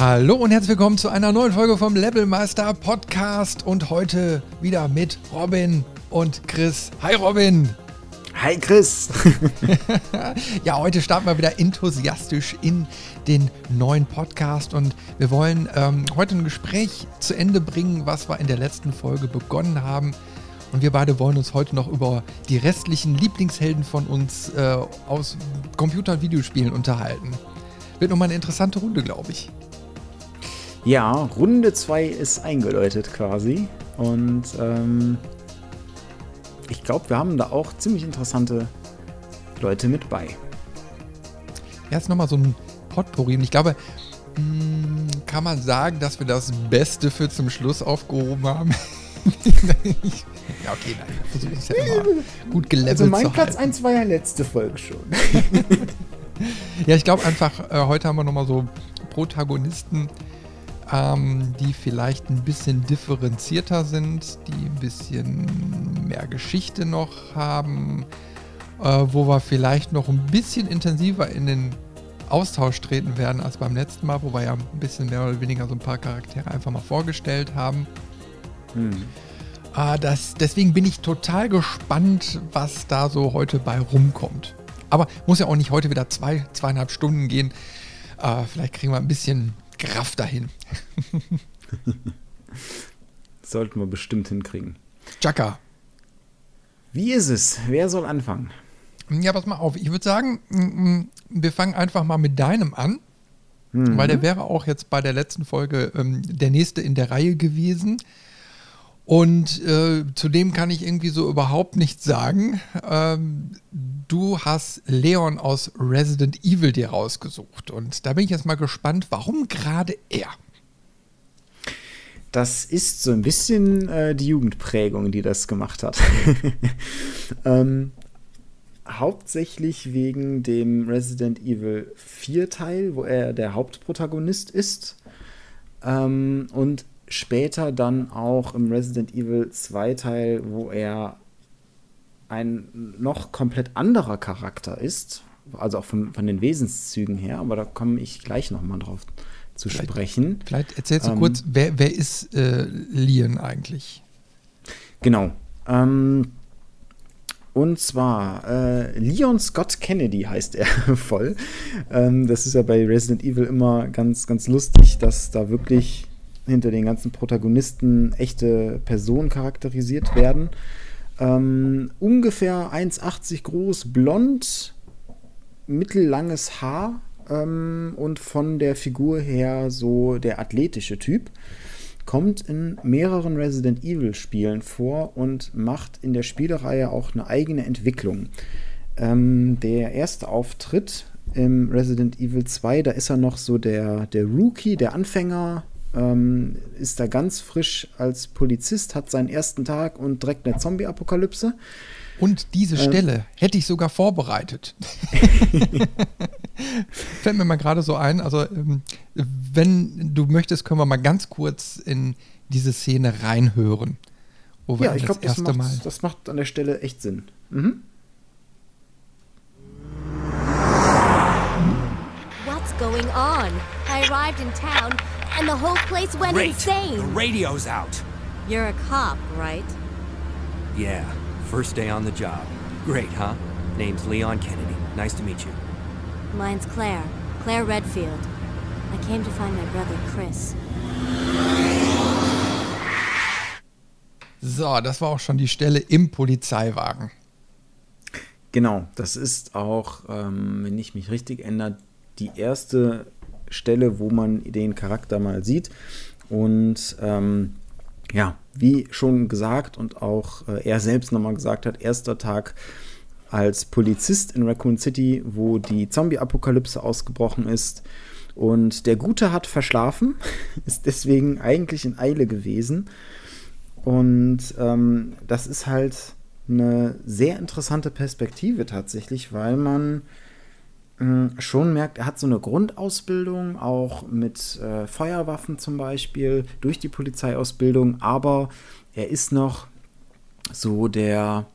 Hallo und herzlich willkommen zu einer neuen Folge vom Levelmeister Podcast und heute wieder mit Robin und Chris. Hi Robin! Hi Chris! ja, heute starten wir wieder enthusiastisch in den neuen Podcast und wir wollen ähm, heute ein Gespräch zu Ende bringen, was wir in der letzten Folge begonnen haben. Und wir beide wollen uns heute noch über die restlichen Lieblingshelden von uns äh, aus Computer- und Videospielen unterhalten. Wird nochmal eine interessante Runde, glaube ich. Ja, Runde 2 ist eingeläutet quasi. Und ähm, ich glaube, wir haben da auch ziemlich interessante Leute mit bei. Erst nochmal so ein Potpourri. Und ich glaube, mh, hm, kann man sagen, dass wir das Beste für zum Schluss aufgehoben haben. ja, okay, nein, versuche ich ja immer gut gelevelt Also mein Platz 1 war ja letzte Folge schon. ja, ich glaube einfach, äh, heute haben wir nochmal so Protagonisten, ähm, die vielleicht ein bisschen differenzierter sind, die ein bisschen mehr Geschichte noch haben, äh, wo wir vielleicht noch ein bisschen intensiver in den Austausch treten werden als beim letzten Mal, wo wir ja ein bisschen mehr oder weniger so ein paar Charaktere einfach mal vorgestellt haben. Hm. Äh, das, deswegen bin ich total gespannt, was da so heute bei rumkommt. Aber muss ja auch nicht heute wieder zwei, zweieinhalb Stunden gehen. Äh, vielleicht kriegen wir ein bisschen Kraft dahin. Sollten wir bestimmt hinkriegen. Chaka. Wie ist es? Wer soll anfangen? Ja, pass mal auf. Ich würde sagen, wir fangen einfach mal mit deinem an. Mhm. Weil der wäre auch jetzt bei der letzten Folge ähm, der nächste in der Reihe gewesen. Und äh, zudem kann ich irgendwie so überhaupt nichts sagen. Ähm, du hast Leon aus Resident Evil dir rausgesucht. Und da bin ich jetzt mal gespannt, warum gerade er? Das ist so ein bisschen äh, die Jugendprägung, die das gemacht hat. ähm, hauptsächlich wegen dem Resident Evil 4 Teil, wo er der Hauptprotagonist ist. Ähm, und später dann auch im Resident Evil 2 Teil, wo er ein noch komplett anderer Charakter ist, also auch von, von den Wesenszügen her, aber da komme ich gleich nochmal drauf zu vielleicht, sprechen. Vielleicht erzählst du ähm, kurz, wer, wer ist äh, Leon eigentlich? Genau. Ähm, und zwar äh, Leon Scott Kennedy heißt er voll. Ähm, das ist ja bei Resident Evil immer ganz, ganz lustig, dass da wirklich hinter den ganzen Protagonisten echte Personen charakterisiert werden. Ähm, ungefähr 1,80 groß, blond, mittellanges Haar ähm, und von der Figur her so der athletische Typ. Kommt in mehreren Resident Evil Spielen vor und macht in der Spielereihe auch eine eigene Entwicklung. Ähm, der erste Auftritt im Resident Evil 2, da ist er noch so der, der Rookie, der Anfänger, ähm, ist da ganz frisch als Polizist, hat seinen ersten Tag und direkt eine Zombie-Apokalypse. Und diese ähm, Stelle hätte ich sogar vorbereitet. Fällt mir mal gerade so ein. Also, ähm, wenn du möchtest, können wir mal ganz kurz in diese Szene reinhören. Wo wir ja, ich glaube, das, macht, das macht an der Stelle echt Sinn. Mhm. What's going on? I arrived in town and the whole place went Great. insane. The radio's out. You're a cop, right? Yeah, first day on the job. Great, huh? Name's Leon Kennedy. Nice to meet you. Mine's Claire. Claire Redfield. I came to find my brother Chris. So, das war auch schon die Stelle im Polizeiwagen. Genau, das ist auch, ähm, wenn ich mich richtig erinnere, die erste Stelle, wo man den Charakter mal sieht. Und ähm, ja, wie schon gesagt und auch äh, er selbst nochmal gesagt hat, erster Tag als Polizist in Raccoon City, wo die Zombie-Apokalypse ausgebrochen ist. Und der Gute hat verschlafen, ist deswegen eigentlich in Eile gewesen. Und ähm, das ist halt eine sehr interessante Perspektive tatsächlich, weil man schon merkt, er hat so eine Grundausbildung, auch mit äh, Feuerwaffen zum Beispiel, durch die Polizeiausbildung, aber er ist noch so der,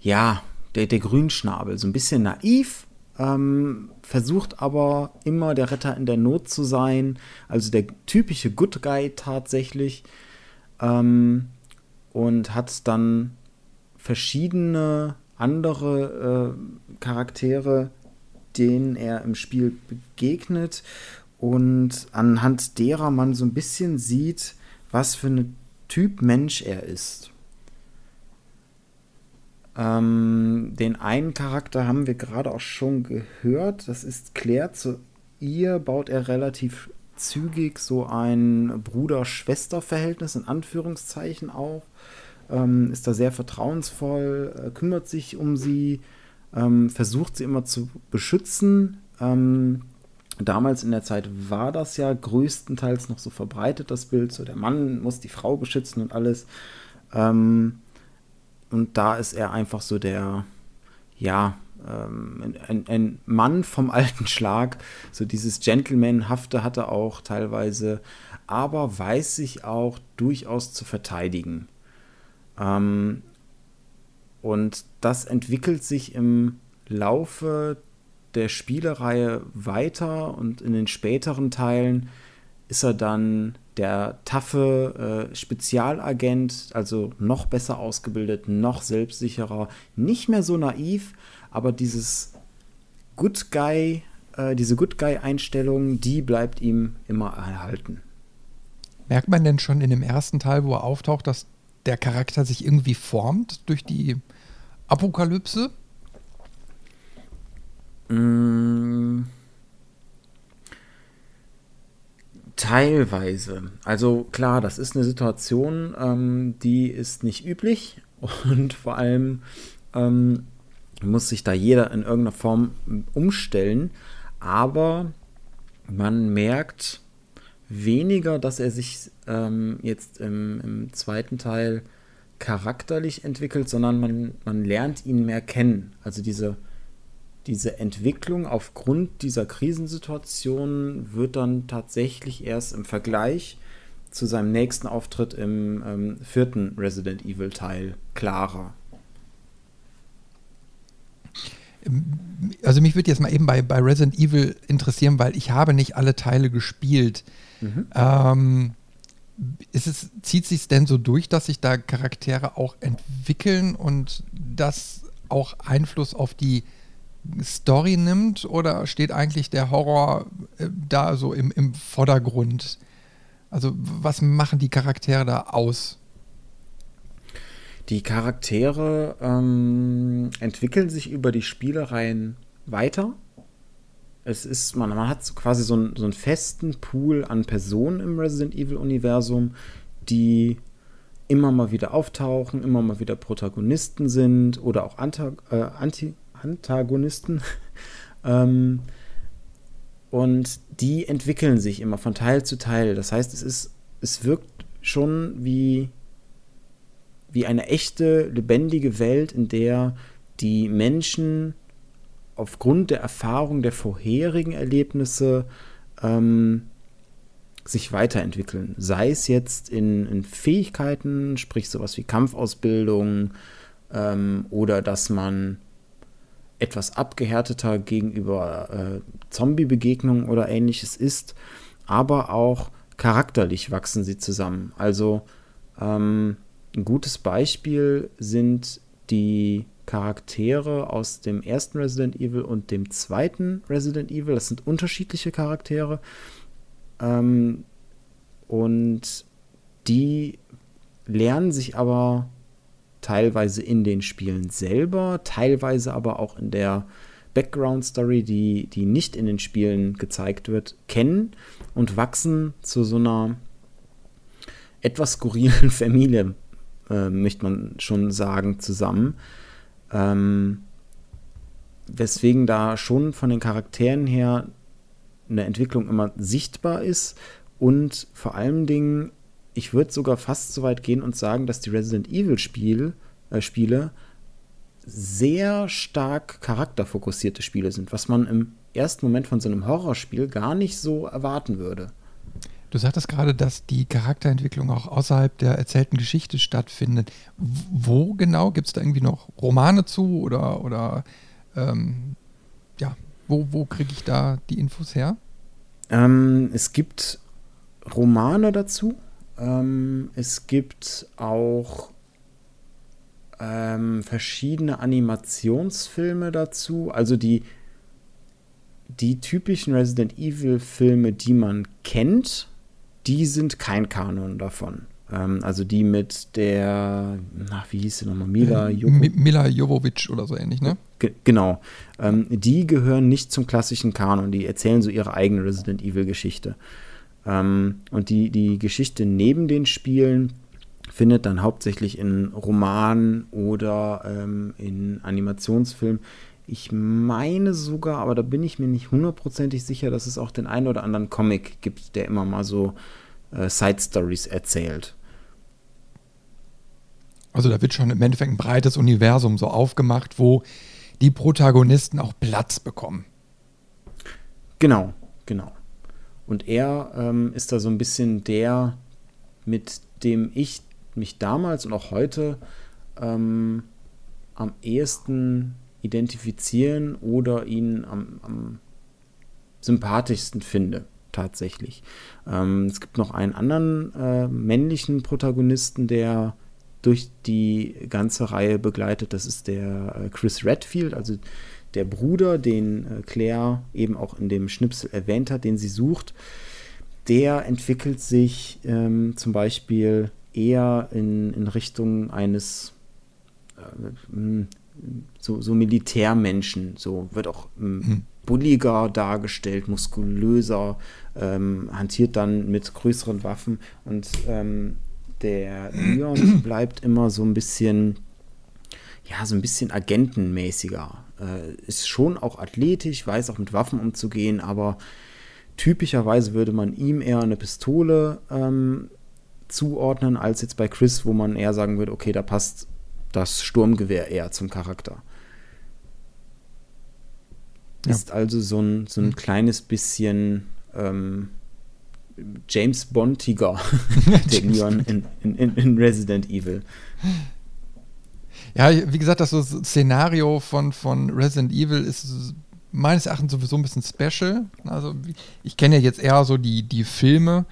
ja, der, der Grünschnabel, so ein bisschen naiv, ähm, versucht aber immer der Retter in der Not zu sein, also der typische Good Guy tatsächlich. Ähm, und hat dann verschiedene andere äh, Charaktere, denen er im Spiel begegnet und anhand derer man so ein bisschen sieht, was für ein Typ Mensch er ist. Ähm, den einen Charakter haben wir gerade auch schon gehört, das ist Claire. Zu ihr baut er relativ zügig so ein Bruder-Schwester-Verhältnis, in Anführungszeichen auch. Ähm, ist da sehr vertrauensvoll, äh, kümmert sich um sie, ähm, versucht sie immer zu beschützen. Ähm, damals in der Zeit war das ja größtenteils noch so verbreitet, das Bild. So, der Mann muss die Frau beschützen und alles. Ähm, und da ist er einfach so der, ja, ähm, ein, ein, Mann vom alten Schlag. So dieses Gentlemanhafte hat er auch teilweise, aber weiß sich auch durchaus zu verteidigen. Ähm, und das entwickelt sich im Laufe der Spielereihe weiter und in den späteren Teilen ist er dann der taffe äh, Spezialagent, also noch besser ausgebildet, noch selbstsicherer, nicht mehr so naiv, aber dieses Good Guy, äh, diese Good Guy-Einstellung, die bleibt ihm immer erhalten. Merkt man denn schon in dem ersten Teil, wo er auftaucht, dass der Charakter sich irgendwie formt durch die Apokalypse? Mmh. Teilweise. Also klar, das ist eine Situation, ähm, die ist nicht üblich und vor allem ähm, muss sich da jeder in irgendeiner Form umstellen. Aber man merkt weniger, dass er sich ähm, jetzt im, im, zweiten Teil charakterlich entwickelt, sondern man, man lernt ihn mehr kennen. Also diese diese Entwicklung aufgrund dieser Krisensituation wird dann tatsächlich erst im Vergleich zu seinem nächsten Auftritt im ähm, vierten Resident Evil Teil klarer. Also mich würde jetzt mal eben bei, bei Resident Evil interessieren, weil ich habe nicht alle Teile gespielt. Mhm. Ähm, ist es, zieht sich denn so durch, dass sich da Charaktere auch entwickeln und das auch Einfluss auf die Story nimmt oder steht eigentlich der Horror äh, da so im, im Vordergrund? Also was machen die Charaktere da aus? Die Charaktere ähm, entwickeln sich über die Spielereien weiter. Es ist, man, man hat quasi so, ein, so einen festen Pool an Personen im Resident Evil-Universum, die immer mal wieder auftauchen, immer mal wieder Protagonisten sind oder auch Anta äh, Anti Antagonisten. ähm, und die entwickeln sich immer von Teil zu Teil. Das heißt, es ist, es wirkt schon wie, wie eine echte, lebendige Welt, in der die Menschen aufgrund der Erfahrung der vorherigen Erlebnisse ähm, sich weiterentwickeln. Sei es jetzt in, in Fähigkeiten, sprich sowas wie Kampfausbildung, ähm, oder dass man etwas abgehärteter gegenüber äh, Zombie-Begegnungen oder ähnliches ist, aber auch charakterlich wachsen sie zusammen. Also ähm, ein gutes Beispiel sind die Charaktere aus dem ersten Resident Evil und dem zweiten Resident Evil. Das sind unterschiedliche Charaktere. Ähm, und die lernen sich aber teilweise in den Spielen selber, teilweise aber auch in der Background-Story, die, die nicht in den Spielen gezeigt wird, kennen und wachsen zu so einer etwas skurrilen Familie, äh, möchte man schon sagen, zusammen. Ähm, weswegen da schon von den Charakteren her eine Entwicklung immer sichtbar ist und vor allen Dingen ich würde sogar fast so weit gehen und sagen, dass die Resident Evil Spiel, äh, Spiele sehr stark charakterfokussierte Spiele sind, was man im ersten Moment von so einem Horrorspiel gar nicht so erwarten würde. Du sagtest gerade, dass die Charakterentwicklung auch außerhalb der erzählten Geschichte stattfindet. Wo genau? Gibt es da irgendwie noch Romane zu oder, oder ähm, ja, wo, wo kriege ich da die Infos her? Ähm, es gibt Romane dazu. Ähm, es gibt auch ähm, verschiedene Animationsfilme dazu. Also die, die typischen Resident Evil-Filme, die man kennt, die sind kein Kanon davon. Ähm, also die mit der, na, wie hieß sie nochmal? Mila, Äh, Jovo Mi- Mila Jovovich oder so ähnlich, ne? Ge genau. Ähm, die gehören nicht zum klassischen Kanon. Die erzählen so ihre eigene Resident Evil-Geschichte. Ähm, und die, die Geschichte neben den Spielen findet dann hauptsächlich in Romanen oder ähm, in Animationsfilmen. Ich meine sogar, aber da bin ich mir nicht hundertprozentig sicher, dass es auch den einen oder anderen Comic gibt, der immer mal so äh, Side-Stories erzählt. Also da wird schon im Endeffekt ein breites Universum so aufgemacht, wo die Protagonisten auch Platz bekommen. Genau, genau. Und er ähm, ist da so ein bisschen der, mit dem ich mich damals und auch heute ähm, am ehesten identifizieren oder ihn am, am sympathischsten finde, tatsächlich. Ähm, es gibt noch einen anderen äh, männlichen Protagonisten, der durch die ganze Reihe begleitet. Das ist der äh, Chris Redfield, also der Bruder, den äh, Claire eben auch in dem Schnipsel erwähnt hat, den sie sucht. Der entwickelt sich ähm, zum Beispiel eher in, in Richtung eines äh, so, so Militärmenschen. So wird auch ähm, bulliger dargestellt, muskulöser, ähm, hantiert dann mit größeren Waffen und ähm, der Leon bleibt immer so ein bisschen, ja, so ein bisschen agentenmäßiger. Äh, ist schon auch athletisch, weiß auch mit Waffen umzugehen, aber typischerweise würde man ihm eher eine Pistole ähm, zuordnen, als jetzt bei Chris, wo man eher sagen würde, okay, da passt das Sturmgewehr eher zum Charakter. Ja. Ist also so ein, so ein kleines bisschen ähm, James Bondiger, der Leon in, in, in Resident Evil. Ja, wie gesagt, das so Szenario von, von Resident Evil ist meines Erachtens sowieso ein bisschen special. Also ich kenne ja jetzt eher so die, die Filme,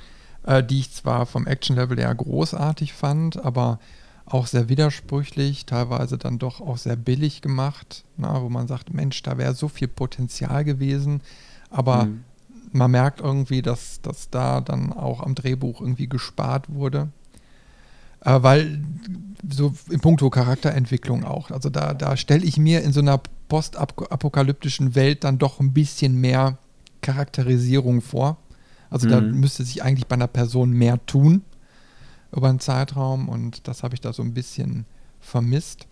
äh, die ich zwar vom Action-Level eher großartig fand, aber auch sehr widersprüchlich, teilweise dann doch auch sehr billig gemacht, na, wo man sagt, Mensch, da wäre so viel Potenzial gewesen, aber Mhm. man merkt irgendwie, dass, dass da dann auch am Drehbuch irgendwie gespart wurde. Äh, weil so in puncto Charakterentwicklung auch. Also da, da stelle ich mir in so einer postapokalyptischen Welt dann doch ein bisschen mehr Charakterisierung vor. Also da Mhm. müsste sich eigentlich bei einer Person mehr tun über einen Zeitraum und das habe ich da so ein bisschen vermisst.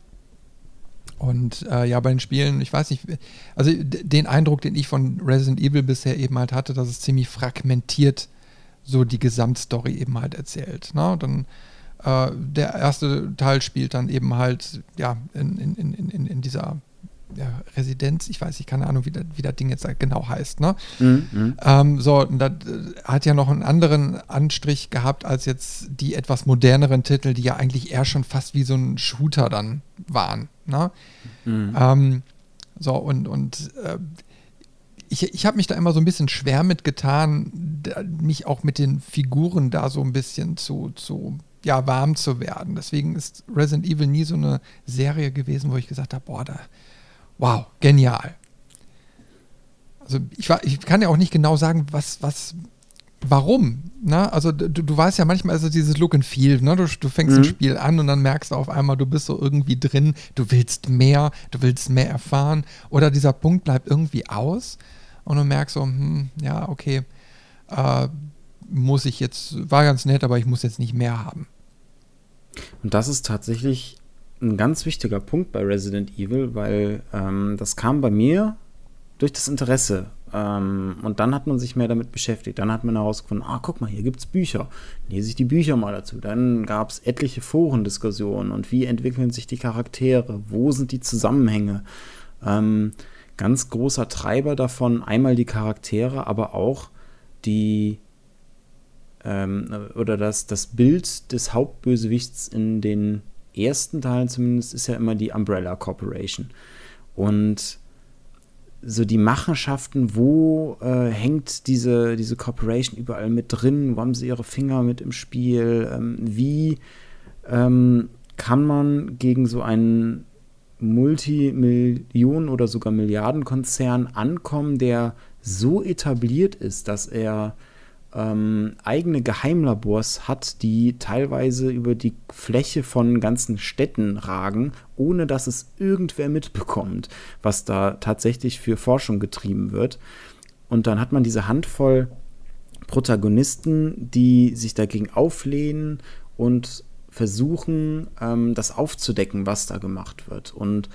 Und äh, ja, bei den Spielen, ich weiß nicht, also den Eindruck, den ich von Resident Evil bisher eben halt hatte, dass es ziemlich fragmentiert so die Gesamtstory eben halt erzählt. Ne? Dann äh, der erste Teil spielt dann eben halt ja in, in, in, in, in dieser ja, Residenz, ich weiß nicht, keine Ahnung, wie, das- wie das Ding jetzt genau heißt, ne? Mhm, mhm. Ähm, so, und das äh, hat ja noch einen anderen Anstrich gehabt als jetzt die etwas moderneren Titel, die ja eigentlich eher schon fast wie so ein Shooter dann waren. Ne? Mhm. Ähm, so, und, und äh, ich, ich habe mich da immer so ein bisschen schwer mitgetan, mich auch mit den Figuren da so ein bisschen zu, zu ja, warm zu werden. Deswegen ist Resident Evil nie so eine Serie gewesen, wo ich gesagt habe, boah, da, wow, genial. Also ich, war, ich kann ja auch nicht genau sagen, was, was, warum. Ne? Also du, du weißt ja manchmal es dieses Look and Feel, ne? du, du fängst ein Mhm. Spiel an und dann merkst du auf einmal, du bist so irgendwie drin, du willst mehr, du willst mehr erfahren oder dieser Punkt bleibt irgendwie aus und du merkst so, hm, ja, okay, äh, muss ich jetzt, war ganz nett, aber ich muss jetzt nicht mehr haben. Und das ist tatsächlich ein ganz wichtiger Punkt bei Resident Evil, weil ähm, das kam bei mir durch das Interesse. Ähm, und dann hat man sich mehr damit beschäftigt. Dann hat man herausgefunden, ah, guck mal, hier gibt es Bücher. Lese ich die Bücher mal dazu. Dann gab es etliche Forendiskussionen und wie entwickeln sich die Charaktere? Wo sind die Zusammenhänge? Ähm, ganz großer Treiber davon, einmal die Charaktere, aber auch die ähm, oder das, das Bild des Hauptbösewichts in den ersten Teilen zumindest ist ja immer die Umbrella Corporation. Und so die Machenschaften, wo äh, hängt diese, diese Corporation überall mit drin, wo haben sie ihre Finger mit im Spiel, ähm, wie ähm, kann man gegen so einen Multimillionen- oder sogar Milliardenkonzern ankommen, der so etabliert ist, dass er ähm, eigene Geheimlabors hat, die teilweise über die Fläche von ganzen Städten ragen, ohne dass es irgendwer mitbekommt, was da tatsächlich für Forschung getrieben wird. Und dann hat man diese Handvoll Protagonisten, die sich dagegen auflehnen und versuchen, ähm, das aufzudecken, was da gemacht wird. Und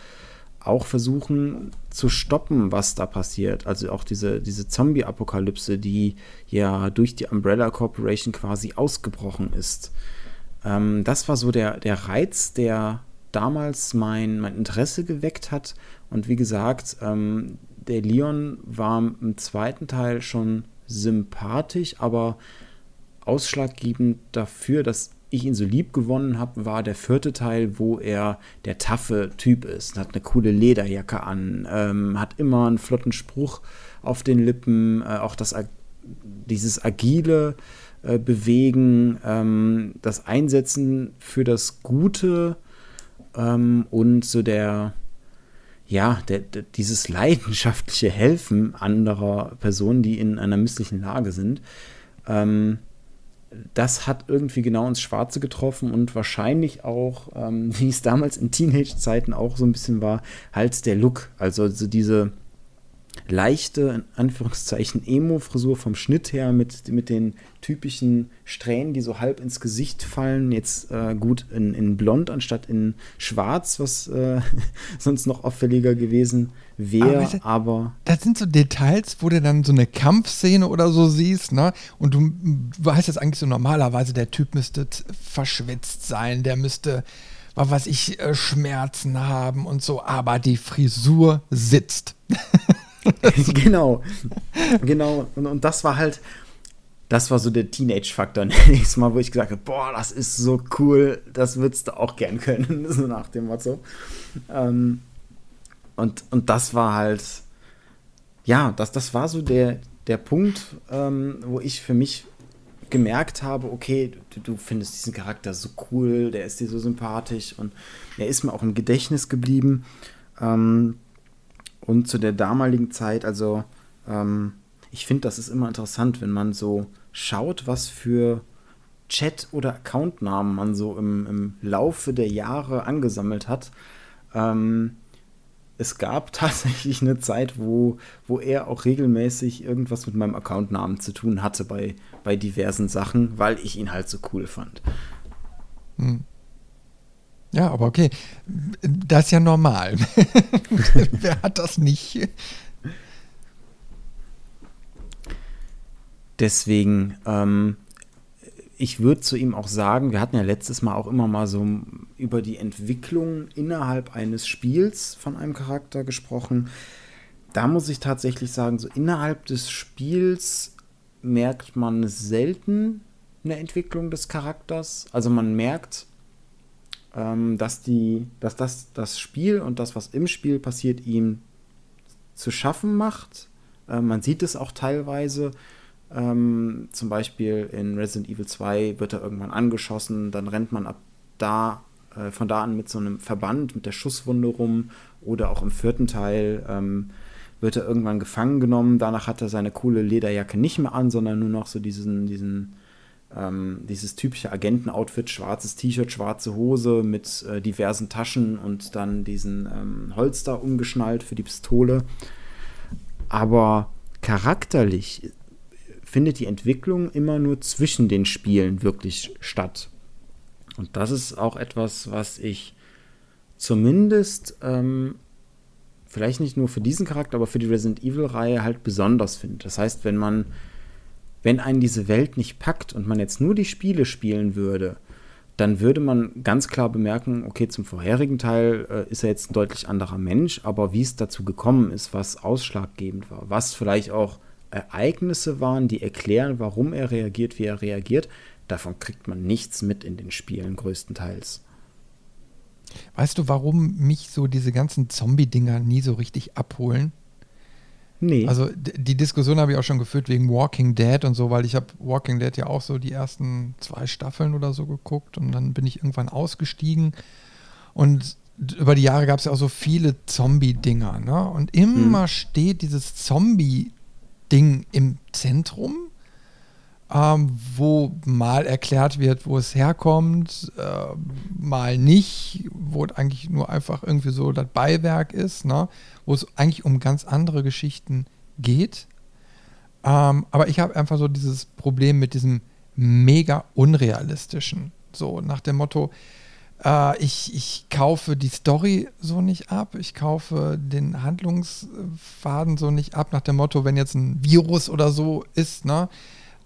auch versuchen zu stoppen, was da passiert. Also auch diese, diese Zombie-Apokalypse, die ja durch die Umbrella Corporation quasi ausgebrochen ist. Ähm, das war so der, der Reiz, der damals mein, mein Interesse geweckt hat. Und wie gesagt, ähm, der Leon war im zweiten Teil schon sympathisch, aber ausschlaggebend dafür, dass ich ihn so lieb gewonnen habe, war der vierte Teil, wo er der taffe Typ ist. Hat eine coole Lederjacke an, ähm, hat immer einen flotten Spruch auf den Lippen, äh, auch das, dieses agile äh, Bewegen, ähm, das Einsetzen für das Gute ähm, und so der, ja, der, der, dieses leidenschaftliche Helfen anderer Personen, die in einer misslichen Lage sind. Ähm, das hat irgendwie genau ins Schwarze getroffen und wahrscheinlich auch, ähm, wie es damals in Teenage-Zeiten auch so ein bisschen war, halt der Look. Also so diese leichte, in Anführungszeichen, Emo-Frisur vom Schnitt her mit, mit den typischen Strähnen, die so halb ins Gesicht fallen. Jetzt äh, gut in, in blond anstatt in schwarz, was äh, sonst noch auffälliger gewesen wäre. Aber, aber, Das sind so Details, wo du dann so eine Kampfszene oder so siehst, ne? Und du weißt jetzt eigentlich so normalerweise, der Typ müsste verschwitzt sein, der müsste was weiß ich, äh, Schmerzen haben und so, aber die Frisur sitzt. genau. Genau. Und, und das war halt, das war so der Teenage-Faktor nächstes Mal, wo ich gesagt habe, boah, das ist so cool, das würdest du auch gern können, so nach dem Motto. Ähm, und, und das war halt, ja, das, das war so der, der Punkt, ähm, wo ich für mich gemerkt habe, okay, du, du, findest diesen Charakter so cool, der ist dir so sympathisch und er ist mir auch im Gedächtnis geblieben. Ähm, und zu der damaligen Zeit, also ähm, ich finde, das ist immer interessant, wenn man so schaut, was für Chat- oder Accountnamen man so im, im Laufe der Jahre angesammelt hat. Ähm, es gab tatsächlich eine Zeit, wo, wo er auch regelmäßig irgendwas mit meinem Accountnamen zu tun hatte bei, bei diversen Sachen, weil ich ihn halt so cool fand. Hm. Ja, aber okay. Das ist ja normal. Wer hat das nicht? Deswegen, ähm, ich würde zu ihm auch sagen, wir hatten ja letztes Mal auch immer mal so über die Entwicklung innerhalb eines Spiels von einem Charakter gesprochen. Da muss ich tatsächlich sagen, so innerhalb des Spiels merkt man selten eine Entwicklung des Charakters. Also man merkt, dass, die, dass das, das Spiel und das, was im Spiel passiert, ihm zu schaffen macht. Äh, man sieht es auch teilweise. Ähm, zum Beispiel in Resident Evil 2 wird er irgendwann angeschossen, dann rennt man ab da, äh, von da an mit so einem Verband, mit der Schusswunde rum. Oder auch im vierten Teil ähm, wird er irgendwann gefangen genommen. Danach hat er seine coole Lederjacke nicht mehr an, sondern nur noch so diesen, diesen ähm, dieses typische Agenten-Outfit, schwarzes T-Shirt, schwarze Hose mit äh, diversen Taschen und dann diesen ähm, Holster umgeschnallt für die Pistole. Aber charakterlich findet die Entwicklung immer nur zwischen den Spielen wirklich statt. Und das ist auch etwas, was ich zumindest ähm, vielleicht nicht nur für diesen Charakter, aber für die Resident Evil-Reihe halt besonders finde. Das heißt, wenn man wenn einen diese Welt nicht packt und man jetzt nur die Spiele spielen würde, dann würde man ganz klar bemerken, okay, zum vorherigen Teil äh, ist er jetzt ein deutlich anderer Mensch, aber wie es dazu gekommen ist, was ausschlaggebend war, was vielleicht auch Ereignisse waren, die erklären, warum er reagiert, wie er reagiert, davon kriegt man nichts mit in den Spielen größtenteils. Weißt du, warum mich so diese ganzen Zombie-Dinger nie so richtig abholen? Nee. Also die Diskussion habe ich auch schon geführt wegen Walking Dead und so, weil ich habe Walking Dead ja auch so die ersten zwei Staffeln oder so geguckt und dann bin ich irgendwann ausgestiegen und über die Jahre gab es ja auch so viele Zombie-Dinger, ne? Und immer hm. steht dieses Zombie-Ding im Zentrum, ähm, wo mal erklärt wird, wo es herkommt, äh, mal nicht, wo es eigentlich nur einfach irgendwie so das Beiwerk ist, ne? wo es eigentlich um ganz andere Geschichten geht. Ähm, aber ich habe einfach so dieses Problem mit diesem mega unrealistischen. So nach dem Motto, äh, ich, ich kaufe die Story so nicht ab, ich kaufe den Handlungsfaden so nicht ab, nach dem Motto, wenn jetzt ein Virus oder so ist, ne?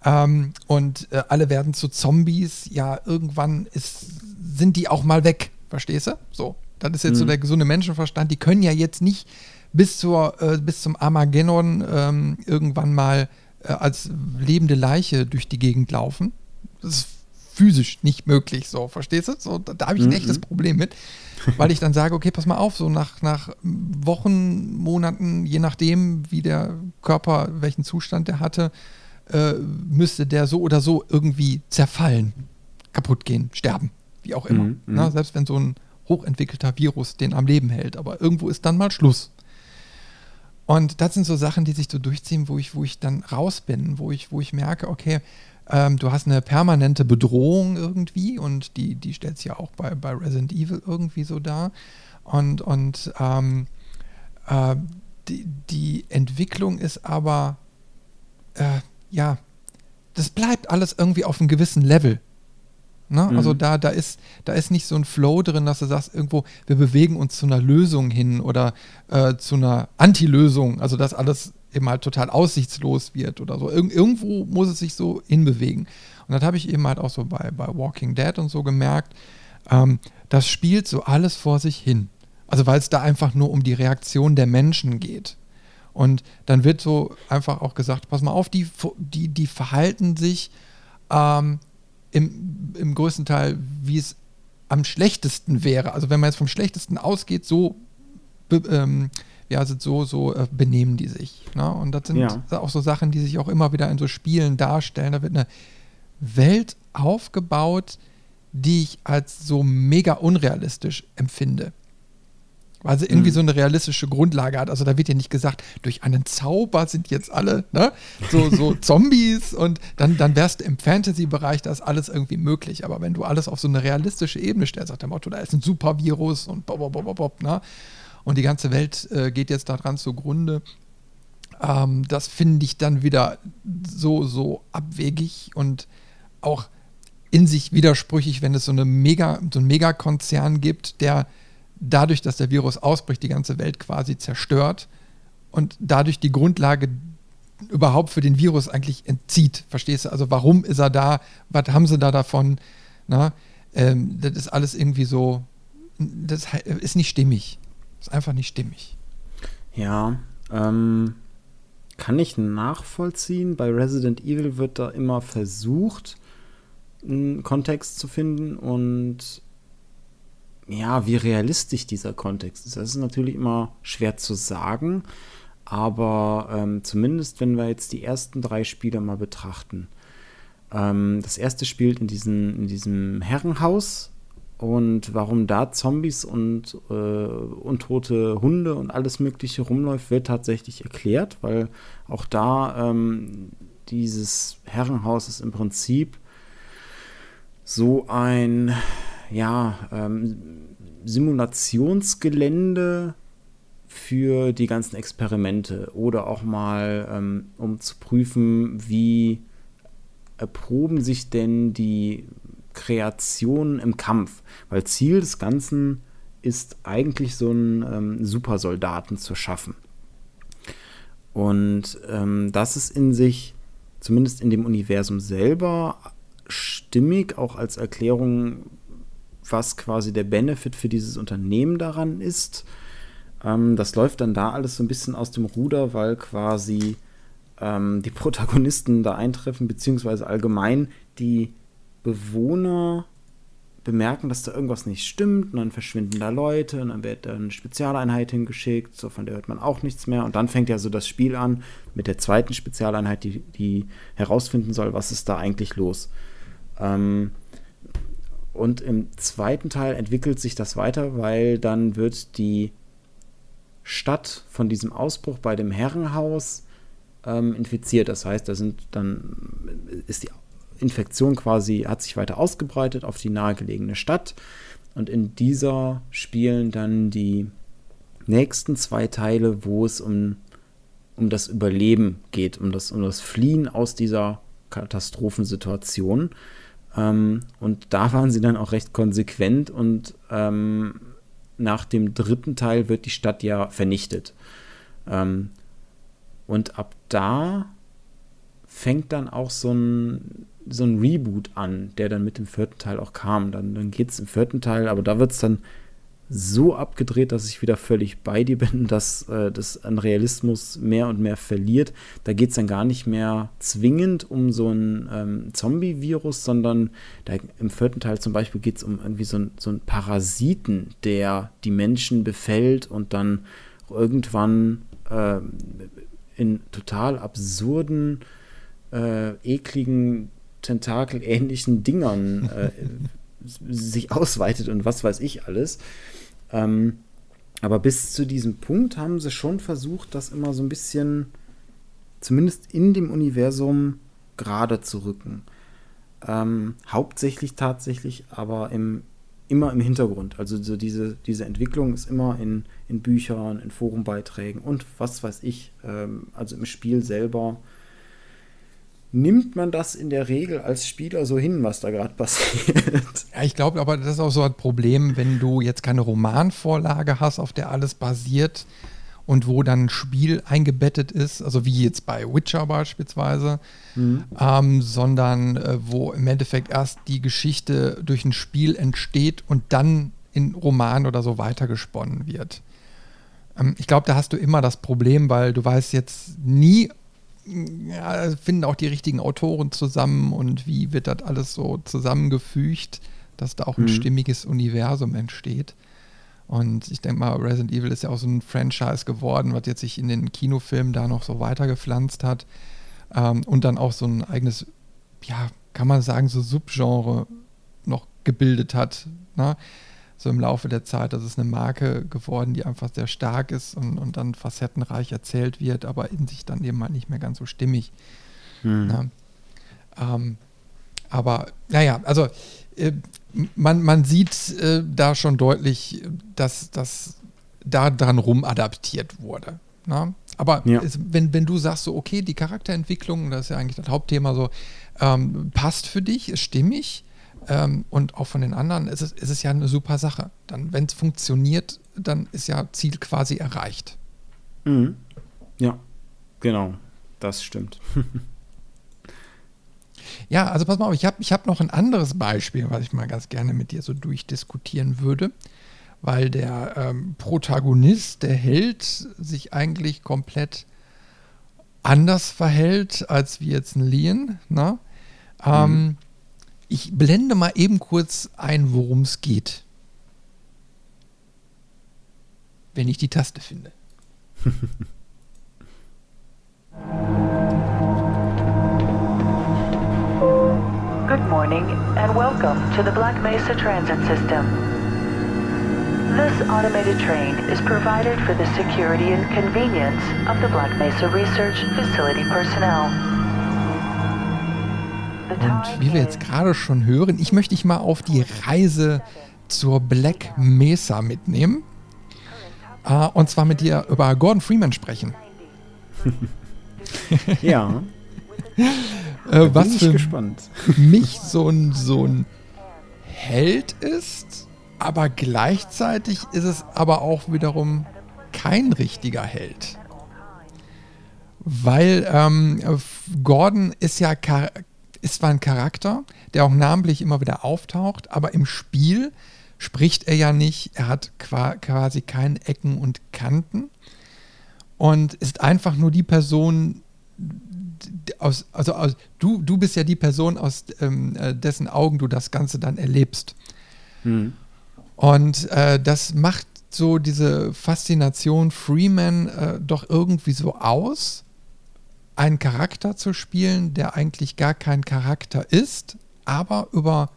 Ähm, und äh, alle werden zu Zombies, ja, irgendwann ist, sind die auch mal weg, verstehst du? So, das ist jetzt mhm. so der gesunde Menschenverstand. Die können ja jetzt nicht bis, zur, äh, bis zum Armageddon ähm, irgendwann mal äh, als lebende Leiche durch die Gegend laufen. Das ist physisch nicht möglich, so, verstehst du? So, da, da habe ich ein mhm. echtes Problem mit, weil ich dann sage, okay, pass mal auf, so nach, nach Wochen, Monaten, je nachdem, wie der Körper, welchen Zustand der hatte, äh, müsste der so oder so irgendwie zerfallen, kaputt gehen, sterben, wie auch immer. Mhm. Na, mhm. selbst wenn so ein hochentwickelter Virus den am Leben hält, aber irgendwo ist dann mal Schluss. Und das sind so Sachen, die sich so durchziehen, wo ich, wo ich dann raus bin, wo ich, wo ich merke, okay, ähm, du hast eine permanente Bedrohung irgendwie und die, die stellt sich ja auch bei, bei Resident Evil irgendwie so dar. Und, und ähm, äh, die, die Entwicklung ist aber, äh, ja, das bleibt alles irgendwie auf einem gewissen Level. Ne? Mhm. Also da, da, ist, da ist nicht so ein Flow drin, dass du sagst, irgendwo, wir bewegen uns zu einer Lösung hin oder äh, zu einer Anti-Lösung, also dass alles eben halt total aussichtslos wird oder so. Ir irgendwo muss es sich so hinbewegen. Und das habe ich eben halt auch so bei, bei Walking Dead und so gemerkt. Ähm, das spielt so alles vor sich hin. Also weil es da einfach nur um die Reaktion der Menschen geht. Und dann wird so einfach auch gesagt, pass mal auf, die, die, die verhalten sich ähm, im, im größten Teil, wie es am schlechtesten wäre. Also wenn man jetzt vom schlechtesten ausgeht, so, ähm, ja, so, so äh, benehmen die sich. Ne? Und das sind ja. auch so Sachen, die sich auch immer wieder in so Spielen darstellen. Da wird eine Welt aufgebaut, die ich als so mega unrealistisch empfinde weil sie irgendwie mhm. so eine realistische Grundlage hat. Also da wird ja nicht gesagt, durch einen Zauber sind jetzt alle ne, so, so Zombies und dann, dann wärst du im Fantasy-Bereich, da ist alles irgendwie möglich. Aber wenn du alles auf so eine realistische Ebene stellst, sagt der Motto, da ist ein Supervirus und bob, bob, bob, bob, ne? Und die ganze Welt äh, geht jetzt daran zugrunde. Ähm, das finde ich dann wieder so, so abwegig und auch in sich widersprüchlich, wenn es so eine Mega, so einen Megakonzern gibt, der dadurch, dass der Virus ausbricht, die ganze Welt quasi zerstört und dadurch die Grundlage überhaupt für den Virus eigentlich entzieht. Verstehst du? Also warum ist er da? Was haben sie da davon? Na, ähm, das ist alles irgendwie so, das ist nicht stimmig. Das ist einfach nicht stimmig. Ja, ähm, kann ich nachvollziehen. Bei Resident Evil wird da immer versucht, einen Kontext zu finden und ja, wie realistisch dieser Kontext ist. Das ist natürlich immer schwer zu sagen, aber ähm, zumindest wenn wir jetzt die ersten drei Spiele mal betrachten. Ähm, das erste spielt in, diesen, in diesem Herrenhaus und warum da Zombies und äh, untote Hunde und alles Mögliche rumläuft, wird tatsächlich erklärt, weil auch da ähm, dieses Herrenhaus ist im Prinzip so ein ja, ähm, Simulationsgelände für die ganzen Experimente oder auch mal, ähm, um zu prüfen, wie erproben sich denn die Kreationen im Kampf. Weil Ziel des Ganzen ist eigentlich so einen ähm, Supersoldaten zu schaffen. Und ähm, das ist in sich, zumindest in dem Universum selber, stimmig, auch als Erklärung was quasi der Benefit für dieses Unternehmen daran ist. Ähm, das läuft dann da alles so ein bisschen aus dem Ruder, weil quasi ähm, die Protagonisten da eintreffen, beziehungsweise allgemein die Bewohner bemerken, dass da irgendwas nicht stimmt und dann verschwinden da Leute und dann wird da eine Spezialeinheit hingeschickt, so von der hört man auch nichts mehr und dann fängt ja so das Spiel an mit der zweiten Spezialeinheit, die, die herausfinden soll, was ist da eigentlich los. Ähm, und im zweiten Teil entwickelt sich das weiter, weil dann wird die Stadt von diesem Ausbruch bei dem Herrenhaus ähm, infiziert. Das heißt, da sind dann ist die Infektion quasi, hat sich weiter ausgebreitet auf die nahegelegene Stadt. Und in dieser spielen dann die nächsten zwei Teile, wo es um, um das Überleben geht, um das, um das Fliehen aus dieser Katastrophensituation. Ähm, und da waren sie dann auch recht konsequent und ähm, nach dem dritten Teil wird die Stadt ja vernichtet. Ähm, und ab da fängt dann auch so ein, so ein Reboot an, der dann mit dem vierten Teil auch kam. Dann, dann geht es im vierten Teil, aber da wird es dann so abgedreht, dass ich wieder völlig bei dir bin, dass äh, das an Realismus mehr und mehr verliert. Da geht es dann gar nicht mehr zwingend um so ein ähm, Zombie-Virus, sondern da, im vierten Teil zum Beispiel geht es um irgendwie so, ein, so einen Parasiten, der die Menschen befällt und dann irgendwann äh, in total absurden, äh, ekligen, tentakelähnlichen Dingern äh, sich ausweitet und was weiß ich alles. Ähm, aber bis zu diesem Punkt haben sie schon versucht, das immer so ein bisschen, zumindest in dem Universum, gerade zu rücken. Ähm, hauptsächlich tatsächlich, aber im, immer im Hintergrund. Also so diese, diese Entwicklung ist immer in, in Büchern, in Forumbeiträgen und was weiß ich, ähm, also im Spiel selber nimmt man das in der Regel als Spieler so hin, was da gerade passiert. Ja, ich glaube aber, das ist auch so ein Problem, wenn du jetzt keine Romanvorlage hast, auf der alles basiert und wo dann ein Spiel eingebettet ist, also wie jetzt bei Witcher beispielsweise, mhm. ähm, sondern äh, wo im Endeffekt erst die Geschichte durch ein Spiel entsteht und dann in Roman oder so weitergesponnen wird. Ähm, ich glaube, da hast du immer das Problem, weil du weißt jetzt nie, ja, finden auch die richtigen Autoren zusammen und wie wird das alles so zusammengefügt, dass da auch ein mhm. stimmiges Universum entsteht. Und ich denke mal, Resident Evil ist ja auch so ein Franchise geworden, was jetzt sich in den Kinofilmen da noch so weitergepflanzt hat. Ähm, und dann auch so ein eigenes, ja, kann man sagen, so Subgenre noch gebildet hat. Ne? So im Laufe der Zeit. Das ist eine Marke geworden, die einfach sehr stark ist und, und dann facettenreich erzählt wird, aber in sich dann eben halt nicht mehr ganz so stimmig. Hm. Ja. Ähm, aber naja, also äh, man, man sieht äh, da schon deutlich, dass das da dran rum adaptiert wurde. Na? Aber ja. es, wenn, wenn du sagst, so, okay, die Charakterentwicklung, das ist ja eigentlich das Hauptthema, so, ähm, passt für dich, ist stimmig, ähm, und auch von den anderen ist es, ist es ja eine super Sache. Dann, wenn es funktioniert, dann ist ja Ziel quasi erreicht. Mhm. Ja, genau. Das stimmt. ja, also pass mal auf, ich habe ich hab noch ein anderes Beispiel, was ich mal ganz gerne mit dir so durchdiskutieren würde, weil der ähm, Protagonist, der Held, sich eigentlich komplett anders verhält als wie jetzt ein Leon. Ne? Ähm, mhm. Ich blende mal eben kurz ein, worum es geht. Wenn ich die Taste finde. Good morning and welcome to the Black Mesa Transit System. This automated train is provided for the security and convenience of the Black Mesa Research Facility personnel. Und wie wir jetzt gerade schon hören, ich möchte dich mal auf die Reise zur Black Mesa mitnehmen. Uh, und zwar mit dir über Gordon Freeman sprechen. ja. äh, was für gespannt. mich so ein, so ein Held ist, aber gleichzeitig ist es aber auch wiederum kein richtiger Held. Weil ähm, Gordon ist ja ist zwar ein Charakter, der auch namentlich immer wieder auftaucht, aber im Spiel spricht er ja nicht, er hat quasi keine Ecken und Kanten und ist einfach nur die Person, aus, also aus, du, du bist ja die Person, aus ähm, äh, dessen Augen du das Ganze dann erlebst. Mhm. Und äh, das macht so diese Faszination Freeman äh, doch irgendwie so aus, einen Charakter zu spielen, der eigentlich gar kein Charakter ist, aber über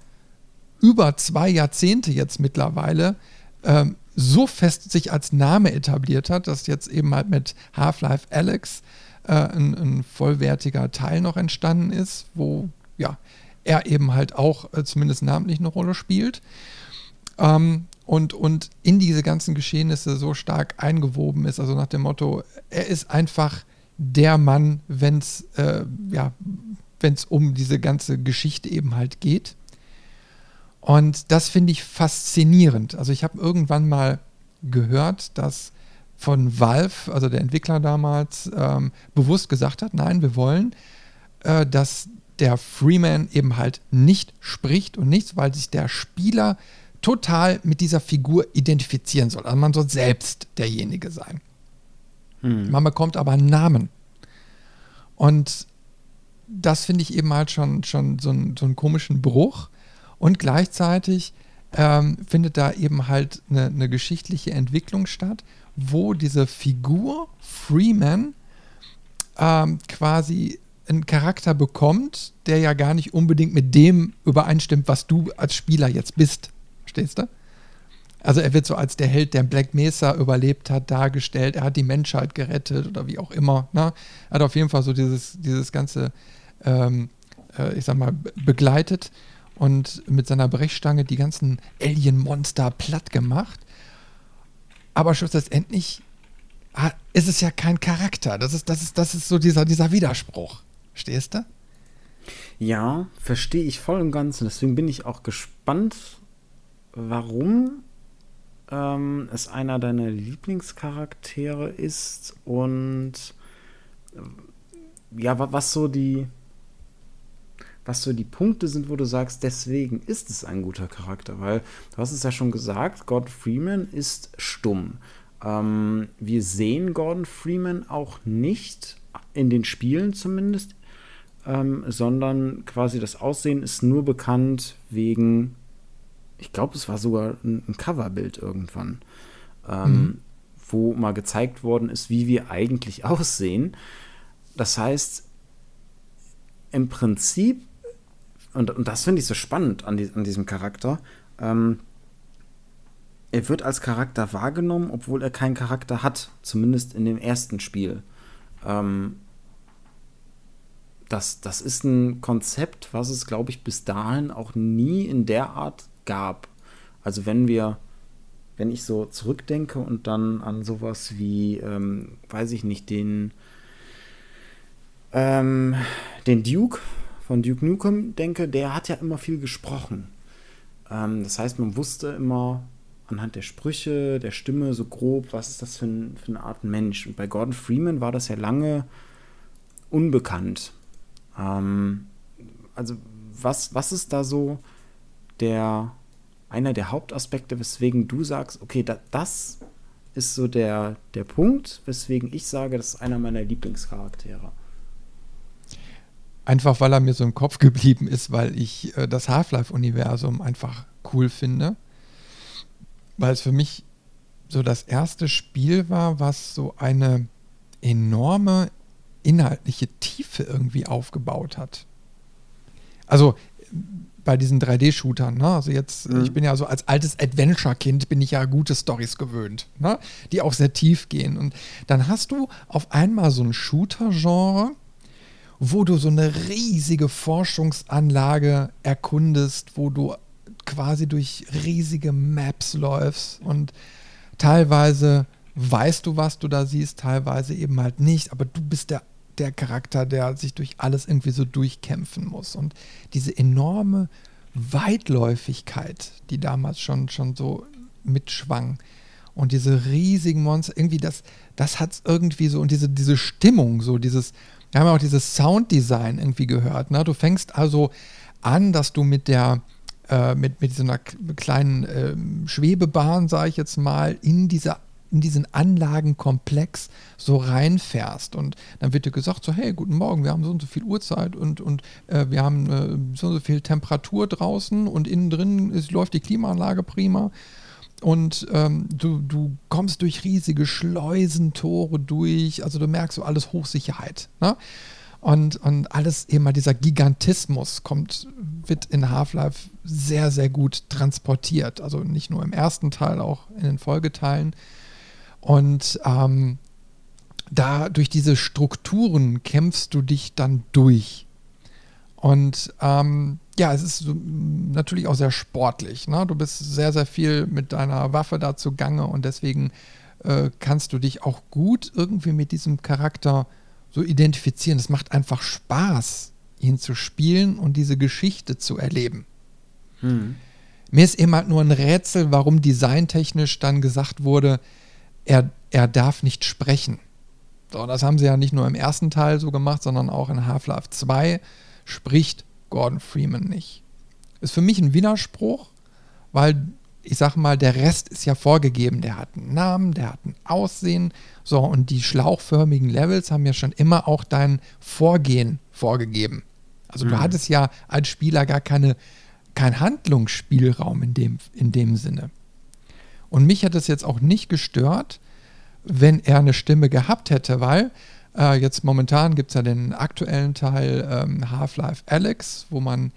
über zwei Jahrzehnte jetzt mittlerweile ähm, so fest sich als Name etabliert hat, dass jetzt eben halt mit Half-Life Alex äh, ein, ein, vollwertiger Teil noch entstanden ist, wo ja er eben halt auch äh, zumindest namentlich eine Rolle spielt. Ähm, und, und in diese ganzen Geschehnisse so stark eingewoben ist, also nach dem Motto, er ist einfach der Mann, wenn es äh, ja, um diese ganze Geschichte eben halt geht. Und das finde ich faszinierend. Also ich habe irgendwann mal gehört, dass von Valve, also der Entwickler damals, ähm, bewusst gesagt hat, nein, wir wollen, äh, dass der Freeman eben halt nicht spricht und nichts, weil sich der Spieler total mit dieser Figur identifizieren soll. Also man soll selbst derjenige sein. Hm. Man bekommt aber einen Namen. Und das finde ich eben halt schon, schon so, ein, so einen komischen Bruch, und gleichzeitig ähm, findet da eben halt eine, eine, geschichtliche Entwicklung statt, wo diese Figur Freeman ähm, quasi einen Charakter bekommt, der ja gar nicht unbedingt mit dem übereinstimmt, was du als Spieler jetzt bist. Verstehst du? Also er wird so als der Held, der Black Mesa überlebt hat, dargestellt. Er hat die Menschheit gerettet oder wie auch immer. Ne? Er hat auf jeden Fall so dieses, dieses ganze, ähm, äh, ich sag mal, begleitet und mit seiner Brechstange die ganzen Alien-Monster platt gemacht. Aber schlussendlich ist es ja kein Charakter. Das ist, das ist, das ist so dieser, dieser Widerspruch. Stehst du? Ja, verstehe ich voll und ganz. Und deswegen bin ich auch gespannt, warum ähm, es einer deiner Lieblingscharaktere ist und äh, ja, was so die, was so die Punkte sind, wo du sagst, deswegen ist es ein guter Charakter, weil du hast es ja schon gesagt, Gordon Freeman ist stumm. Ähm, wir sehen Gordon Freeman auch nicht, in den Spielen zumindest, ähm, sondern quasi das Aussehen ist nur bekannt wegen, ich glaube, es war sogar ein, ein Coverbild irgendwann, ähm, mhm. wo mal gezeigt worden ist, wie wir eigentlich aussehen. Das heißt, im Prinzip und, und das finde ich so spannend an, die, an diesem Charakter. Ähm, er wird als Charakter wahrgenommen, obwohl er keinen Charakter hat, zumindest in dem ersten Spiel. Ähm, das, das ist ein Konzept, was es, glaube ich, bis dahin auch nie in der Art gab. Also wenn wir, wenn ich so zurückdenke und dann an sowas wie, ähm, weiß ich nicht, den, ähm, den Duke von Duke Nukem denke, der hat ja immer viel gesprochen. Ähm, das heißt, man wusste immer anhand der Sprüche, der Stimme so grob, was ist das für, ein, für eine Art Mensch. Und bei Gordon Freeman war das ja lange unbekannt. Ähm, also was, was ist da so der einer der Hauptaspekte, weswegen du sagst, okay, da, das ist so der, der Punkt, weswegen ich sage, das ist einer meiner Lieblingscharaktere. Einfach weil er mir so im Kopf geblieben ist, weil ich äh, das Half-Life-Universum einfach cool finde. Weil es für mich so das erste Spiel war, was so eine enorme inhaltliche Tiefe irgendwie aufgebaut hat. Also bei diesen 3D-Shootern, ne? Also jetzt, mhm. ich bin ja so als altes Adventure-Kind bin ich ja gute Stories gewöhnt, ne? Die auch sehr tief gehen. Und dann hast du auf einmal so ein Shooter-Genre, wo du so eine riesige Forschungsanlage erkundest, wo du quasi durch riesige Maps läufst und teilweise weißt du, was du da siehst, teilweise eben halt nicht, aber du bist der, der Charakter, der sich durch alles irgendwie so durchkämpfen muss. Und diese enorme Weitläufigkeit, die damals schon, schon so mitschwang, und diese riesigen Monster, irgendwie das, das hat es irgendwie so, und diese, diese Stimmung, so dieses, wir haben auch dieses Sounddesign irgendwie gehört. Ne? Du fängst also an, dass du mit der äh, mit, mit so einer kleinen äh, Schwebebahn, sage ich jetzt mal, in dieser in diesen Anlagenkomplex so reinfährst. Und dann wird dir gesagt, so, hey, guten Morgen, wir haben so und so viel Uhrzeit und, und äh, wir haben äh, so und so viel Temperatur draußen und innen drin ist, läuft die Klimaanlage prima. Und ähm, du, du kommst durch riesige Schleusentore durch, also du merkst so alles Hochsicherheit. Ne? Und, und alles eben mal dieser Gigantismus kommt, wird in Half-Life sehr, sehr gut transportiert. Also nicht nur im ersten Teil, auch in den Folgeteilen. Und ähm, da durch diese Strukturen kämpfst du dich dann durch. Und ähm, ja, es ist so, natürlich auch sehr sportlich. Ne? Du bist sehr, sehr viel mit deiner Waffe da zugange und deswegen äh, kannst du dich auch gut irgendwie mit diesem Charakter so identifizieren. Es macht einfach Spaß, ihn zu spielen und diese Geschichte zu erleben. Hm. Mir ist eben halt nur ein Rätsel, warum designtechnisch dann gesagt wurde, er, er darf nicht sprechen. So, das haben sie ja nicht nur im ersten Teil so gemacht, sondern auch in Half-Life 2 spricht Gordon Freeman nicht. Ist für mich ein Widerspruch, weil ich sag mal, der Rest ist ja vorgegeben. Der hat einen Namen, der hat ein Aussehen. So, und die schlauchförmigen Levels haben ja schon immer auch dein Vorgehen vorgegeben. Also mhm. du hattest ja als Spieler gar keine, keinen Handlungsspielraum in dem, in dem Sinne. Und mich hat es jetzt auch nicht gestört, wenn er eine Stimme gehabt hätte, weil äh, jetzt momentan gibt es ja den aktuellen Teil ähm, Half-Life Alex, wo man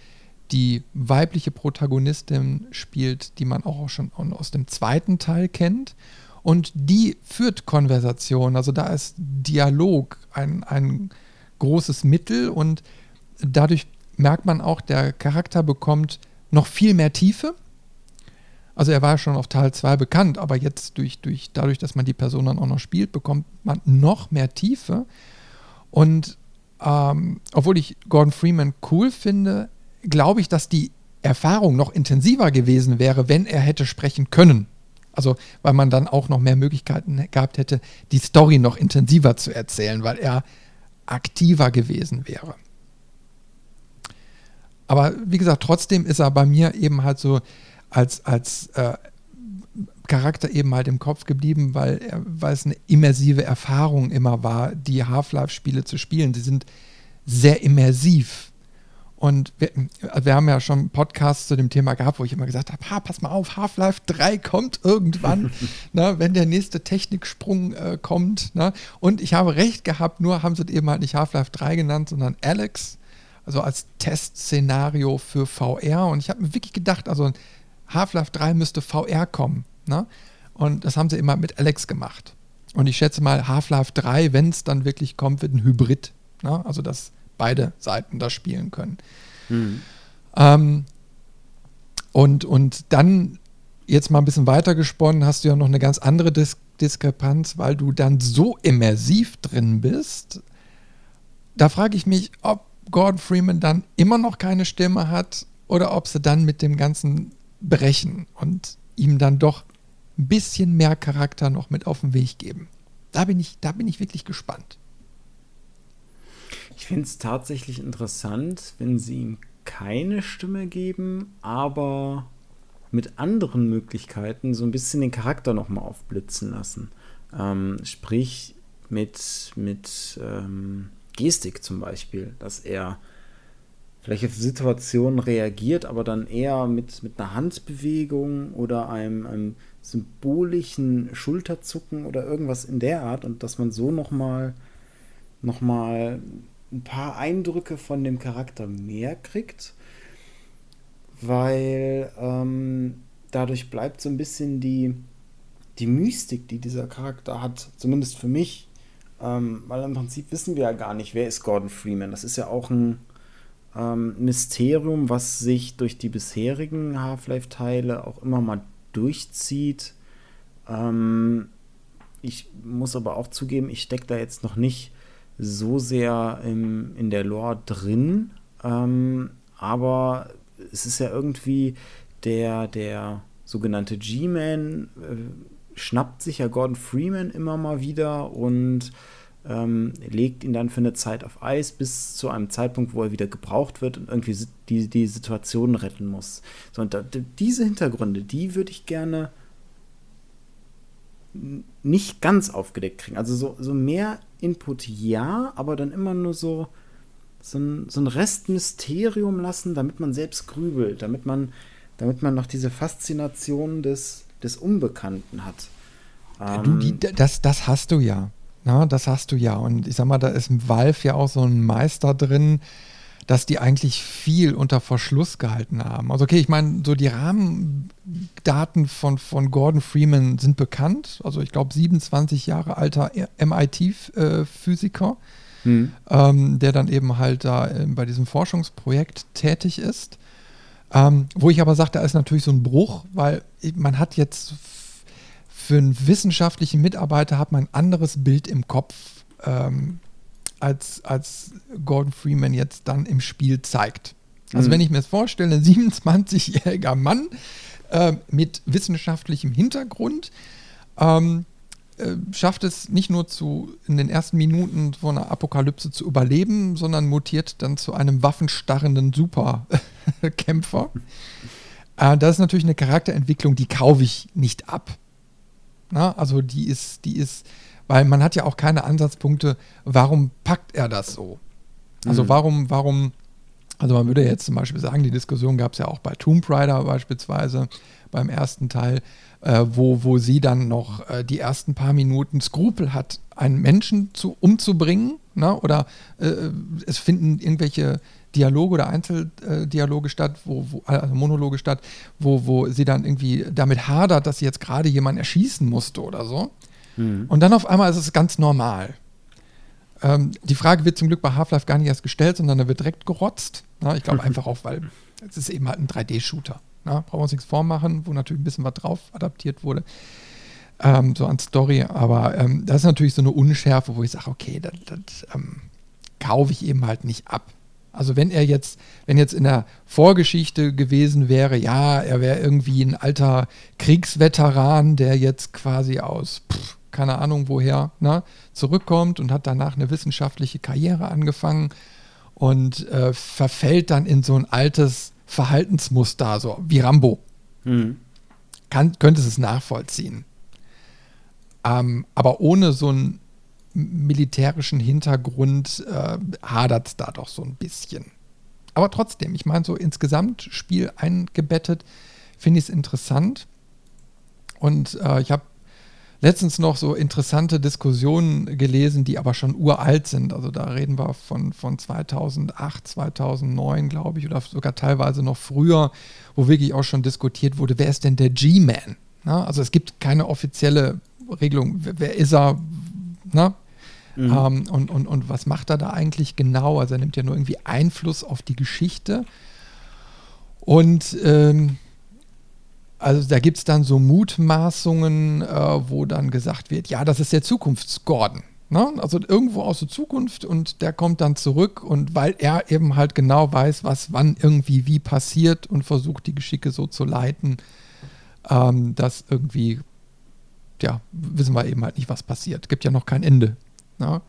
die weibliche Protagonistin spielt, die man auch schon aus dem zweiten Teil kennt. Und die führt Konversation. Also da ist Dialog ein, ein großes Mittel und dadurch merkt man auch, der Charakter bekommt noch viel mehr Tiefe. Also er war schon auf Teil 2 bekannt, aber jetzt durch, durch, dadurch, dass man die Person dann auch noch spielt, bekommt man noch mehr Tiefe. Und ähm, obwohl ich Gordon Freeman cool finde, glaube ich, dass die Erfahrung noch intensiver gewesen wäre, wenn er hätte sprechen können. Also, weil man dann auch noch mehr Möglichkeiten gehabt hätte, die Story noch intensiver zu erzählen, weil er aktiver gewesen wäre. Aber wie gesagt, trotzdem ist er bei mir eben halt so als, als äh, Charakter eben halt im Kopf geblieben, weil, weil es eine immersive Erfahrung immer war, die Half-Life-Spiele zu spielen. Sie sind sehr immersiv. Und wir, wir, haben ja schon Podcasts zu dem Thema gehabt, wo ich immer gesagt habe, ha, pass mal auf, Half-Life 3 kommt irgendwann, ne, wenn der nächste Techniksprung äh, kommt. Ne? Und ich habe recht gehabt, nur haben sie es eben halt nicht Half-Life 3 genannt, sondern Alex, also als Testszenario für VR. Und ich habe mir wirklich gedacht, also Half-Life 3 müsste VR kommen. Ne? Und das haben sie immer mit Alex gemacht. Und ich schätze mal, Half-Life 3, wenn es dann wirklich kommt, wird ein Hybrid. Ne? Also das beide Seiten da spielen können. Mhm. Ähm, und, und dann jetzt mal ein bisschen weiter gesponnen, hast du ja noch eine ganz andere Dis Diskrepanz, weil du dann so immersiv drin bist. Da frage ich mich, ob Gordon Freeman dann immer noch keine Stimme hat oder ob sie dann mit dem ganzen brechen und ihm dann doch ein bisschen mehr Charakter noch mit auf den Weg geben. Da bin ich, da bin ich wirklich gespannt. Ich finde es tatsächlich interessant, wenn sie ihm keine Stimme geben, aber mit anderen Möglichkeiten so ein bisschen den Charakter nochmal aufblitzen lassen. Ähm, sprich mit, mit ähm, Gestik zum Beispiel, dass er vielleicht auf Situationen reagiert, aber dann eher mit, mit einer Handbewegung oder einem, einem symbolischen Schulterzucken oder irgendwas in der Art und dass man so nochmal noch mal ein paar Eindrücke von dem Charakter mehr kriegt, weil ähm, dadurch bleibt so ein bisschen die, die Mystik, die dieser Charakter hat, zumindest für mich, ähm, weil im Prinzip wissen wir ja gar nicht, wer ist Gordon Freeman. Das ist ja auch ein ähm, Mysterium, was sich durch die bisherigen Half-Life-Teile auch immer mal durchzieht. Ähm, ich muss aber auch zugeben, ich stecke da jetzt noch nicht so sehr im, in der Lore drin. Ähm, aber es ist ja irgendwie der, der sogenannte G-Man äh, schnappt sich ja Gordon Freeman immer mal wieder und ähm, legt ihn dann für eine Zeit auf Eis bis zu einem Zeitpunkt, wo er wieder gebraucht wird und irgendwie die, die Situation retten muss. So, und da, diese Hintergründe, die würde ich gerne nicht ganz aufgedeckt kriegen. Also so, so mehr Input ja, aber dann immer nur so, so ein, so ein Restmysterium lassen, damit man selbst grübelt, damit man, damit man noch diese Faszination des, des Unbekannten hat. du, die, ähm, das, das hast du ja. Na, das hast du ja. Und ich sag mal, da ist Valve ja auch so ein Meister drin, dass die eigentlich viel unter Verschluss gehalten haben. Also okay, ich meine, so die Rahmendaten von, von Gordon Freeman sind bekannt. Also ich glaube 27 Jahre alter MIT-Physiker, hm. ähm, der dann eben halt da äh, bei diesem Forschungsprojekt tätig ist. Ähm, wo ich aber sage, da ist natürlich so ein Bruch, weil man hat jetzt für einen wissenschaftlichen Mitarbeiter hat man ein anderes Bild im Kopf. Ähm, als, als Gordon Freeman jetzt dann im Spiel zeigt. Also mhm. wenn ich mir das vorstelle, ein 27-jähriger Mann äh, mit wissenschaftlichem Hintergrund ähm, äh, schafft es nicht nur zu in den ersten Minuten von einer Apokalypse zu überleben, sondern mutiert dann zu einem waffenstarrenden Superkämpfer. äh, das ist natürlich eine Charakterentwicklung, die kaufe ich nicht ab. Na, also die ist, die ist weil man hat ja auch keine Ansatzpunkte, warum packt er das so? Also mhm. warum, warum, also man würde jetzt zum Beispiel sagen, die Diskussion gab es ja auch bei Tomb Raider beispielsweise beim ersten Teil, äh, wo, wo sie dann noch äh, die ersten paar Minuten Skrupel hat, einen Menschen zu, umzubringen, ne? oder äh, es finden irgendwelche Dialoge oder Einzeldialoge statt, wo, wo, also Monologe statt, wo, wo sie dann irgendwie damit hadert, dass sie jetzt gerade jemanden erschießen musste oder so. Mhm. Und dann auf einmal ist es ganz normal. Ähm, die Frage wird zum Glück bei Half-Life gar nicht erst gestellt, sondern da wird direkt gerotzt. Na, ich glaube einfach auch, weil es ist eben halt ein 3D-Shooter. Brauchen wir uns nichts vormachen, wo natürlich ein bisschen was drauf adaptiert wurde. Ähm, so an Story, aber ähm, das ist natürlich so eine Unschärfe, wo ich sage, okay, das, das ähm, kaufe ich eben halt nicht ab. Also wenn er jetzt, wenn jetzt in der Vorgeschichte gewesen wäre, ja, er wäre irgendwie ein alter Kriegsveteran, der jetzt quasi aus pff, keine Ahnung woher, ne, zurückkommt und hat danach eine wissenschaftliche Karriere angefangen und äh, verfällt dann in so ein altes Verhaltensmuster, so wie Rambo. Mhm. Kann, könnte es nachvollziehen. Ähm, aber ohne so einen militärischen Hintergrund äh, hadert es da doch so ein bisschen. Aber trotzdem, ich meine, so insgesamt Spiel eingebettet, finde ich es interessant. Und äh, ich habe letztens noch so interessante Diskussionen gelesen, die aber schon uralt sind. Also da reden wir von, von 2008, 2009, glaube ich, oder sogar teilweise noch früher, wo wirklich auch schon diskutiert wurde, wer ist denn der G-Man? Also es gibt keine offizielle Regelung, wer, ist er? Na? Mhm. Ähm, und, und, und was macht er da eigentlich genau? Also er nimmt ja nur irgendwie Einfluss auf die Geschichte. Und ähm, also da gibt es dann so Mutmaßungen, äh, wo dann gesagt wird, ja, das ist der Zukunftsgordon. Ne? Also irgendwo aus der Zukunft und der kommt dann zurück und weil er eben halt genau weiß, was wann irgendwie wie passiert und versucht die Geschicke so zu leiten, ähm, dass irgendwie, ja, wissen wir eben halt nicht, was passiert. Gibt ja noch kein Ende. Ne?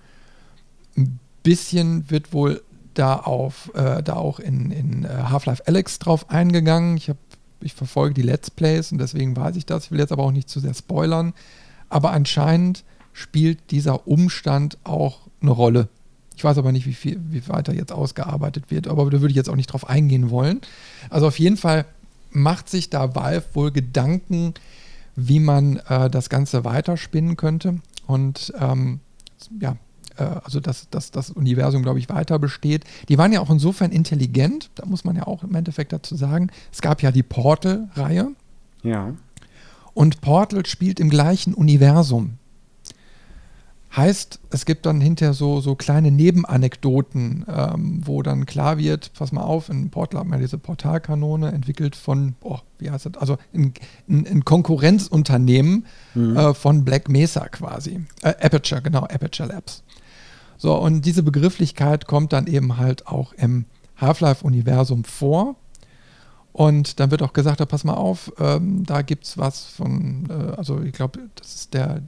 Ein bisschen wird wohl da, auf, äh, da auch in, in äh, Half-Life Alex drauf eingegangen. Ich habe ich verfolge die Let's Plays und deswegen weiß ich das. Ich will jetzt aber auch nicht zu sehr spoilern. Aber anscheinend spielt dieser Umstand auch eine Rolle. Ich weiß aber nicht, wie, viel, wie weiter jetzt ausgearbeitet wird, aber da würde ich jetzt auch nicht drauf eingehen wollen. Also auf jeden Fall macht sich da Valve wohl Gedanken, wie man äh, das Ganze weiterspinnen könnte. Und ähm, ja, äh, also dass, dass das Universum, glaube ich, weiter besteht. Die waren ja auch insofern intelligent, da muss man ja auch im Endeffekt dazu sagen. Es gab ja die Portal-Reihe. Ja. Und Portal spielt im gleichen Universum. Heißt, es gibt dann hinterher so, so kleine Nebenanekdoten, ähm, wo dann klar wird, pass mal auf, in Portal hat man diese Portalkanone entwickelt von, oh, wie heißt das, also ein, ein, ein Konkurrenzunternehmen mhm. äh, von Black Mesa quasi. Äh, Aperture, genau, Aperture Labs. So, und diese Begrifflichkeit kommt dann eben halt auch im Half-Life-Universum vor. Und dann wird auch gesagt, pass mal auf, ähm, da gibt es was von, äh, also ich glaube, das ist der,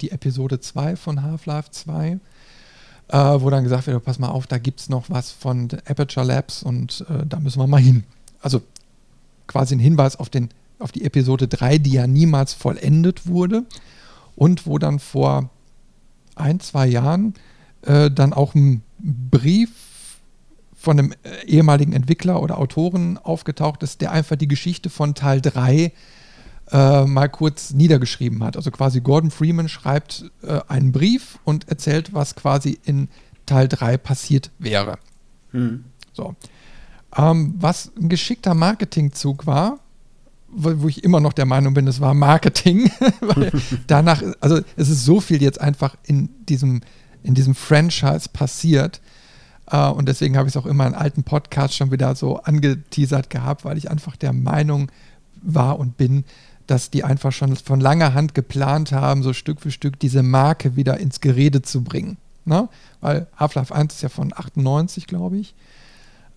die Episode 2 von Half-Life 2, äh, wo dann gesagt wird, pass mal auf, da gibt es noch was von Aperture Labs und äh, da müssen wir mal hin. Also quasi ein Hinweis auf, den, auf die Episode 3, die ja niemals vollendet wurde und wo dann vor ein, zwei Jahren äh, dann auch ein Brief von einem äh, ehemaligen Entwickler oder Autoren aufgetaucht ist, der einfach die Geschichte von Teil 3 äh, mal kurz niedergeschrieben hat. Also quasi Gordon Freeman schreibt äh, einen Brief und erzählt, was quasi in Teil 3 passiert wäre. Mhm. So. Ähm, was ein geschickter Marketingzug war, wo, wo, ich immer noch der Meinung bin, es war Marketing, weil danach, also es ist so viel jetzt einfach in diesem, in diesem Franchise passiert. Uh, und deswegen habe ich es auch immer in alten Podcasts schon wieder so angeteasert gehabt, weil ich einfach der Meinung war und bin, dass die einfach schon von langer Hand geplant haben, so Stück für Stück diese Marke wieder ins Gerede zu bringen. Ne? Weil Half-Life 1 ist ja von 98, glaube ich.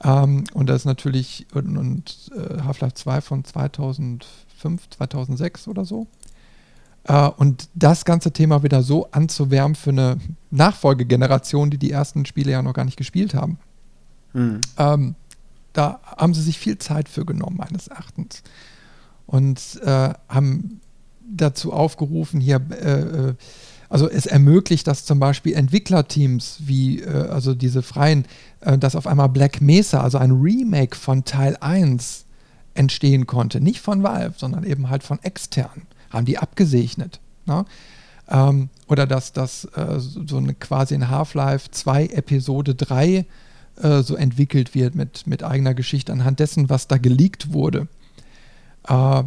Ähm, und das ist natürlich, und, und äh, Half-Life 2 von 2005, 2006 oder so. Äh, und das ganze Thema wieder so anzuwärmen für eine Nachfolgegeneration, die die ersten Spiele ja noch gar nicht gespielt haben. Mhm. Ähm, da haben sie sich viel Zeit für genommen, meines Erachtens. Und äh, haben dazu aufgerufen, hier äh, äh also es ermöglicht, dass zum Beispiel Entwicklerteams wie, äh, also diese freien, äh, dass auf einmal Black Mesa, also ein Remake von Teil 1 entstehen konnte. Nicht von Valve, sondern eben halt von extern. Haben die abgesegnet. Ne? Ähm, oder dass das äh, so eine quasi in Half-Life 2 Episode 3 äh, so entwickelt wird mit, mit eigener Geschichte anhand dessen, was da geleakt wurde. Äh,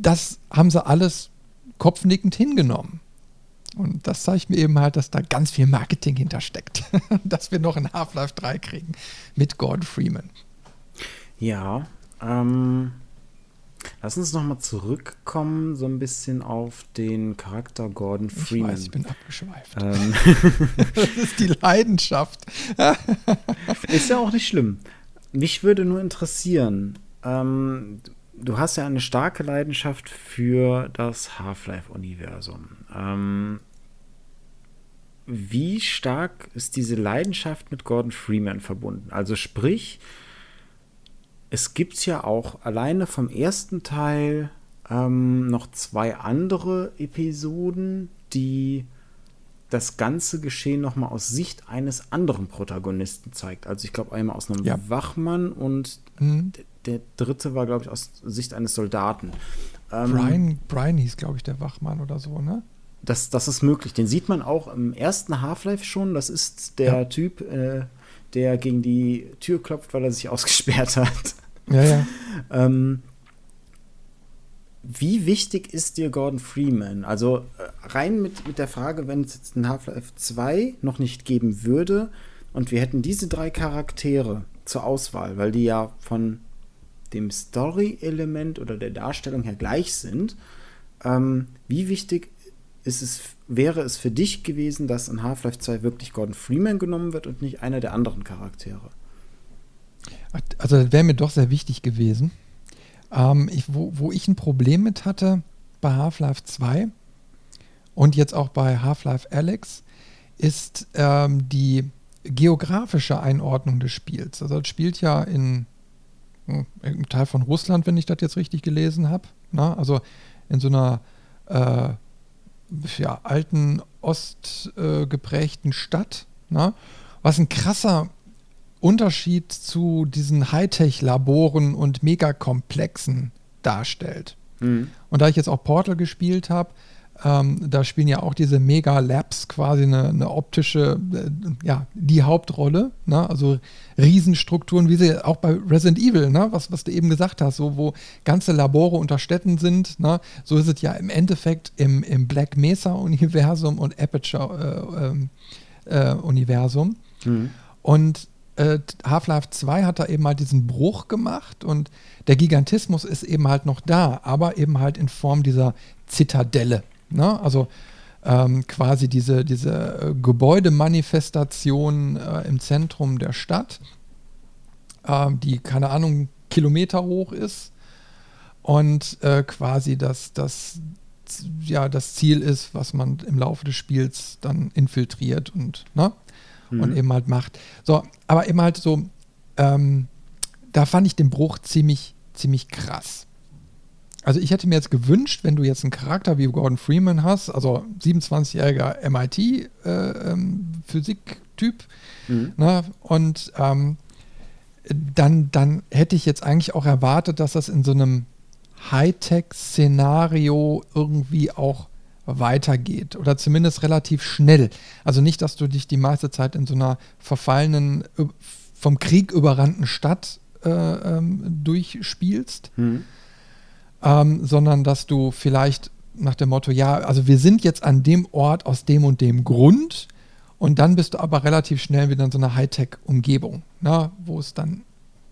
das haben sie alles kopfnickend hingenommen. Und das zeigt mir eben halt, dass da ganz viel Marketing hintersteckt. dass wir noch ein Half-Life 3 kriegen mit Gordon Freeman. Ja, ähm, lass uns nochmal zurückkommen, so ein bisschen auf den Charakter Gordon Freeman. Ich weiß, ich bin abgeschweift. Ähm. das ist die Leidenschaft. ist ja auch nicht schlimm. Mich würde nur interessieren, ähm, du hast ja eine starke Leidenschaft für das Half-Life-Universum. Ähm, wie stark ist diese Leidenschaft mit Gordon Freeman verbunden? Also sprich, es gibt ja auch alleine vom ersten Teil ähm, noch zwei andere Episoden, die das ganze Geschehen nochmal aus Sicht eines anderen Protagonisten zeigt. Also ich glaube einmal aus einem ja. Wachmann und mhm der dritte war, glaube ich, aus Sicht eines Soldaten. Ähm, Brian, Brian hieß, glaube ich, der Wachmann oder so, ne? Das, das ist möglich. Den sieht man auch im ersten Half-Life schon. Das ist der ja. Typ, äh, der gegen die Tür klopft, weil er sich ausgesperrt hat. Ja, ja. ähm, wie wichtig ist dir Gordon Freeman? Also äh, rein mit, mit der Frage, wenn es jetzt ein Half-Life 2 noch nicht geben würde und wir hätten diese drei Charaktere zur Auswahl, weil die ja von dem Story-Element oder der Darstellung her gleich sind, ähm, wie wichtig ist es, wäre es für dich gewesen, dass in Half-Life 2 wirklich Gordon Freeman genommen wird und nicht einer der anderen Charaktere? Also das wäre mir doch sehr wichtig gewesen. Ähm, ich, wo, wo ich ein Problem mit hatte bei Half-Life 2 und jetzt auch bei Half-Life Alex, ist ähm, die geografische Einordnung des Spiels. Also das spielt ja in irgendein Teil von Russland, wenn ich das jetzt richtig gelesen habe. Also in so einer äh, ja, alten ostgeprägten äh, Stadt. Na? Was ein krasser Unterschied zu diesen Hightech-Laboren und Megakomplexen darstellt. Mhm. Und da ich jetzt auch Portal gespielt habe, ähm, da spielen ja auch diese Mega-Labs quasi eine, eine optische, äh, ja, die Hauptrolle. Ne? Also Riesenstrukturen, wie sie auch bei Resident Evil, ne? was, was du eben gesagt hast, so, wo ganze Labore unter Städten sind. Ne? So ist es ja im Endeffekt im, im Black Mesa-Universum und Aperture-Universum. Äh, äh, mhm. Und äh, Half-Life 2 hat da eben halt diesen Bruch gemacht und der Gigantismus ist eben halt noch da, aber eben halt in Form dieser Zitadelle. Ne? Also ähm, quasi diese, diese äh, Gebäudemanifestation äh, im Zentrum der Stadt, äh, die, keine Ahnung, Kilometer hoch ist und äh, quasi das, das, ja, das Ziel ist, was man im Laufe des Spiels dann infiltriert und, ne? Mhm. und eben halt macht. So, aber eben halt so, ähm, da fand ich den Bruch ziemlich, ziemlich krass. also ich hätte mir jetzt gewünscht, wenn du jetzt einen Charakter wie Gordon Freeman hast, also 27-jähriger MIT-Physik-Typ, äh, ähm, mhm. ne, und ähm, dann, dann hätte ich jetzt eigentlich auch erwartet, dass das in so einem Hightech-Szenario irgendwie auch weitergeht oder zumindest relativ schnell. Also nicht, dass du dich die meiste Zeit in so einer verfallenen, vom Krieg überrannten Stadt äh, ähm, durchspielst, mhm. ähm, sondern dass du vielleicht nach dem Motto, ja, also wir sind jetzt an dem Ort aus dem und dem Grund und dann bist du aber relativ schnell wieder in so einer Hightech-Umgebung, ne, wo es dann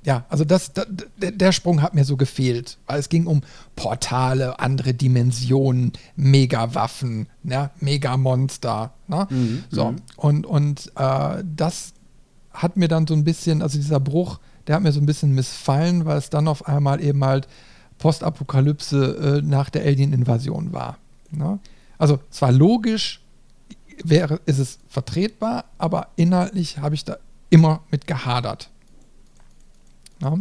ja, also das, das, der Sprung hat mir so gefehlt, weil es ging um Portale, andere Dimensionen, Megawaffen, ne, Megamonster. Ne? Mhm, so, mhm. und, und äh, das hat mir dann so ein bisschen, also dieser Bruch, der hat mir so ein bisschen missfallen, weil es dann auf einmal eben halt Postapokalypse äh, nach der Alien-Invasion war. Ne? Also zwar logisch wäre, ist es vertretbar, aber inhaltlich habe ich da immer mit gehadert. Ja?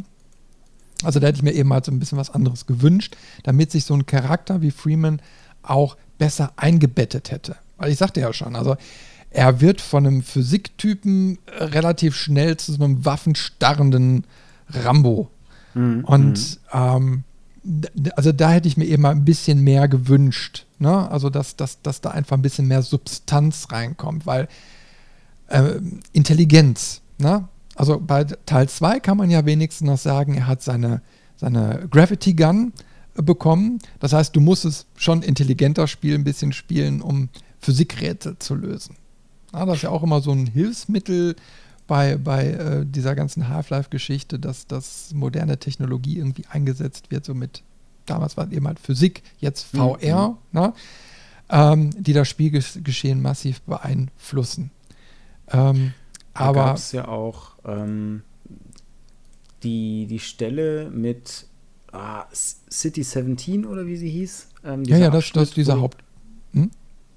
Also da hätte ich mir eben halt so ein bisschen was anderes gewünscht, damit sich so ein Charakter wie Freeman auch besser eingebettet hätte. Weil ich sagte ja schon, also er wird von einem Physiktypen relativ schnell zu so einem waffenstarrenden Rambo. Mhm. Und ähm, also da hätte ich mir eben mal ein bisschen mehr gewünscht. Ne? Also dass, dass, dass da einfach ein bisschen mehr Substanz reinkommt, weil äh, Intelligenz, ne? Also bei Teil 2 kann man ja wenigstens noch sagen, er hat seine, seine Gravity Gun äh, bekommen. Das heißt, du musst es schon intelligenter spielen, ein bisschen spielen, um Physikrätsel zu lösen. Ja, das ist ja auch immer so ein Hilfsmittel bei, bei äh, dieser ganzen Half-Life-Geschichte, dass, dass moderne Technologie irgendwie eingesetzt wird, so mit, damals war es eben halt Physik, jetzt VR, mhm. ne? ähm, die das Spielgeschehen massiv beeinflussen. Ähm, aber gab es ja auch ähm, die, die Stelle mit ah, City 17 oder wie sie hieß. Ähm, ja, ja, das, das ist dieser Haupt. Hm?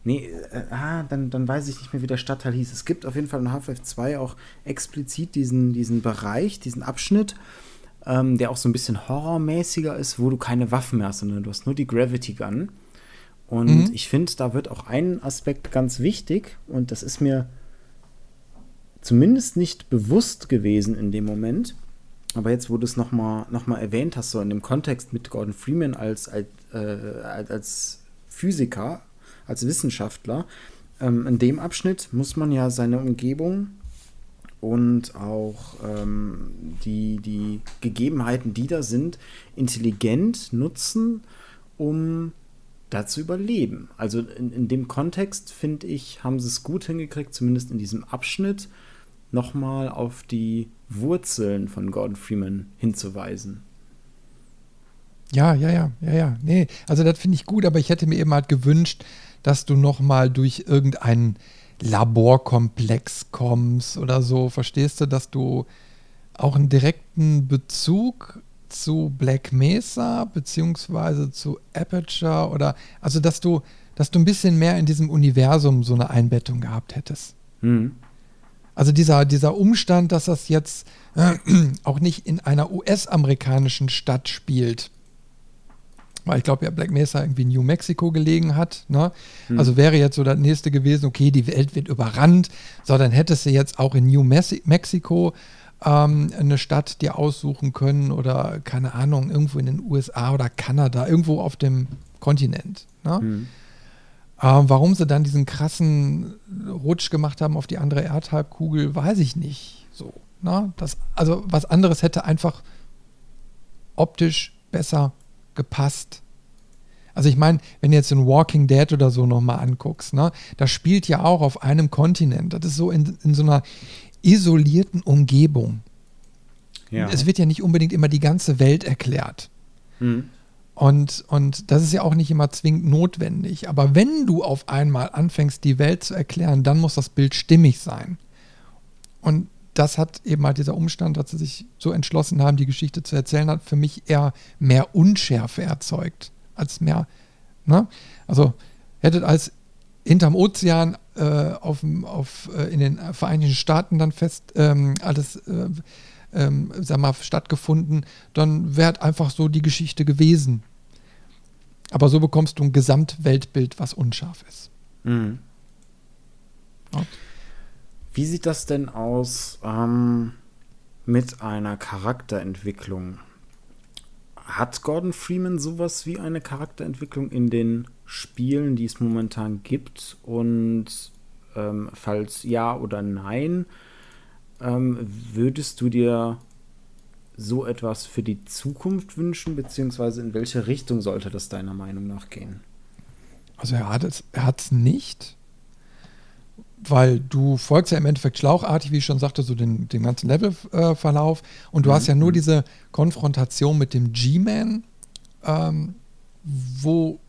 Nee, äh, ah, dann, dann weiß ich nicht mehr, wie der Stadtteil hieß. Es gibt auf jeden Fall in Half-Life 2 auch explizit diesen, diesen Bereich, diesen Abschnitt, ähm, der auch so ein bisschen horrormäßiger ist, wo du keine Waffen mehr hast, sondern du hast nur die Gravity Gun. Und mhm. ich finde, da wird auch ein Aspekt ganz wichtig und das ist mir zumindest nicht bewusst gewesen in dem Moment. Aber jetzt, wo du es nochmal noch mal erwähnt hast, so in dem Kontext mit Gordon Freeman als, als, äh, als Physiker, als Wissenschaftler, ähm, in dem Abschnitt muss man ja seine Umgebung und auch ähm, die, die Gegebenheiten, die da sind, intelligent nutzen, um da zu überleben. Also in, in dem Kontext, finde ich, haben sie es gut hingekriegt, zumindest in diesem Abschnitt, nochmal auf die Wurzeln von Gordon Freeman hinzuweisen. Ja, ja, ja, ja, ja. Nee, also das finde ich gut, aber ich hätte mir eben halt gewünscht, dass du nochmal durch irgendeinen Laborkomplex kommst oder so. Verstehst du, dass du auch einen direkten Bezug zu Black Mesa beziehungsweise zu Aperture oder also dass du, dass du ein bisschen mehr in diesem Universum so eine Einbettung gehabt hättest. Mhm. Also dieser, dieser Umstand, dass das jetzt äh, auch nicht in einer US-amerikanischen Stadt spielt, weil ich glaube ja Black Mesa irgendwie New Mexico gelegen hat. Ne? Hm. Also wäre jetzt so das nächste gewesen, okay, die Welt wird überrannt, so dann hättest du jetzt auch in New Mexico ähm, eine Stadt dir aussuchen können oder keine Ahnung, irgendwo in den USA oder Kanada, irgendwo auf dem Kontinent. Ne? Hm. Ähm, warum sie dann diesen krassen Rutsch gemacht haben auf die andere Erdhalbkugel, weiß ich nicht. So, na? Das, also was anderes hätte einfach optisch besser gepasst. Also ich meine, wenn du jetzt den Walking Dead oder so nochmal anguckst, ne, das spielt ja auch auf einem Kontinent. Das ist so in, in so einer isolierten Umgebung. Ja. Es wird ja nicht unbedingt immer die ganze Welt erklärt. Mhm. Und, und das ist ja auch nicht immer zwingend notwendig. Aber wenn du auf einmal anfängst, die Welt zu erklären, dann muss das Bild stimmig sein. Und das hat eben halt dieser Umstand, dass sie sich so entschlossen haben, die Geschichte zu erzählen, hat für mich eher mehr Unschärfe erzeugt, als mehr. Ne? Also hättet als hinterm Ozean äh, auf, auf, äh, in den Vereinigten Staaten dann fest ähm, alles äh, ähm, sag mal, stattgefunden, dann wäre einfach so die Geschichte gewesen. Aber so bekommst du ein Gesamtweltbild, was unscharf ist. Mhm. Ja. Wie sieht das denn aus ähm, mit einer Charakterentwicklung? Hat Gordon Freeman sowas wie eine Charakterentwicklung in den Spielen, die es momentan gibt? Und ähm, falls ja oder nein, ähm, würdest du dir so etwas für die Zukunft wünschen, beziehungsweise in welche Richtung sollte das deiner Meinung nach gehen? Also er hat es, er hat es nicht, weil du folgst ja im Endeffekt schlauchartig, wie ich schon sagte, so den, den ganzen Levelverlauf und du Mhm. hast ja nur diese Konfrontation mit dem G-Man, ähm, wo,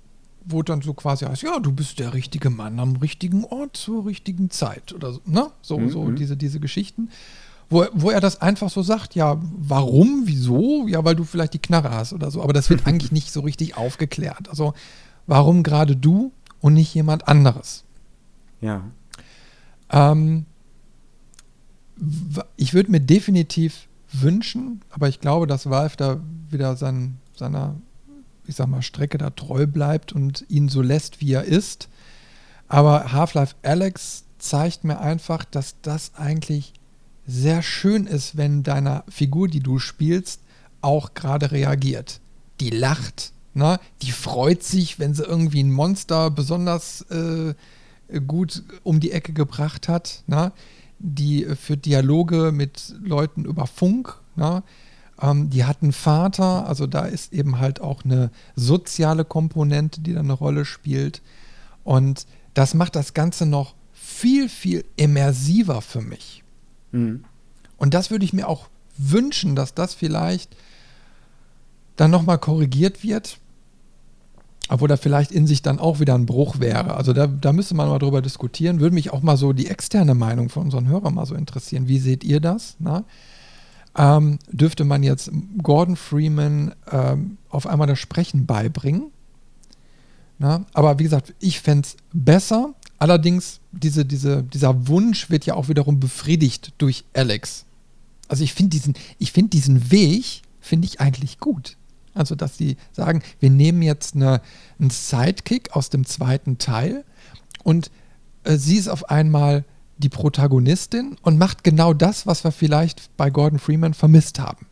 wo dann so quasi heißt, ja, du bist der richtige Mann am richtigen Ort zur richtigen Zeit oder so, ne? So, Mhm, so mhm. diese, diese Geschichten. Wo, wo er das einfach so sagt, ja, warum, wieso? Ja, weil du vielleicht die Knarre hast oder so. Aber das wird eigentlich nicht so richtig aufgeklärt. Also, warum gerade du und nicht jemand anderes? Ja. Ähm, ich würde mir definitiv wünschen, aber ich glaube, dass Valve da wieder sein, seiner, ich sag mal, Strecke da treu bleibt und ihn so lässt, wie er ist. Aber Half-Life Alex zeigt mir einfach, dass das eigentlich sehr schön ist, wenn deiner Figur, die du spielst, auch gerade reagiert. Die lacht, ne? die freut sich, wenn sie irgendwie ein Monster besonders äh, gut um die Ecke gebracht hat, ne? die für Dialoge mit Leuten über Funk, ne? ähm, die hat einen Vater, also da ist eben halt auch eine soziale Komponente, die da eine Rolle spielt. Und das macht das Ganze noch viel, viel immersiver für mich. Mhm. Und das würde ich mir auch wünschen, dass das vielleicht dann nochmal korrigiert wird. Obwohl da vielleicht in sich dann auch wieder ein Bruch wäre. Also da, da müsste man mal drüber diskutieren. Würde mich auch mal so die externe Meinung von unseren Hörern mal so interessieren. Wie seht ihr das? Na? Ähm, dürfte man jetzt Gordon Freeman ähm, auf einmal das Sprechen beibringen? Na? Aber wie gesagt, ich fände es besser. Allerdings, diese, diese, dieser Wunsch wird ja auch wiederum befriedigt durch Alex. Also ich finde diesen, ich finde diesen Weg, finde ich eigentlich gut. Also, dass sie sagen, wir nehmen jetzt eine, einen Sidekick aus dem zweiten Teil und äh, sie ist auf einmal die Protagonistin und macht genau das, was wir vielleicht bei Gordon Freeman vermisst haben.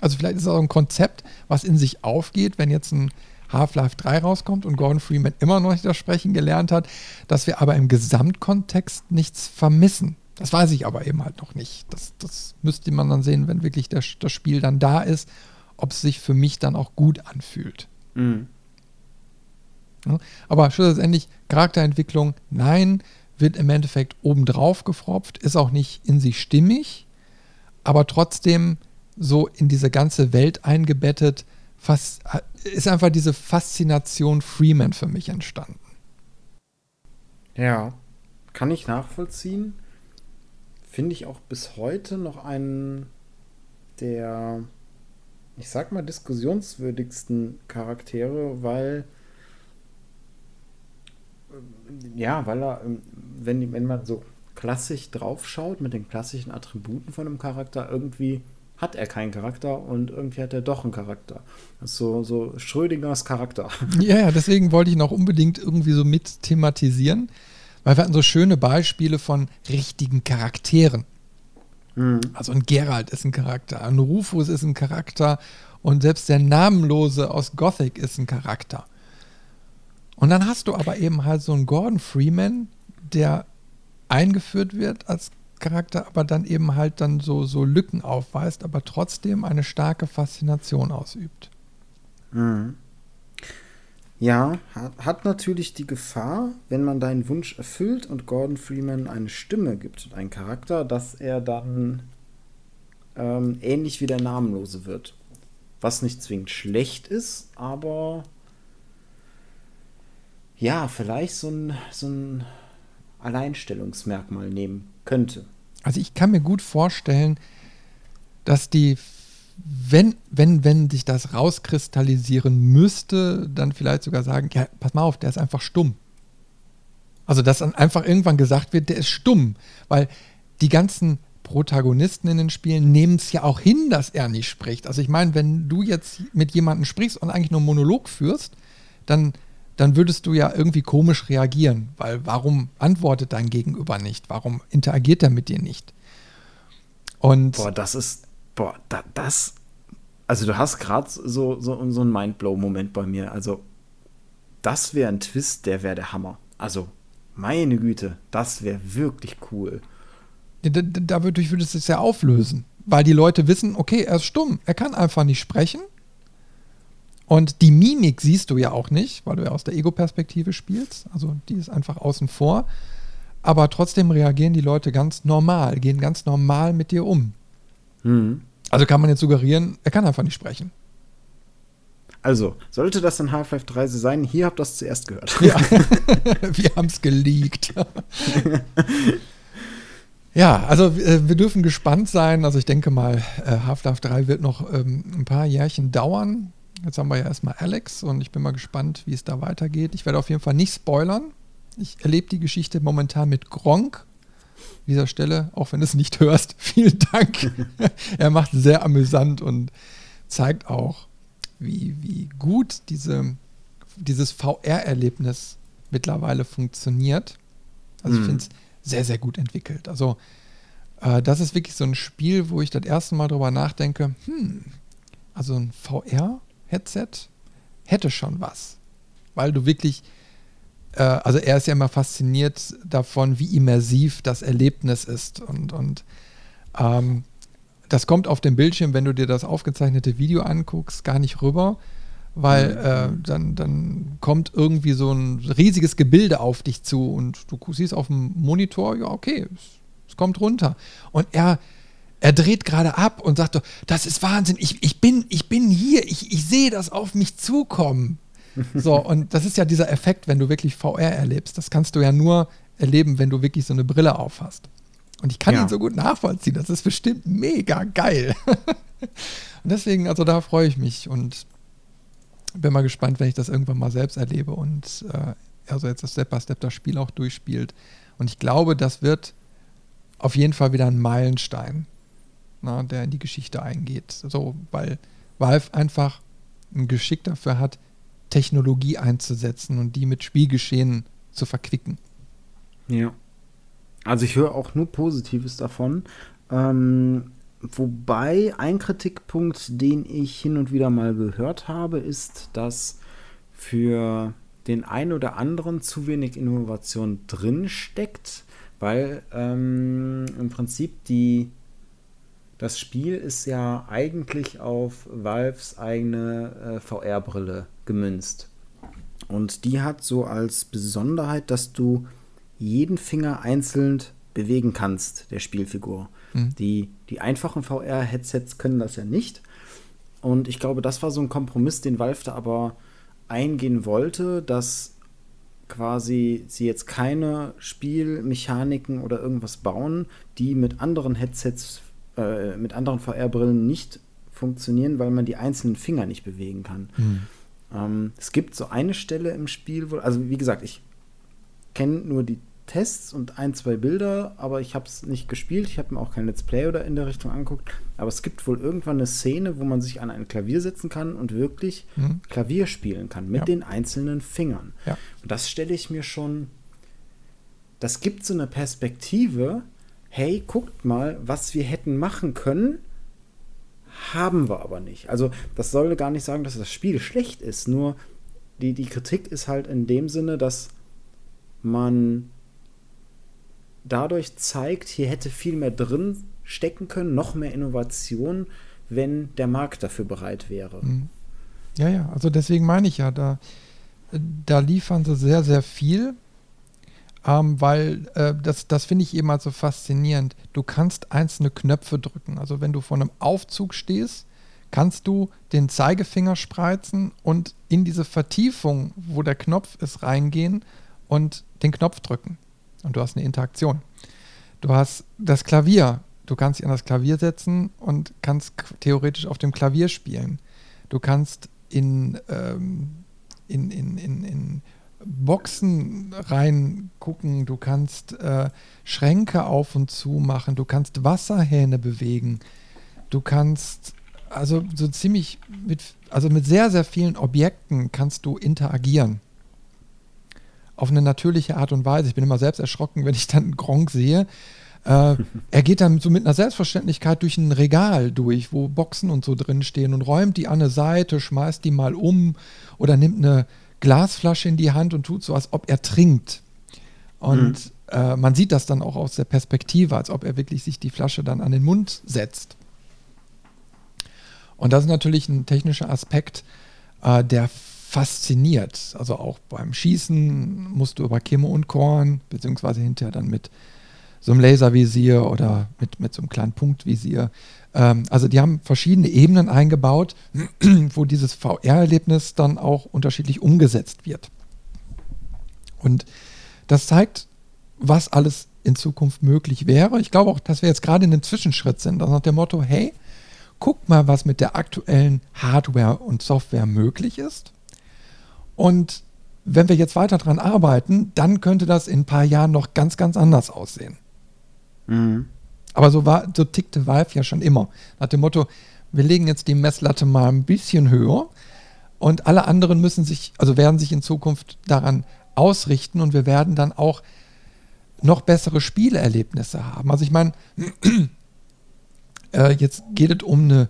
Also vielleicht ist es auch ein Konzept, was in sich aufgeht, wenn jetzt ein Half-Life 3 rauskommt und Gordon Freeman immer noch nicht das Sprechen gelernt hat, dass wir aber im Gesamtkontext nichts vermissen. Das weiß ich aber eben halt noch nicht. Das, das müsste man dann sehen, wenn wirklich das, das Spiel dann da ist, ob es sich für mich dann auch gut anfühlt. Mhm. Ja, aber schlussendlich Charakterentwicklung, nein, wird im Endeffekt obendrauf gefropft, ist auch nicht in sich stimmig, aber trotzdem so in diese ganze Welt eingebettet, fast, ist einfach diese Faszination Freeman für mich entstanden. Ja, kann ich nachvollziehen. Finde ich auch bis heute noch einen der, ich sag mal, diskussionswürdigsten Charaktere, weil äh, ja, weil er, ähm, wenn, wenn man so klassisch draufschaut mit den klassischen Attributen von einem Charakter, irgendwie hat er keinen Charakter und irgendwie hat er doch einen Charakter. Das ist so, so Schrödingers Charakter. Ja, ja, deswegen wollte ich noch unbedingt irgendwie so mit thematisieren, weil wir hatten so schöne Beispiele von richtigen Charakteren. Also ein Geralt ist ein Charakter, ein Rufus ist ein Charakter und selbst der Namenlose aus Gothic ist ein Charakter. Und dann hast du aber eben halt so einen Gordon Freeman, der eingeführt wird als Charakter, aber dann eben halt dann so, so Lücken aufweist, aber trotzdem eine starke Faszination ausübt. Ja, hat, hat natürlich die Gefahr, wenn man deinen Wunsch erfüllt und Gordon Freeman eine Stimme gibt und einen Charakter, dass er dann ähm, ähnlich wie der Namenlose wird. Was nicht zwingend schlecht ist, aber ja, vielleicht so ein, so ein Alleinstellungsmerkmal nehmen könnte. Also ich kann mir gut vorstellen, dass die, wenn, wenn, wenn sich das rauskristallisieren müsste, dann vielleicht sogar sagen, ja, pass mal auf, der ist einfach stumm. Also dass dann einfach irgendwann gesagt wird, der ist stumm, weil die ganzen Protagonisten in den Spielen nehmen es ja auch hin, dass er nicht spricht. Also ich meine, wenn du jetzt mit jemandem sprichst und eigentlich nur einen Monolog führst, dann, dann würdest du ja irgendwie komisch reagieren, weil warum antwortet dein Gegenüber nicht? Warum interagiert er mit dir nicht? Und boah, das ist, boah, da, das, also du hast gerade so, so, so einen Mindblow-Moment bei mir. Also, das wäre ein Twist, der wäre der Hammer. Also, meine Güte, das wäre wirklich cool. Dadurch würde es ja auflösen, weil die Leute wissen, okay, er ist stumm, er kann einfach nicht sprechen. Und die Mimik siehst du ja auch nicht, weil du ja aus der Ego-Perspektive spielst. Also die ist einfach außen vor. Aber trotzdem reagieren die Leute ganz normal, gehen ganz normal mit dir um. Mhm. Also kann man jetzt suggerieren, er kann einfach nicht sprechen. Also, sollte das dann Half-Life 3 sein, hier habt ihr das zuerst gehört. Ja, wir haben es geleakt. ja, also äh, wir dürfen gespannt sein. Also ich denke mal, äh, Half-Life 3 wird noch ähm, ein paar Jährchen dauern. Jetzt haben wir ja erstmal Alex und ich bin mal gespannt, wie es da weitergeht. Ich werde auf jeden Fall nicht spoilern. Ich erlebe die Geschichte momentan mit Gronk. An dieser Stelle, auch wenn du es nicht hörst, vielen Dank. er macht sehr amüsant und zeigt auch, wie, wie gut diese, dieses VR-Erlebnis mittlerweile funktioniert. Also ich mhm. finde es sehr, sehr gut entwickelt. Also äh, das ist wirklich so ein Spiel, wo ich das erste Mal drüber nachdenke, hm, also ein VR-Headset hätte schon was. Weil du wirklich, äh, also er ist ja immer fasziniert davon, wie immersiv das Erlebnis ist. Und, und ähm, das kommt auf dem Bildschirm, wenn du dir das aufgezeichnete Video anguckst, gar nicht rüber, weil mhm. äh, dann, dann kommt irgendwie so ein riesiges Gebilde auf dich zu und du siehst auf dem Monitor, ja, okay, es, es kommt runter. Und er, er dreht gerade ab und sagt, das ist Wahnsinn, ich, ich, bin, ich bin hier, ich, ich sehe das auf mich zukommen. So, und das ist ja dieser Effekt, wenn du wirklich VR erlebst. Das kannst du ja nur erleben, wenn du wirklich so eine Brille auf hast. Und ich kann ja. ihn so gut nachvollziehen. Das ist bestimmt mega geil. und deswegen, also da freue ich mich und bin mal gespannt, wenn ich das irgendwann mal selbst erlebe und äh, also jetzt das Step by Step das Spiel auch durchspielt. Und ich glaube, das wird auf jeden Fall wieder ein Meilenstein, na, der in die Geschichte eingeht. So, weil Valve einfach ein Geschick dafür hat, Technologie einzusetzen und die mit Spielgeschehen zu verquicken. Ja. Also ich höre auch nur Positives davon. Ähm, wobei ein Kritikpunkt, den ich hin und wieder mal gehört habe, ist, dass für den einen oder anderen zu wenig Innovation drin steckt, weil ähm, im Prinzip die das Spiel ist ja eigentlich auf Valves eigene äh, VR-Brille gemünzt. Und die hat so als Besonderheit, dass du jeden Finger einzeln bewegen kannst, der Spielfigur. Mhm. Die, die einfachen VR-Headsets können das ja nicht. Und ich glaube, das war so ein Kompromiss, den Valve da aber eingehen wollte, dass quasi sie jetzt keine Spielmechaniken oder irgendwas bauen, die mit anderen Headsets, äh, mit anderen VR-Brillen nicht funktionieren, weil man die einzelnen Finger nicht bewegen kann. Mhm. Ähm, es gibt so eine Stelle im Spiel, wo, also wie gesagt, ich kenne nur die Tests und ein, zwei Bilder, aber ich habe es nicht gespielt. Ich habe mir auch kein Let's Play oder in der Richtung angeguckt. Aber es gibt wohl irgendwann eine Szene, wo man sich an ein Klavier setzen kann und wirklich mhm. Klavier spielen kann mit ja. den einzelnen Fingern. Ja. Und das stelle ich mir schon. Das gibt so eine Perspektive. Hey, guckt mal, was wir hätten machen können, haben wir aber nicht. Also, das soll gar nicht sagen, dass das Spiel schlecht ist. Nur die, die Kritik ist halt in dem Sinne, dass man dadurch zeigt, hier hätte viel mehr drin stecken können, noch mehr Innovation, wenn der Markt dafür bereit wäre. Mhm. Ja, ja, also deswegen meine ich ja, da, da liefern sie sehr, sehr viel, ähm, weil äh, das, das finde ich eben halt so faszinierend. Du kannst einzelne Knöpfe drücken. Also wenn du vor einem Aufzug stehst, kannst du den Zeigefinger spreizen und in diese Vertiefung, wo der Knopf ist, reingehen und den Knopf drücken. Und du hast eine Interaktion. Du hast das Klavier. Du kannst dich an das Klavier setzen und kannst theoretisch auf dem Klavier spielen. Du kannst in, ähm, in, in, in, in Boxen reingucken, du kannst äh, Schränke auf und zu machen, du kannst Wasserhähne bewegen, du kannst also so ziemlich mit, also mit sehr, sehr vielen Objekten kannst du interagieren. Auf eine natürliche Art und Weise. Ich bin immer selbst erschrocken, wenn ich dann Gronk sehe. Äh, er geht dann so mit einer Selbstverständlichkeit durch ein Regal durch, wo Boxen und so drin stehen und räumt die an eine Seite, schmeißt die mal um oder nimmt eine Glasflasche in die Hand und tut so, als ob er trinkt. Und mhm. äh, man sieht das dann auch aus der Perspektive, als ob er wirklich sich die Flasche dann an den Mund setzt. Und das ist natürlich ein technischer Aspekt, äh, der fasziniert. Also auch beim Schießen musst du über Kimme und Korn, beziehungsweise hinterher dann mit so einem Laservisier oder mit, mit so einem kleinen Punktvisier. Ähm, also die haben verschiedene Ebenen eingebaut, wo dieses VR-Erlebnis dann auch unterschiedlich umgesetzt wird. Und das zeigt, was alles in Zukunft möglich wäre. Ich glaube auch, dass wir jetzt gerade in einem Zwischenschritt sind. Also nach dem Motto, hey, guck mal, was mit der aktuellen Hardware und Software möglich ist. Und wenn wir jetzt weiter daran arbeiten, dann könnte das in ein paar Jahren noch ganz, ganz anders aussehen. Mhm. Aber so war, so tickte Valve ja schon immer. Nach dem Motto, wir legen jetzt die Messlatte mal ein bisschen höher und alle anderen müssen sich, also werden sich in Zukunft daran ausrichten und wir werden dann auch noch bessere Spielerlebnisse haben. Also ich meine, äh, jetzt geht es um eine,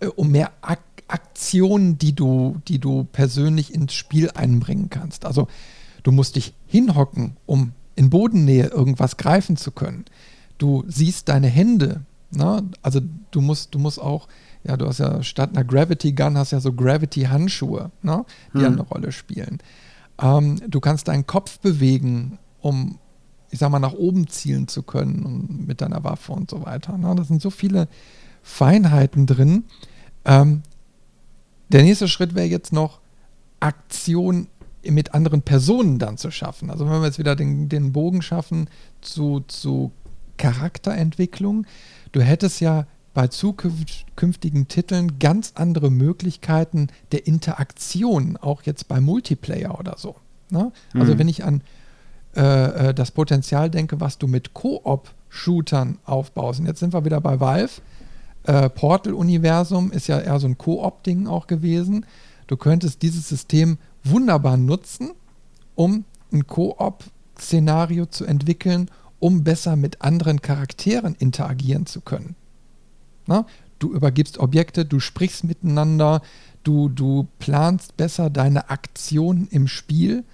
äh, um mehr Ak Aktionen, die du, die du persönlich ins Spiel einbringen kannst. Also du musst dich hinhocken, um in Bodennähe irgendwas greifen zu können. Du siehst deine Hände. Ne? Also du musst, du musst auch, ja, du hast ja statt einer Gravity Gun hast ja so Gravity Handschuhe, ne? die hm. eine Rolle spielen. Ähm, du kannst deinen Kopf bewegen, um ich sag mal, nach oben zielen zu können und mit deiner Waffe und so weiter. Ne? Da sind so viele Feinheiten drin. Ähm, der nächste Schritt wäre jetzt noch, Aktion mit anderen Personen dann zu schaffen. Also wenn wir jetzt wieder den, den Bogen schaffen zu, zu Charakterentwicklung, du hättest ja bei zukünftigen Titeln ganz andere Möglichkeiten der Interaktion, auch jetzt bei Multiplayer oder so. Ne? Also mhm. wenn ich an äh, äh, das Potenzial denke, was du mit Koop-Shootern aufbaust. Und jetzt sind wir wieder bei Valve. Äh, Portal-Universum ist ja eher so ein Koop-Ding auch gewesen. Du könntest dieses System wunderbar nutzen, um ein Koop-Szenario zu entwickeln, um besser mit anderen Charakteren interagieren zu können. Na? Du übergibst Objekte, du sprichst miteinander, du, du planst besser deine Aktionen im Spiel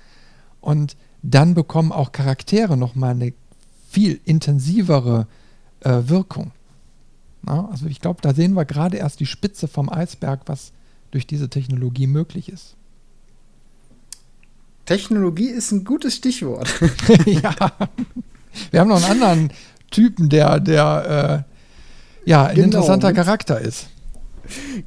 und dann bekommen auch Charaktere nochmal eine viel intensivere äh, Wirkung. Na, also ich glaube, da sehen wir gerade erst die Spitze vom Eisberg, was durch diese Technologie möglich ist. Technologie ist ein gutes Stichwort. ja. Wir haben noch einen anderen Typen, der, der äh, ja, ein genau. interessanter Charakter ist.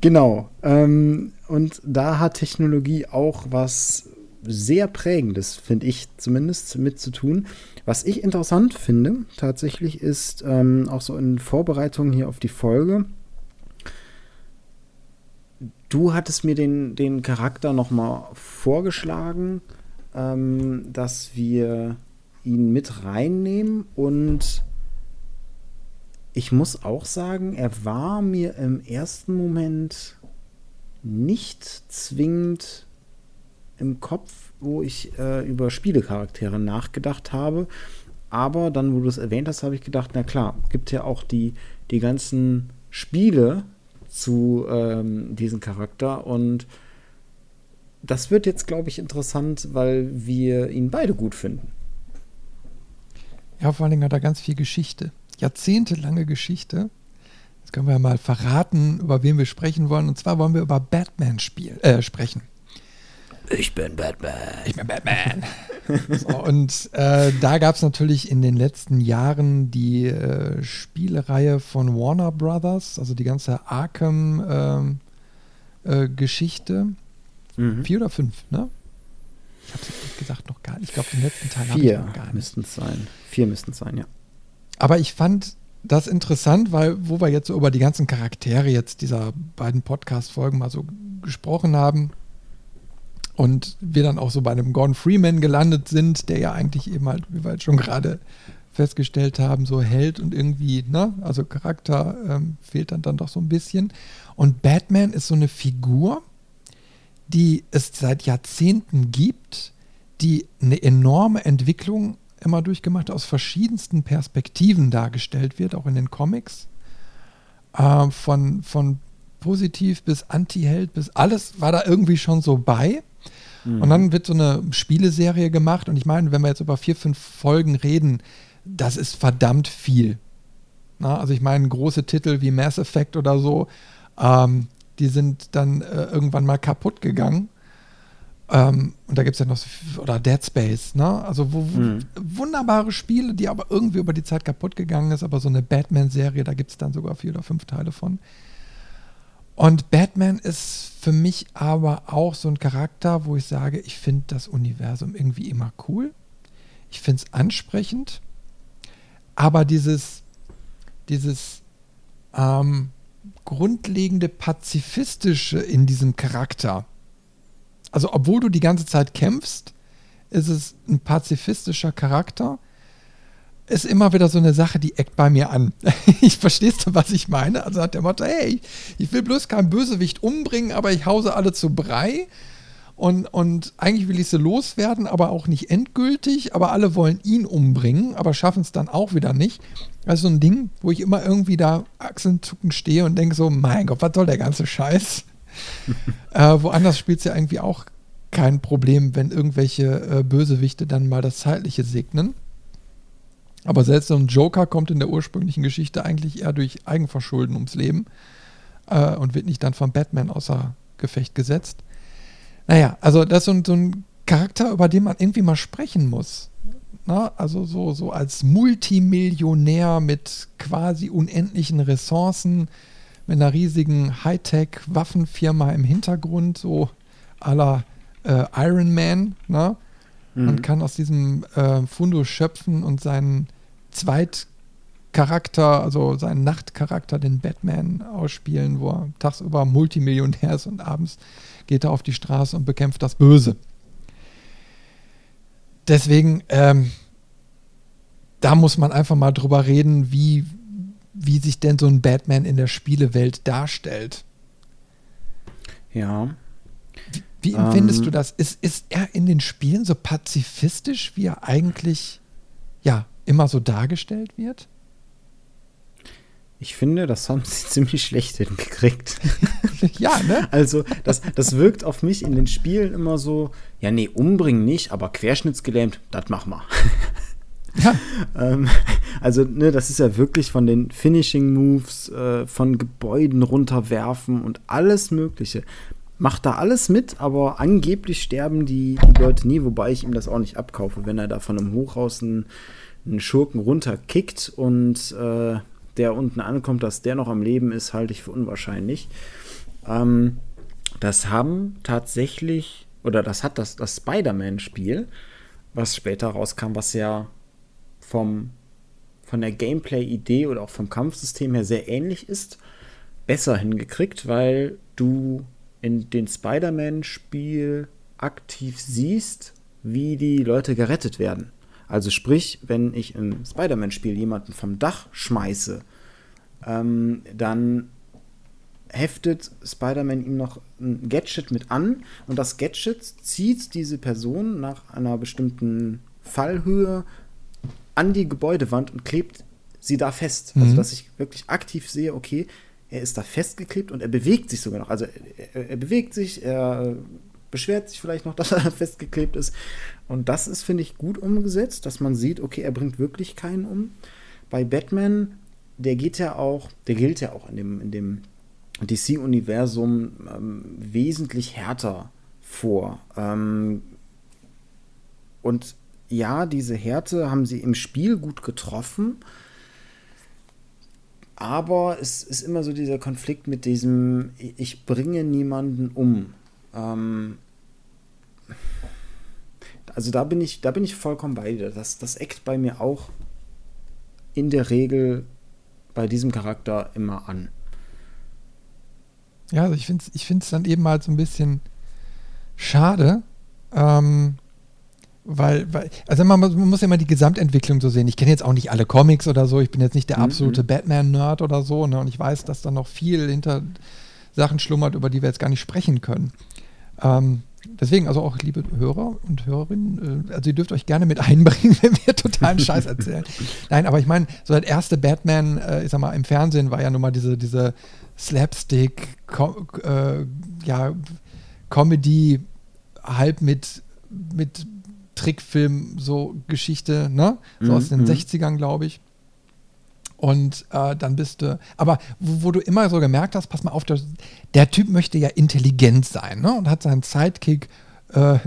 Genau. Ähm, und da hat Technologie auch was sehr prägendes, finde ich zumindest, mit zu tun. Was ich interessant finde, tatsächlich, ist ähm, auch so in Vorbereitung hier auf die Folge. Du hattest mir den, den Charakter nochmal vorgeschlagen, ähm, dass wir ihn mit reinnehmen und ich muss auch sagen, er war mir im ersten Moment nicht zwingend im Kopf, wo ich äh, über Spielecharaktere nachgedacht habe. Aber dann, wo du es erwähnt hast, habe ich gedacht, na klar, gibt ja auch die, die ganzen Spiele zu ähm, diesem Charakter und das wird jetzt, glaube ich, interessant, weil wir ihn beide gut finden. Ja, vor allen Dingen hat er ganz viel Geschichte. Jahrzehntelange Geschichte. Jetzt können wir ja mal verraten, über wen wir sprechen wollen. Und zwar wollen wir über Batman spiel, äh, sprechen. Ich bin Batman. Ich bin Batman. so, und äh, da gab es natürlich in den letzten Jahren die äh, Spielereihe von Warner Brothers, also die ganze Arkham-Geschichte. Ähm, äh, mhm. Vier oder fünf, ne? Ich habe es gesagt noch gar nicht. Ich glaube, den letzten Teil habe ich noch gar nicht. müssten es sein. Vier müssten es sein, ja. Aber ich fand das interessant, weil, wo wir jetzt so über die ganzen Charaktere jetzt dieser beiden Podcast-Folgen mal so gesprochen haben, und wir dann auch so bei einem Gordon Freeman gelandet sind, der ja eigentlich eben halt, wie wir halt schon gerade festgestellt haben, so Held und irgendwie, ne, also Charakter ähm, fehlt dann, dann doch so ein bisschen. Und Batman ist so eine Figur, die es seit Jahrzehnten gibt, die eine enorme Entwicklung immer durchgemacht, aus verschiedensten Perspektiven dargestellt wird, auch in den Comics. Äh, von, von positiv bis Anti-Held bis alles war da irgendwie schon so bei. Mhm. Und dann wird so eine Spieleserie gemacht. Und ich meine, wenn wir jetzt über vier, fünf Folgen reden, das ist verdammt viel. Na, also ich meine, große Titel wie Mass Effect oder so, ähm, die sind dann äh, irgendwann mal kaputt gegangen. Ähm, und da gibt es ja noch so, oder Dead Space, ne? Also wo, mhm. wunderbare Spiele, die aber irgendwie über die Zeit kaputt gegangen ist, aber so eine Batman-Serie, da gibt es dann sogar vier oder fünf Teile von. Und Batman ist für mich aber auch so ein Charakter, wo ich sage, ich finde das Universum irgendwie immer cool. Ich finde es ansprechend. Aber dieses, dieses ähm, grundlegende Pazifistische in diesem Charakter, also obwohl du die ganze Zeit kämpfst, ist es ein pazifistischer Charakter. Ist immer wieder so eine Sache, die eckt bei mir an. ich verstehst du, was ich meine? Also hat der Motto, hey, ich will bloß keinen Bösewicht umbringen, aber ich hause alle zu Brei. Und, und eigentlich will ich sie loswerden, aber auch nicht endgültig. Aber alle wollen ihn umbringen, aber schaffen es dann auch wieder nicht. Also so ein Ding, wo ich immer irgendwie da achselzuckend stehe und denke so, mein Gott, was soll der ganze Scheiß? äh, woanders spielt es ja irgendwie auch kein Problem, wenn irgendwelche äh, Bösewichte dann mal das Zeitliche segnen. Aber selbst so ein Joker kommt in der ursprünglichen Geschichte eigentlich eher durch Eigenverschulden ums Leben äh, und wird nicht dann von Batman außer Gefecht gesetzt. Naja, also das ist so ein, so ein Charakter, über den man irgendwie mal sprechen muss. Na, also so, so als Multimillionär mit quasi unendlichen Ressourcen, mit einer riesigen Hightech-Waffenfirma im Hintergrund, so aller äh, Iron Man, ne? Mhm. Und kann aus diesem äh, Fundus schöpfen und seinen Zweitcharakter, also seinen Nachtcharakter, den Batman, ausspielen, wo er tagsüber Multimillionär ist und abends geht er auf die Straße und bekämpft das Böse. Deswegen, ähm, da muss man einfach mal drüber reden, wie, wie sich denn so ein Batman in der Spielewelt darstellt. Ja. Wie, wie empfindest ähm, du das? Ist, ist er in den Spielen so pazifistisch, wie er eigentlich ja immer so dargestellt wird? Ich finde, das haben sie ziemlich schlecht hingekriegt. ja, ne? Also, das, das wirkt auf mich in den Spielen immer so, ja, nee, umbringen nicht, aber querschnittsgelähmt, das mach mal. Ja. ähm, also, ne, das ist ja wirklich von den Finishing Moves, äh, von Gebäuden runterwerfen und alles Mögliche. Macht da alles mit, aber angeblich sterben die, die Leute nie, wobei ich ihm das auch nicht abkaufe, wenn er da von einem Hochhaus einen, einen Schurken runterkickt und äh, der unten ankommt, dass der noch am Leben ist, halte ich für unwahrscheinlich. Ähm, das haben tatsächlich, oder das hat das, das Spider-Man-Spiel, was später rauskam, was ja vom, von der Gameplay-Idee oder auch vom Kampfsystem her sehr ähnlich ist, besser hingekriegt, weil du in den Spider-Man-Spiel aktiv siehst, wie die Leute gerettet werden. Also sprich, wenn ich im Spider-Man-Spiel jemanden vom Dach schmeiße, ähm, dann heftet Spider-Man ihm noch ein Gadget mit an und das Gadget zieht diese Person nach einer bestimmten Fallhöhe an die Gebäudewand und klebt sie da fest. Also, mhm. Also dass ich wirklich aktiv sehe, okay, er ist da festgeklebt und er bewegt sich sogar noch. Also er, er bewegt sich, er beschwert sich vielleicht noch, dass er festgeklebt ist. Und das ist, finde ich, gut umgesetzt, dass man sieht, okay, er bringt wirklich keinen um. Bei Batman, der geht ja auch, der gilt ja auch in dem, in dem DC-Universum ähm, wesentlich härter vor. Ähm, und ja, diese Härte haben sie im Spiel gut getroffen. Aber es ist immer so dieser Konflikt mit diesem, ich bringe niemanden um. Ähm, also da bin ich, da bin ich vollkommen bei dir. Das, das eckt bei mir auch in der Regel bei diesem Charakter immer an. Ja, also ich finde es ich dann eben halt so ein bisschen schade, ähm, weil, weil, also man, man muss ja immer die Gesamtentwicklung so sehen. Ich kenne jetzt auch nicht alle Comics oder so, ich bin jetzt nicht der Mhm. absolute Batman-Nerd oder so, ne? Und ich weiß, dass da noch viel hinter Sachen schlummert, über die wir jetzt gar nicht sprechen können. Ähm, deswegen, also auch liebe Hörer und Hörerinnen, äh, also ihr dürft euch gerne mit einbringen, wenn wir totalen Scheiß erzählen. Nein, aber ich meine, so der erste Batman, äh, ich sag mal, im Fernsehen war ja nun mal diese, diese Slapstick, Co äh, ja, Comedy, halb mit, mit Trickfilm, so Geschichte, ne? So aus den Mhm. 60ern, glaube ich. Und äh, dann bist du, aber wo, wo du immer so gemerkt hast, pass mal auf, der, der Typ möchte ja intelligent sein, ne? Und hat seinen Sidekick äh,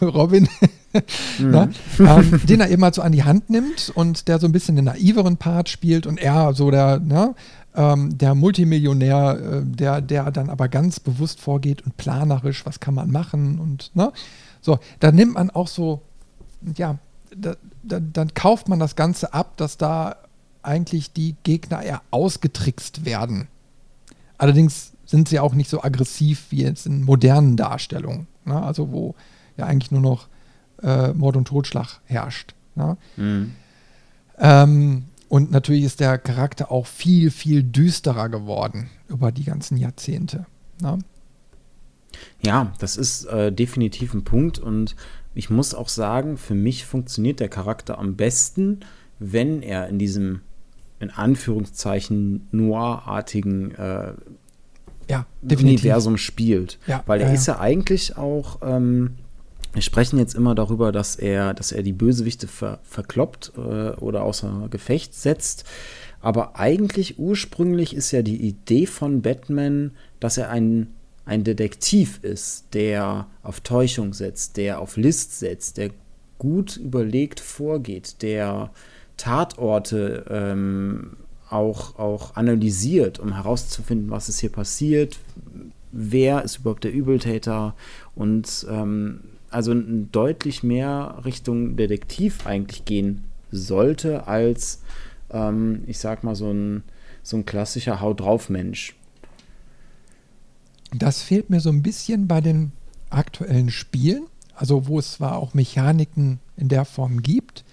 Robin, ne? ähm, den er eben mal so an die Hand nimmt und der so ein bisschen den naiveren Part spielt und er so der, ne? ähm, der Multimillionär, äh, der, der dann aber ganz bewusst vorgeht und planerisch, was kann man machen und ne? So, da nimmt man auch so, ja, da, da, dann kauft man das Ganze ab, dass da eigentlich die Gegner eher ausgetrickst werden. Allerdings sind sie auch nicht so aggressiv wie jetzt in modernen Darstellungen. Ne? Also wo ja eigentlich nur noch äh, Mord und Totschlag herrscht. Ne? Mhm. Ähm, und natürlich ist der Charakter auch viel, viel düsterer geworden über die ganzen Jahrzehnte. Ne? Ja, das ist äh, definitiv ein Punkt und ich muss auch sagen, für mich funktioniert der Charakter am besten, wenn er in diesem in Anführungszeichen noir-artigen äh, Ja, definitiv. Universum spielt. Ja, Weil er ja, ist ja. ja eigentlich auch, ähm, wir sprechen jetzt immer darüber, dass er, dass er die Bösewichte ver, verkloppt äh, oder außer Gefecht setzt. Aber eigentlich ursprünglich ist ja die Idee von Batman, dass er ein, ein Detektiv ist, der auf Täuschung setzt, der auf List setzt, der gut überlegt vorgeht, der Tatorte ähm, auch, auch analysiert, um herauszufinden, was ist hier passiert, wer ist überhaupt der Übeltäter und ähm, also deutlich mehr Richtung Detektiv eigentlich gehen sollte, als ähm, ich sag mal so ein, so ein klassischer Haut drauf Mensch. Das fehlt mir so ein bisschen bei den aktuellen Spielen, also wo es zwar auch Mechaniken in der Form gibt,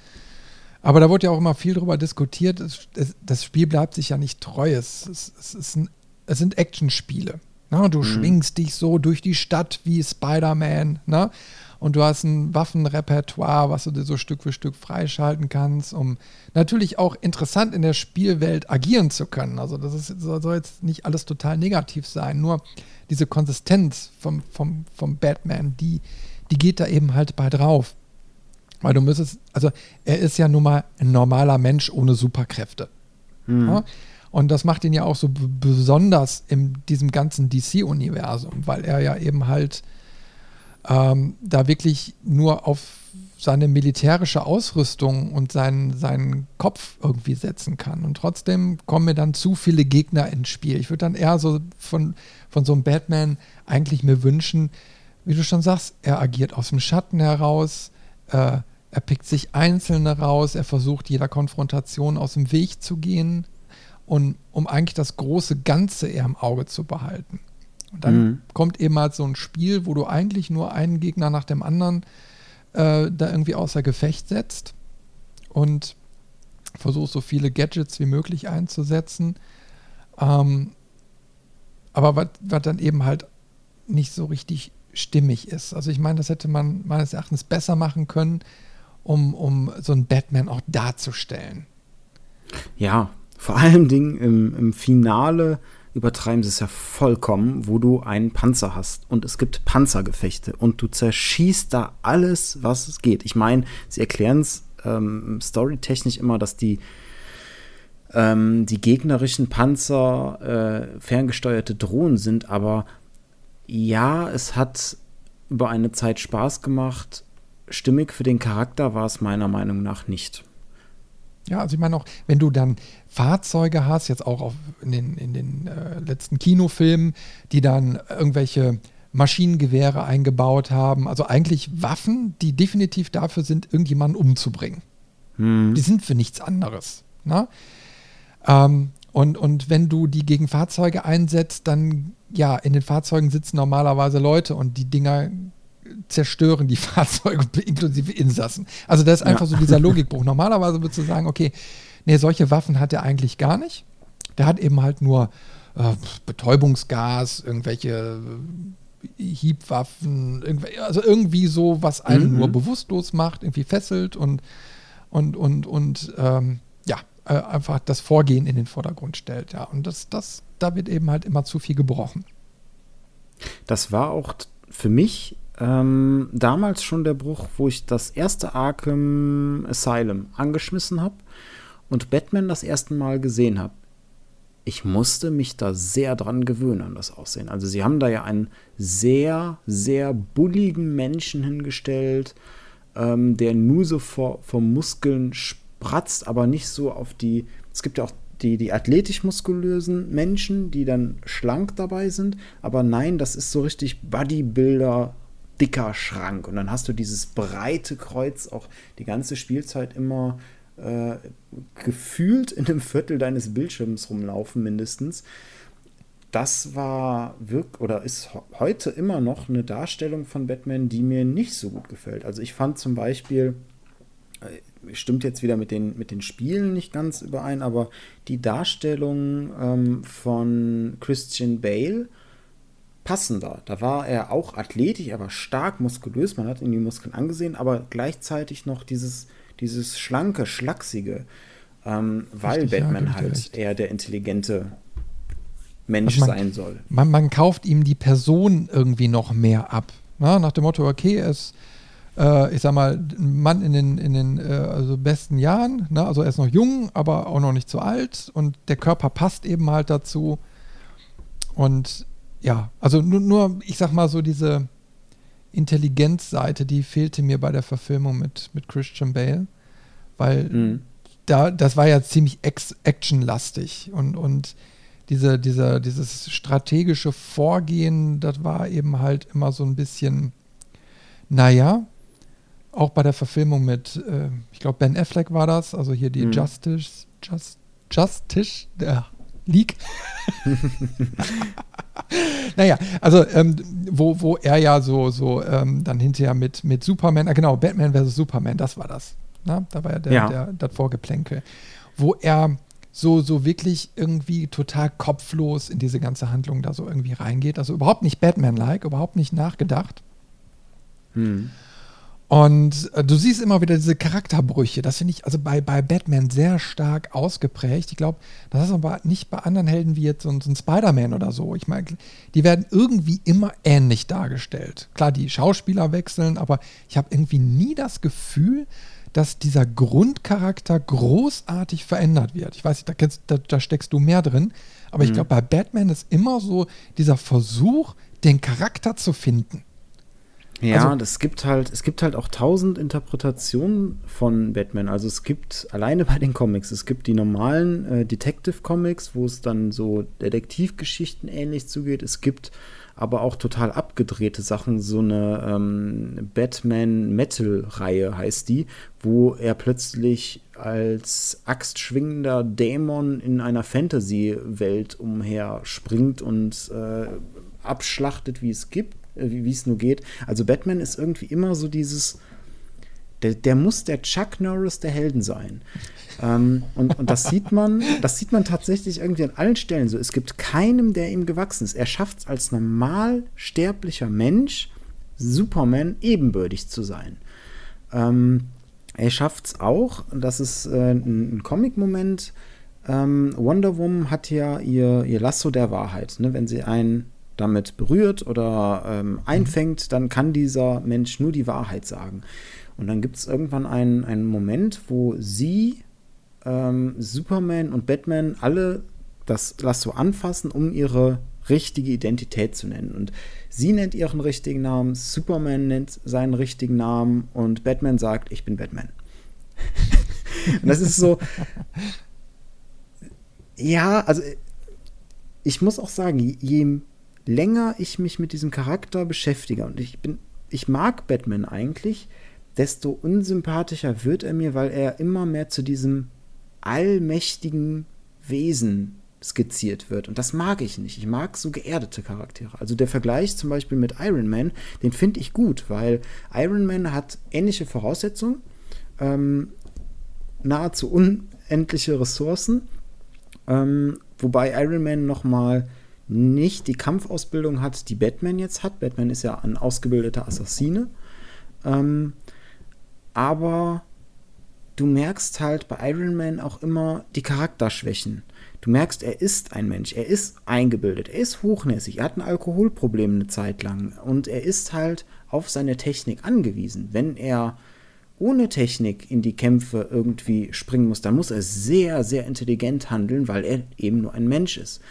aber da wurde ja auch immer viel darüber diskutiert. Das Spiel bleibt sich ja nicht treu. Es, es, es, ist ein, es sind Actionspiele. Ne? Du schwingst dich so durch die Stadt wie Spider-Man. Ne? Und du hast ein Waffenrepertoire, was du dir so Stück für Stück freischalten kannst, um natürlich auch interessant in der Spielwelt agieren zu können. Also das ist, soll soll jetzt nicht alles total negativ sein. Nur diese Konsistenz vom, vom, vom Batman, die, die geht da eben halt bei drauf. Weil du müsstest, also er ist ja nun mal ein normaler Mensch ohne Superkräfte. Ja? Und das macht ihn ja auch so besonders in diesem ganzen DC-Universum, weil er ja eben halt ähm, da wirklich nur auf seine militärische Ausrüstung und seinen, seinen Kopf irgendwie setzen kann. Und trotzdem kommen mir dann zu viele Gegner ins Spiel. Ich würde dann eher so von, von so einem Batman eigentlich mir wünschen, wie du schon sagst, er agiert aus dem Schatten heraus, äh, er pickt sich Einzelne raus, er versucht jeder Konfrontation aus dem Weg zu gehen und um eigentlich das große Ganze eher im Auge zu behalten. Und dann Mhm. kommt eben halt so ein Spiel, wo du eigentlich nur einen Gegner nach dem anderen äh, da irgendwie außer Gefecht setzt und versuchst so viele Gadgets wie möglich einzusetzen. Ähm, aber was dann eben halt nicht so richtig stimmig ist. Also ich meine, das hätte man meines Erachtens besser machen können, um, um so einen Batman auch darzustellen. Ja, vor allen Dingen im, im Finale übertreiben sie es ja vollkommen, wo du einen Panzer hast und es gibt Panzergefechte und du zerschießt da alles, was es geht. Ich meine, sie erklären es ähm, storytechnisch immer, dass die ähm, die gegnerischen Panzer äh, ferngesteuerte Drohnen sind, aber ja, es hat über eine Zeit Spaß gemacht. Stimmig für den Charakter war es meiner Meinung nach nicht. Ja, also ich meine auch, wenn du dann Fahrzeuge hast, jetzt auch auf, in den, in den äh, letzten Kinofilmen, die dann irgendwelche Maschinengewehre eingebaut haben, also eigentlich Waffen, die definitiv dafür sind, irgendjemanden umzubringen. Die sind für nichts anderes. Ne? Ähm, und, und wenn du die gegen Fahrzeuge einsetzt, dann, ja, in den Fahrzeugen sitzen normalerweise Leute und die Dinger zerstören die Fahrzeuge inklusive Insassen. Also das ist einfach ja. so dieser Logikbruch. Normalerweise würdest du sagen, okay, nee, solche Waffen hat er eigentlich gar nicht. Der hat eben halt nur äh, Betäubungsgas, irgendwelche äh, Hiebwaffen, irgendw also irgendwie so, was einen mhm. nur bewusstlos macht, irgendwie fesselt und, und, und, und ähm, äh, einfach das Vorgehen in den Vordergrund stellt. Ja, und das, das, da wird eben halt immer zu viel gebrochen. Das war auch für mich ähm, damals schon der Bruch, wo ich das erste Arkham Asylum angeschmissen habe und Batman das erste Mal gesehen habe. Ich musste mich da sehr dran gewöhnen an das Aussehen. Also sie haben da ja einen sehr, sehr bulligen Menschen hingestellt, ähm, der nur so vor, vor Muskeln spratzt, aber nicht so auf die. Es gibt ja auch die, die athletisch muskulösen Menschen, die dann schlank dabei sind. Aber nein, das ist so richtig Bodybuilder, dicker Schrank. Und dann hast du dieses breite Kreuz auch die ganze Spielzeit immer äh, gefühlt in einem Viertel deines Bildschirms rumlaufen, mindestens. Das war wirklich oder ist heute immer noch eine Darstellung von Batman, die mir nicht so gut gefällt. Also ich fand zum Beispiel, äh, stimmt jetzt wieder mit den, mit den Spielen nicht ganz überein, aber die Darstellung ähm, von Christian Bale passender. Da war er auch athletisch, er war stark muskulös, man hat ihn die Muskeln angesehen, aber gleichzeitig noch dieses, dieses schlanke, schlachsige, ähm, weil Richtig, Batman ja, halt eher der intelligente Mensch also man, sein soll. Man, man, kauft ihm die Person irgendwie noch mehr ab. Na, nach dem Motto, okay, er ist, äh, ich sag mal, ein Mann in den, in den äh, also besten Jahren, ne? also er ist noch jung, aber auch noch nicht zu alt und der Körper passt eben halt dazu. Und ja, also nur, nur, ich sag mal so, diese Intelligenzseite, die fehlte mir bei der Verfilmung mit, mit Christian Bale, weil mhm. da, das war ja ziemlich actionlastig und, und diese, dieser, dieses strategische Vorgehen, das war eben halt immer so ein bisschen, naja, auch bei der Verfilmung mit, äh, ich glaube, Ben Affleck war das, also hier die mhm. Justice, Just, Justice, der League. naja, also ähm, wo, wo er ja so, so ähm, dann hinterher mit, mit Superman, ah, genau, Batman vs. Superman, das war das. Na? Ne? Da war ja, der, ja. Der, das Vorgeplänkel. Wo er so, so wirklich irgendwie total kopflos in diese ganze Handlung da so irgendwie reingeht. Also überhaupt nicht Batman-like, überhaupt nicht nachgedacht. Hm. Und äh, du siehst immer wieder diese Charakterbrüche. Das finde ich also bei, bei Batman sehr stark ausgeprägt. Ich glaube, das ist aber nicht bei anderen Helden wie jetzt so, so ein Spider-Man oder so. Ich meine, die werden irgendwie immer ähnlich dargestellt. Klar, die Schauspieler wechseln, aber ich habe irgendwie nie das Gefühl, dass dieser Grundcharakter großartig verändert wird. Ich weiß nicht, da, kennst, da, da steckst du mehr drin. Aber mhm. ich glaube, bei Batman ist immer so dieser Versuch, den Charakter zu finden. Ja, also, das gibt halt, es gibt halt auch tausend Interpretationen von Batman. Also es gibt alleine bei den Comics, es gibt die normalen äh, Detective Comics, wo es dann so Detektivgeschichten ähnlich zugeht. Es gibt aber auch total abgedrehte Sachen, so eine ähm, Batman Metal Reihe heißt die, wo er plötzlich als axtschwingender Dämon in einer Fantasy Welt umher springt und äh, abschlachtet, wie es gibt wie es nur geht. Also Batman ist irgendwie immer so dieses, der, der muss der Chuck Norris der Helden sein. ähm, und, und das sieht man, das sieht man tatsächlich irgendwie an allen Stellen so. Es gibt keinem, der ihm gewachsen ist. Er schafft es als normal sterblicher Mensch, Superman ebenbürtig zu sein. Ähm, er schafft es auch, das ist äh, ein, ein Comic-Moment. Ähm, Wonder Woman hat ja ihr, ihr Lasso der Wahrheit. Ne? Wenn sie einen damit berührt oder ähm, einfängt, dann kann dieser Mensch nur die Wahrheit sagen. Und dann gibt es irgendwann einen, einen Moment, wo sie, ähm, Superman und Batman alle das Lasso anfassen, um ihre richtige Identität zu nennen. Und sie nennt ihren richtigen Namen, Superman nennt seinen richtigen Namen und Batman sagt, ich bin Batman. und das ist so. Ja, also ich muss auch sagen, je länger ich mich mit diesem Charakter beschäftige, und ich bin, ich mag Batman eigentlich, desto unsympathischer wird er mir, weil er immer mehr zu diesem allmächtigen Wesen skizziert wird. Und das mag ich nicht. Ich mag so geerdete Charaktere. Also der Vergleich zum Beispiel mit Iron Man, den finde ich gut, weil Iron Man hat ähnliche Voraussetzungen, ähm, nahezu unendliche Ressourcen, ähm, wobei Iron Man nochmal nicht die Kampfausbildung hat, die Batman jetzt hat. Batman ist ja ein ausgebildeter Assassine. Ähm, aber du merkst halt bei Iron Man auch immer die Charakterschwächen. Du merkst, er ist ein Mensch, er ist eingebildet, er ist hochnäsig, er hat ein Alkoholproblem eine Zeit lang und er ist halt auf seine Technik angewiesen. Wenn er ohne Technik in die Kämpfe irgendwie springen muss, dann muss er sehr, sehr intelligent handeln, weil er eben nur ein Mensch ist.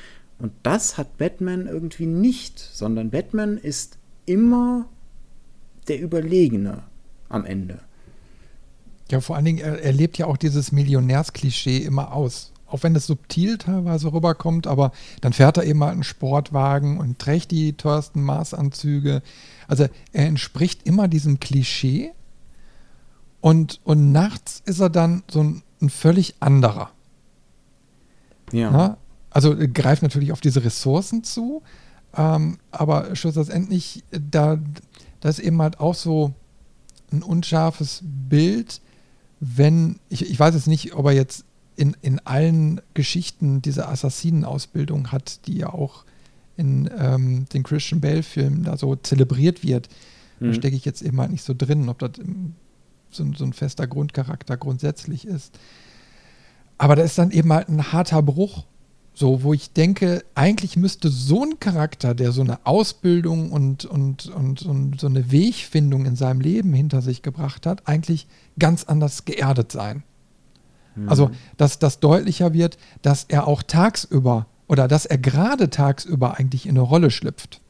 Und das hat Batman irgendwie nicht, sondern Batman ist immer der Überlegene am Ende. Ja, vor allen Dingen, er, er lebt ja auch dieses Millionärsklischee immer aus. Auch wenn es subtil teilweise rüberkommt, aber dann fährt er eben mal einen Sportwagen und trägt die teuersten Maßanzüge. Also er entspricht immer diesem Klischee und, und nachts ist er dann so ein, ein völlig anderer. Ja. Na? Also greift natürlich auf diese Ressourcen zu, ähm, aber schlussendlich, da, da ist eben halt auch so ein unscharfes Bild, wenn, ich, ich weiß jetzt nicht, ob er jetzt in, in allen Geschichten diese Assassinenausbildung hat, die ja auch in ähm, den Christian Bale-Filmen da so zelebriert wird. Mhm. Da stecke ich jetzt eben halt nicht so drin, ob das so, so ein fester Grundcharakter grundsätzlich ist. Aber da ist dann eben halt ein harter Bruch so, wo ich denke, eigentlich müsste so ein Charakter, der so eine Ausbildung und, und, und, und so eine Wegfindung in seinem Leben hinter sich gebracht hat, eigentlich ganz anders geerdet sein. Mhm. Also, dass das deutlicher wird, dass er auch tagsüber oder dass er gerade tagsüber eigentlich in eine Rolle schlüpft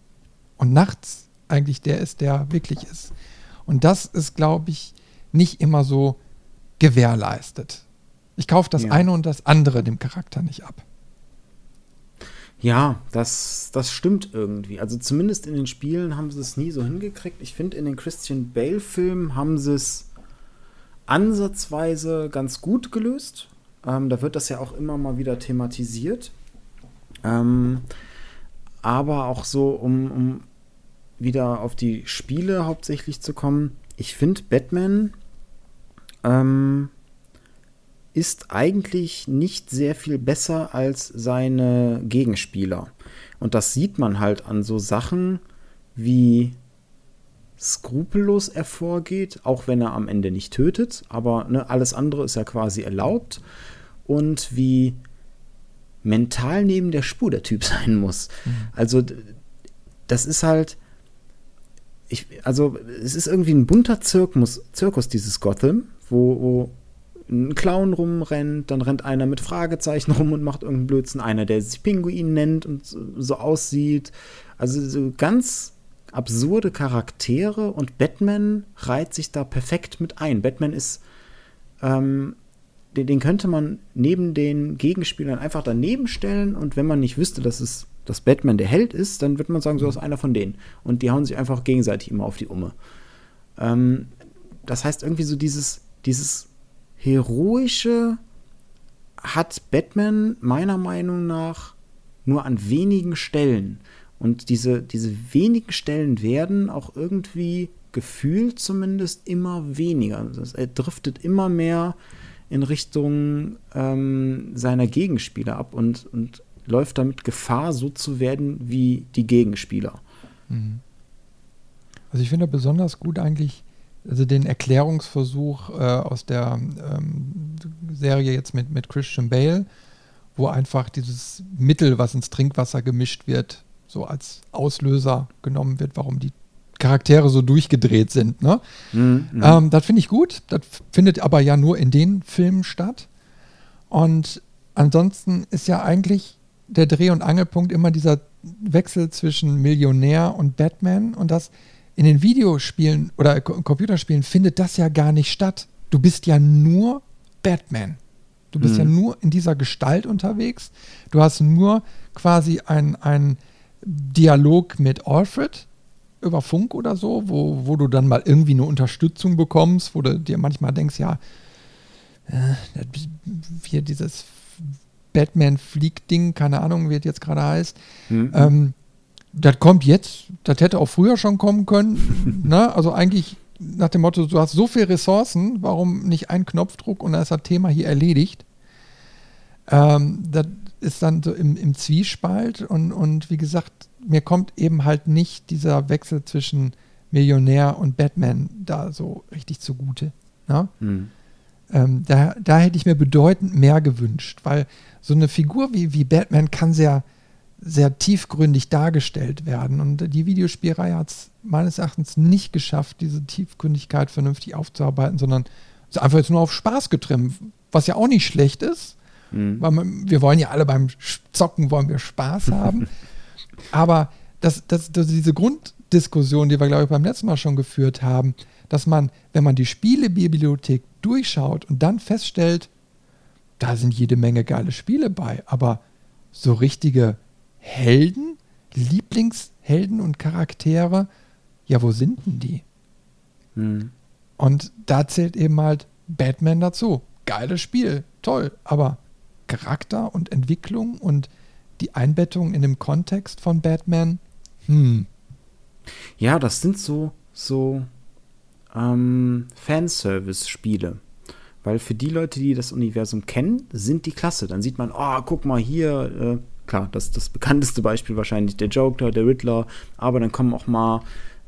und nachts eigentlich der ist, der wirklich ist. Und das ist, glaube ich, nicht immer so gewährleistet. Ich kaufe das ja. eine und das andere dem Charakter nicht ab. Ja, das, das stimmt irgendwie. Also zumindest in den Spielen haben sie es nie so hingekriegt. Ich finde, in den Christian Bale-Filmen haben sie es ansatzweise ganz gut gelöst. Ähm, da wird das ja auch immer mal wieder thematisiert. Ähm, aber auch so, um, um wieder auf die Spiele hauptsächlich zu kommen. Ich finde, Batman ähm, ist eigentlich nicht sehr viel besser als seine Gegenspieler. Und das sieht man halt an so Sachen wie skrupellos er vorgeht, auch wenn er am Ende nicht tötet, aber ne, alles andere ist ja quasi erlaubt und wie mental neben der Spur der Typ sein muss. Mhm. Also das ist halt, ich, also es ist irgendwie ein bunter Zirkus, Zirkus dieses Gotham, wo, wo ein Clown rumrennt, dann rennt einer mit Fragezeichen rum und macht irgendeinen Blödsinn, einer, der sich Pinguin nennt und so aussieht. Also so ganz absurde Charaktere und Batman reiht sich da perfekt mit ein. Batman ist, ähm, den, den, könnte man neben den Gegenspielern einfach daneben stellen und wenn man nicht wüsste, dass es dass Batman der Held ist, dann wird man sagen, so ist einer von denen. Und die hauen sich einfach gegenseitig immer auf die Umme. Ähm, das heißt irgendwie so dieses, dieses Heroische hat Batman meiner Meinung nach nur an wenigen Stellen. Und diese, diese wenigen Stellen werden auch irgendwie gefühlt zumindest immer weniger. Also er driftet immer mehr in Richtung ähm, seiner Gegenspieler ab und, und läuft damit Gefahr, so zu werden wie die Gegenspieler. Mhm. Also ich finde besonders gut eigentlich also den Erklärungsversuch äh, aus der ähm, Serie jetzt mit, mit Christian Bale, wo einfach dieses Mittel, was ins Trinkwasser gemischt wird, so als Auslöser genommen wird, warum die Charaktere so durchgedreht sind. Ne? Mhm, mhm. ähm, das finde ich gut. Das findet aber ja nur in den Filmen statt. Und ansonsten ist ja eigentlich der Dreh- und Angelpunkt immer dieser Wechsel zwischen Millionär und Batman und das in den Videospielen oder Computerspielen findet das ja gar nicht statt. Du bist ja nur Batman. Du bist mhm. ja nur in dieser Gestalt unterwegs. Du hast nur quasi einen Dialog mit Alfred über Funk oder so, wo, wo du dann mal irgendwie eine Unterstützung bekommst, wo du dir manchmal denkst, ja, äh, hier dieses Batman-Flieg-Ding, keine Ahnung, wie es jetzt gerade heißt. Mhm. Ähm, das kommt jetzt, das hätte auch früher schon kommen können. ne? Also eigentlich nach dem Motto, du hast so viele Ressourcen, warum nicht ein Knopfdruck und dann ist das Thema hier erledigt. Ähm, das ist dann so im, im Zwiespalt und, und wie gesagt, mir kommt eben halt nicht dieser Wechsel zwischen Millionär und Batman da so richtig zugute. Ne? Mhm. Ähm, da, da hätte ich mir bedeutend mehr gewünscht, weil so eine Figur wie, wie Batman kann sehr, sehr tiefgründig dargestellt werden. Und die Videospielreihe hat es meines Erachtens nicht geschafft, diese Tiefgründigkeit vernünftig aufzuarbeiten, sondern ist einfach jetzt nur auf Spaß getrimmt, was ja auch nicht schlecht ist. Mhm. Weil man, wir wollen ja alle beim Zocken wollen wir Spaß haben. Aber das, das, das, diese Grunddiskussion, die wir, glaube ich, beim letzten Mal schon geführt haben, dass man, wenn man die Spielebibliothek durchschaut und dann feststellt, da sind jede Menge geile Spiele bei, aber so richtige Helden, Lieblingshelden und Charaktere, ja, wo sind denn die? Hm. Und da zählt eben halt Batman dazu. Geiles Spiel, toll, aber Charakter und Entwicklung und die Einbettung in dem Kontext von Batman, hm. Ja, das sind so, so ähm, Fanservice-Spiele. Weil für die Leute, die das Universum kennen, sind die klasse. Dann sieht man, oh, guck mal hier, äh, klar, das das bekannteste Beispiel wahrscheinlich der Joker, der Riddler, aber dann kommen auch mal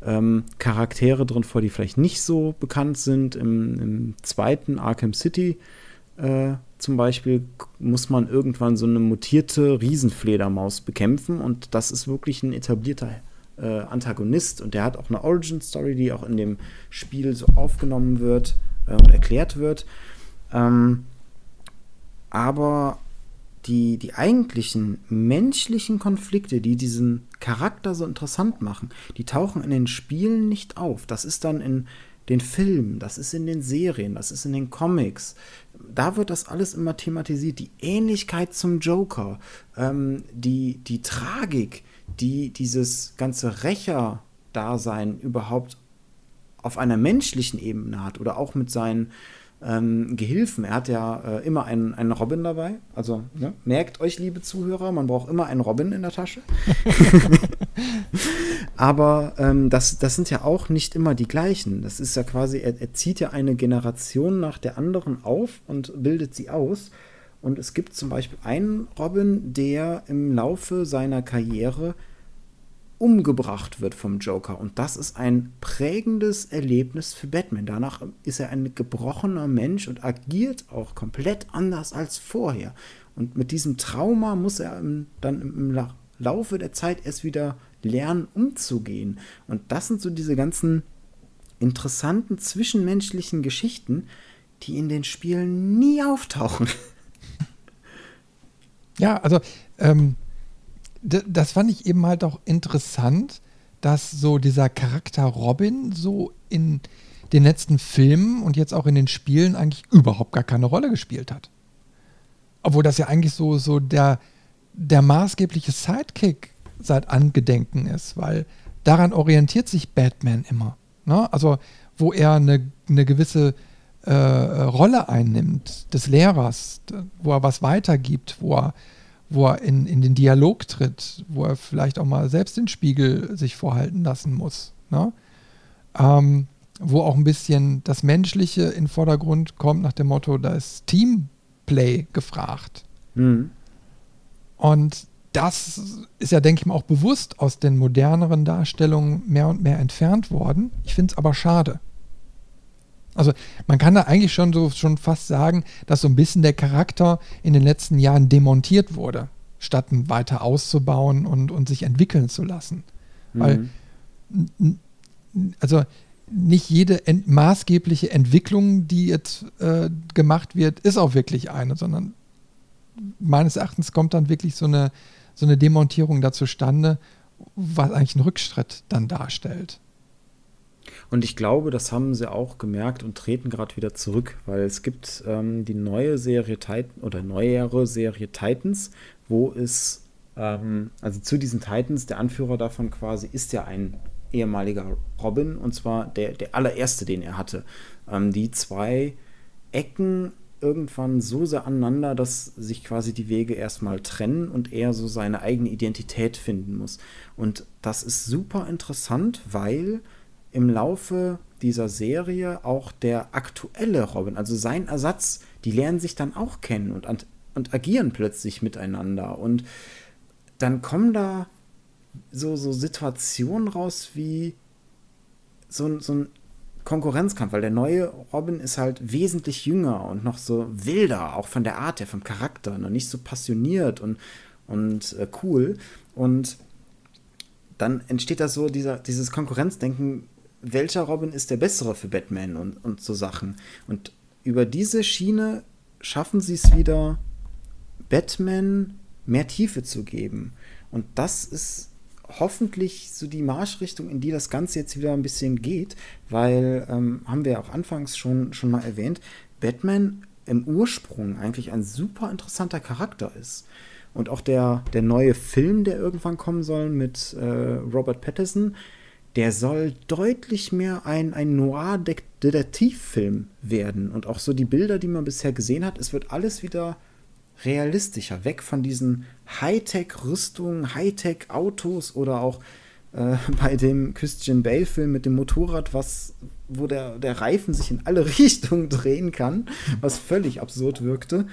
ähm, Charaktere drin vor, die vielleicht nicht so bekannt sind. Im, im zweiten Arkham City äh, zum Beispiel muss man irgendwann so eine mutierte Riesenfledermaus bekämpfen und das ist wirklich ein etablierter äh, Antagonist und der hat auch eine Origin-Story, die auch in dem Spiel so aufgenommen wird äh, und erklärt wird. Ähm, aber die, die eigentlichen menschlichen Konflikte, die diesen Charakter so interessant machen, die tauchen in den Spielen nicht auf. Das ist dann in den Filmen, das ist in den Serien, das ist in den Comics. Da wird das alles immer thematisiert. Die Ähnlichkeit zum Joker, ähm, die, die Tragik, die dieses ganze Rächer-Dasein überhaupt auf einer menschlichen Ebene hat oder auch mit seinen ähm, Gehilfen. Er hat ja äh, immer einen, einen Robin dabei. Also ne? merkt euch, liebe Zuhörer, man braucht immer einen Robin in der Tasche. Aber ähm, das, das sind ja auch nicht immer die gleichen. Das ist ja quasi, er, er zieht ja eine Generation nach der anderen auf und bildet sie aus. Und es gibt zum Beispiel einen Robin, der im Laufe seiner Karriere umgebracht wird vom Joker. Und das ist ein prägendes Erlebnis für Batman. Danach ist er ein gebrochener Mensch und agiert auch komplett anders als vorher. Und mit diesem Trauma muss er dann im Laufe der Zeit erst wieder lernen, umzugehen. Und das sind so diese ganzen interessanten zwischenmenschlichen Geschichten, die in den Spielen nie auftauchen. Ja, also ähm, das fand ich eben halt auch interessant, dass so dieser Charakter Robin so in den letzten Filmen und jetzt auch in den Spielen eigentlich überhaupt gar keine Rolle gespielt hat. Obwohl das ja eigentlich so, so der, der maßgebliche Sidekick seit Angedenken ist, weil daran orientiert sich Batman immer. Ne? Also, wo er eine, eine gewisse äh, Rolle einnimmt des Lehrers, wo er was weitergibt, wo er wo er in, in den Dialog tritt, wo er vielleicht auch mal selbst den Spiegel sich vorhalten lassen muss. Ne? Ähm, wo auch ein bisschen das Menschliche in den Vordergrund kommt, nach dem Motto, da ist Teamplay gefragt. Mhm. Und das ist ja, denke ich mal, auch bewusst aus den moderneren Darstellungen mehr und mehr entfernt worden. Ich finde es aber schade. Also man kann da eigentlich schon so schon fast sagen, dass so ein bisschen der Charakter in den letzten Jahren demontiert wurde, statt ihn weiter auszubauen und, und sich entwickeln zu lassen. Mhm. Weil also nicht jede ent maßgebliche Entwicklung, die jetzt äh, gemacht wird, ist auch wirklich eine, sondern meines Erachtens kommt dann wirklich so eine, so eine Demontierung da zustande, was eigentlich einen Rückschritt dann darstellt. Und ich glaube, das haben sie auch gemerkt und treten gerade wieder zurück, weil es gibt ähm, die neue Serie Titan oder neuere Serie Titans, wo es, ähm, also zu diesen Titans, der Anführer davon quasi ist ja ein ehemaliger Robin und zwar der, der allererste, den er hatte. Ähm, die zwei Ecken irgendwann so sehr aneinander, dass sich quasi die Wege erstmal trennen und er so seine eigene Identität finden muss. Und das ist super interessant, weil im Laufe dieser Serie auch der aktuelle Robin, also sein Ersatz, die lernen sich dann auch kennen und, und agieren plötzlich miteinander. Und dann kommen da so, so Situationen raus wie so, so ein Konkurrenzkampf, weil der neue Robin ist halt wesentlich jünger und noch so wilder, auch von der Art her, vom Charakter, noch nicht so passioniert und, und äh, cool. Und dann entsteht da so dieser, dieses Konkurrenzdenken, welcher Robin ist der bessere für Batman und, und so Sachen. Und über diese Schiene schaffen sie es wieder, Batman mehr Tiefe zu geben. Und das ist hoffentlich so die Marschrichtung, in die das Ganze jetzt wieder ein bisschen geht, weil, ähm, haben wir ja auch anfangs schon, schon mal erwähnt, Batman im Ursprung eigentlich ein super interessanter Charakter ist. Und auch der, der neue Film, der irgendwann kommen soll mit äh, Robert Pattinson, der soll deutlich mehr ein, ein Noir-Detektivfilm werden. Und auch so die Bilder, die man bisher gesehen hat, es wird alles wieder realistischer, weg von diesen Hightech-Rüstungen, Hightech-Autos oder auch äh, bei dem Christian Bale-Film mit dem Motorrad, was, wo der, der Reifen sich in alle Richtungen drehen kann, was völlig absurd wirkte.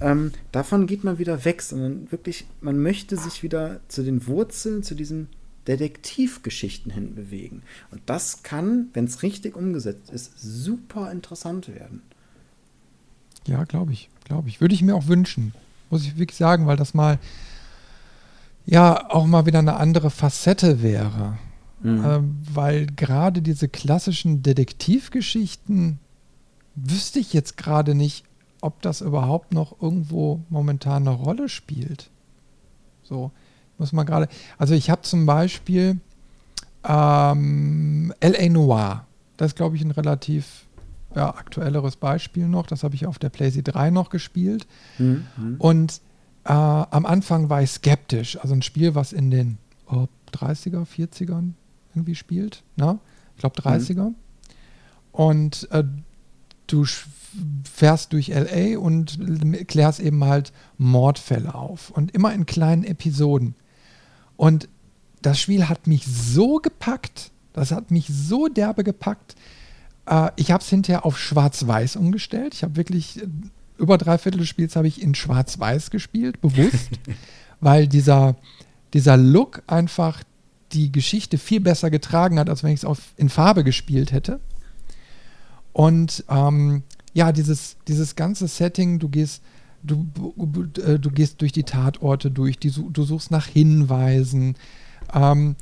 Ähm, davon geht man wieder weg, sondern wirklich, man möchte sich wieder zu den Wurzeln, zu diesen Detektivgeschichten hin bewegen. Und das kann, wenn es richtig umgesetzt ist, super interessant werden. Ja, glaube ich, glaube ich. Würde ich mir auch wünschen, muss ich wirklich sagen, weil das mal ja auch mal wieder eine andere Facette wäre. Mhm. Ähm, weil gerade diese klassischen Detektivgeschichten wüsste ich jetzt gerade nicht, ob das überhaupt noch irgendwo momentan eine Rolle spielt. So, muss man gerade. Also ich habe zum Beispiel ähm, L.A. Noir. Das ist, glaube ich, ein relativ ja, aktuelleres Beispiel noch. Das habe ich auf der PlayStation 3 noch gespielt. Mhm. Und äh, am Anfang war ich skeptisch. Also ein Spiel, was in den oh, 30er, 40ern irgendwie spielt. Ne? Ich glaube 30er. Mhm. Und äh, du fährst durch LA und klärst eben halt Mordfälle auf. Und immer in kleinen Episoden. Und das Spiel hat mich so gepackt, das hat mich so derbe gepackt, äh, ich habe es hinterher auf Schwarz-Weiß umgestellt. Ich habe wirklich äh, über drei Viertel des Spiels habe ich in Schwarz-Weiß gespielt, bewusst, weil dieser, dieser Look einfach die Geschichte viel besser getragen hat, als wenn ich es in Farbe gespielt hätte. Und ähm, ja, dieses, dieses ganze Setting, du gehst, du, äh, du gehst durch die Tatorte durch, die, du suchst nach Hinweisen. Ähm,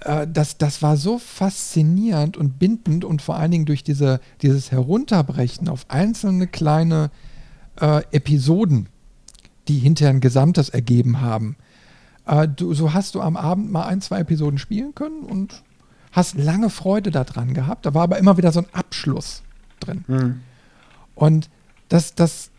äh, das, das war so faszinierend und bindend und vor allen Dingen durch diese, dieses Herunterbrechen auf einzelne kleine äh, Episoden, die hinterher ein Gesamtes ergeben haben. Äh, du, so hast du am Abend mal ein, zwei Episoden spielen können und hast lange Freude daran gehabt. Da war aber immer wieder so ein Abschluss drin. Mhm. Und das, das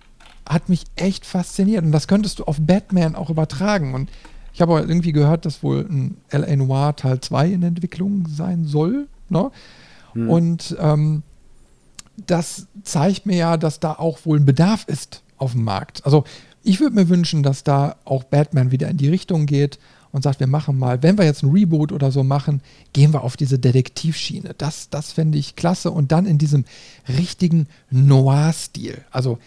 hat mich echt fasziniert. Und das könntest du auf Batman auch übertragen. Und ich habe irgendwie gehört, dass wohl ein L.A. Noir Teil 2 in Entwicklung sein soll. Ne? Hm. Und ähm, das zeigt mir ja, dass da auch wohl ein Bedarf ist auf dem Markt. Also ich würde mir wünschen, dass da auch Batman wieder in die Richtung geht und sagt, wir machen mal, wenn wir jetzt ein Reboot oder so machen, gehen wir auf diese Detektivschiene. Das, das fände ich klasse und dann in diesem richtigen Noir-Stil. Also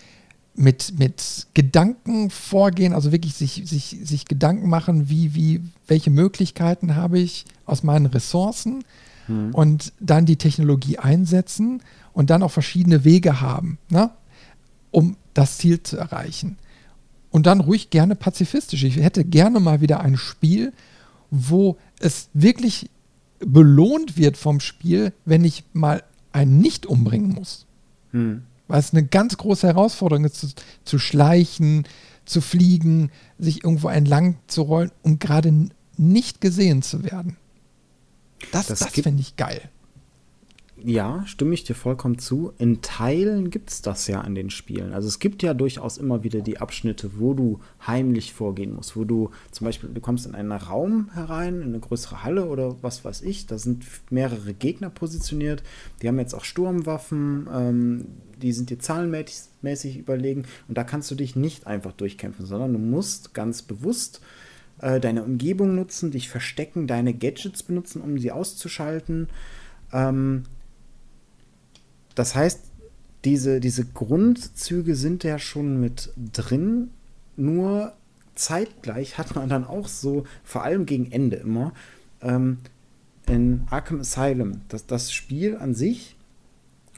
mit, mit Gedanken vorgehen, also wirklich sich, sich, sich Gedanken machen, wie, wie, welche Möglichkeiten habe ich aus meinen Ressourcen mhm. und dann die Technologie einsetzen und dann auch verschiedene Wege haben, ne, um das Ziel zu erreichen. Und dann ruhig gerne pazifistisch. Ich hätte gerne mal wieder ein Spiel, wo es wirklich belohnt wird vom Spiel, wenn ich mal einen nicht umbringen muss. Mhm weil es eine ganz große Herausforderung ist, zu, zu schleichen, zu fliegen, sich irgendwo entlang zu rollen, um gerade nicht gesehen zu werden. Das, das, das finde ich geil ja, stimme ich dir vollkommen zu. In Teilen gibt es das ja an den Spielen. Also es gibt ja durchaus immer wieder die Abschnitte, wo du heimlich vorgehen musst, wo du zum Beispiel, du kommst in einen Raum herein, in eine größere Halle oder was weiß ich, da sind mehrere Gegner positioniert, die haben jetzt auch Sturmwaffen, ähm, die sind dir zahlenmäßig überlegen und da kannst du dich nicht einfach durchkämpfen, sondern du musst ganz bewusst äh, deine Umgebung nutzen, dich verstecken, deine Gadgets benutzen, um sie auszuschalten. Ähm, das heißt, diese, diese Grundzüge sind ja schon mit drin, nur zeitgleich hat man dann auch so, vor allem gegen Ende immer, ähm, in Arkham Asylum, das, das Spiel an sich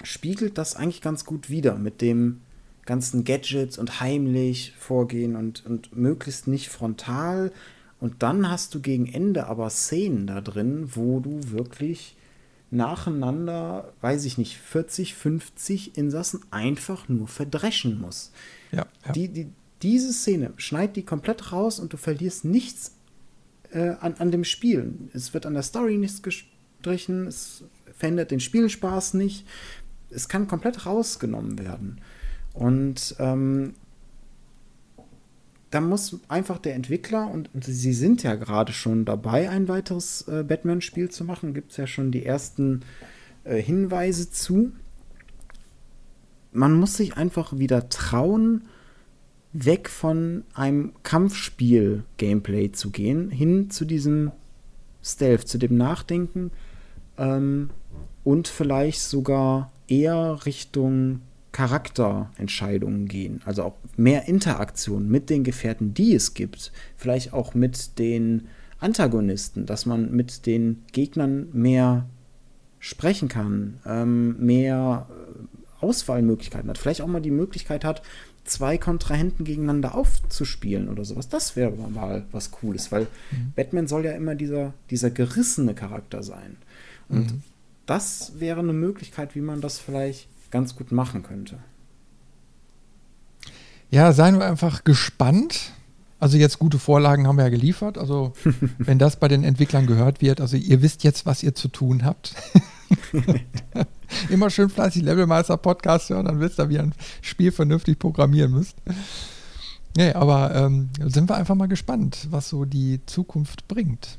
spiegelt das eigentlich ganz gut wider mit dem ganzen Gadgets und heimlich vorgehen und, und möglichst nicht frontal. Und dann hast du gegen Ende aber Szenen da drin, wo du wirklich nacheinander, weiß ich nicht, 40, 50 Insassen einfach nur verdreschen musst. Ja, ja. Die, die, diese Szene schneid die komplett raus und du verlierst nichts äh, an, an dem Spiel. Es wird an der Story nichts gestrichen, es verändert den Spielspaß nicht es kann komplett rausgenommen werden. Und ähm, da muss einfach der Entwickler, und, und, sie sind ja gerade schon dabei, ein weiteres äh, Batman-Spiel zu machen, gibt es ja schon die ersten äh, Hinweise zu. Man muss sich einfach wieder trauen, weg von einem Kampfspiel-Gameplay zu gehen, hin zu diesem Stealth, zu dem Nachdenken ähm, und vielleicht sogar eher Richtung Charakterentscheidungen gehen. Also auch mehr Interaktion mit den Gefährten, die es gibt. Vielleicht auch mit den Antagonisten, dass man mit den Gegnern mehr sprechen kann, ähm, mehr äh, Auswahlmöglichkeiten hat. Vielleicht auch mal die Möglichkeit hat, zwei Kontrahenten gegeneinander aufzuspielen oder sowas. Das wäre mal was Cooles, weil mhm. Batman soll ja immer dieser, dieser gerissene Charakter sein. Und mhm das wäre eine Möglichkeit, wie man das vielleicht ganz gut machen könnte. Ja, seien wir einfach gespannt. Also jetzt gute Vorlagen haben wir ja geliefert. Also wenn das bei den Entwicklern gehört wird, also ihr wisst jetzt, was ihr zu tun habt. Immer schön fleißig Levelmeister Podcast hören, dann wisst ihr, wie ihr ein Spiel vernünftig programmieren müsst. Nee, aber ähm, sind wir einfach mal gespannt, was so die Zukunft bringt.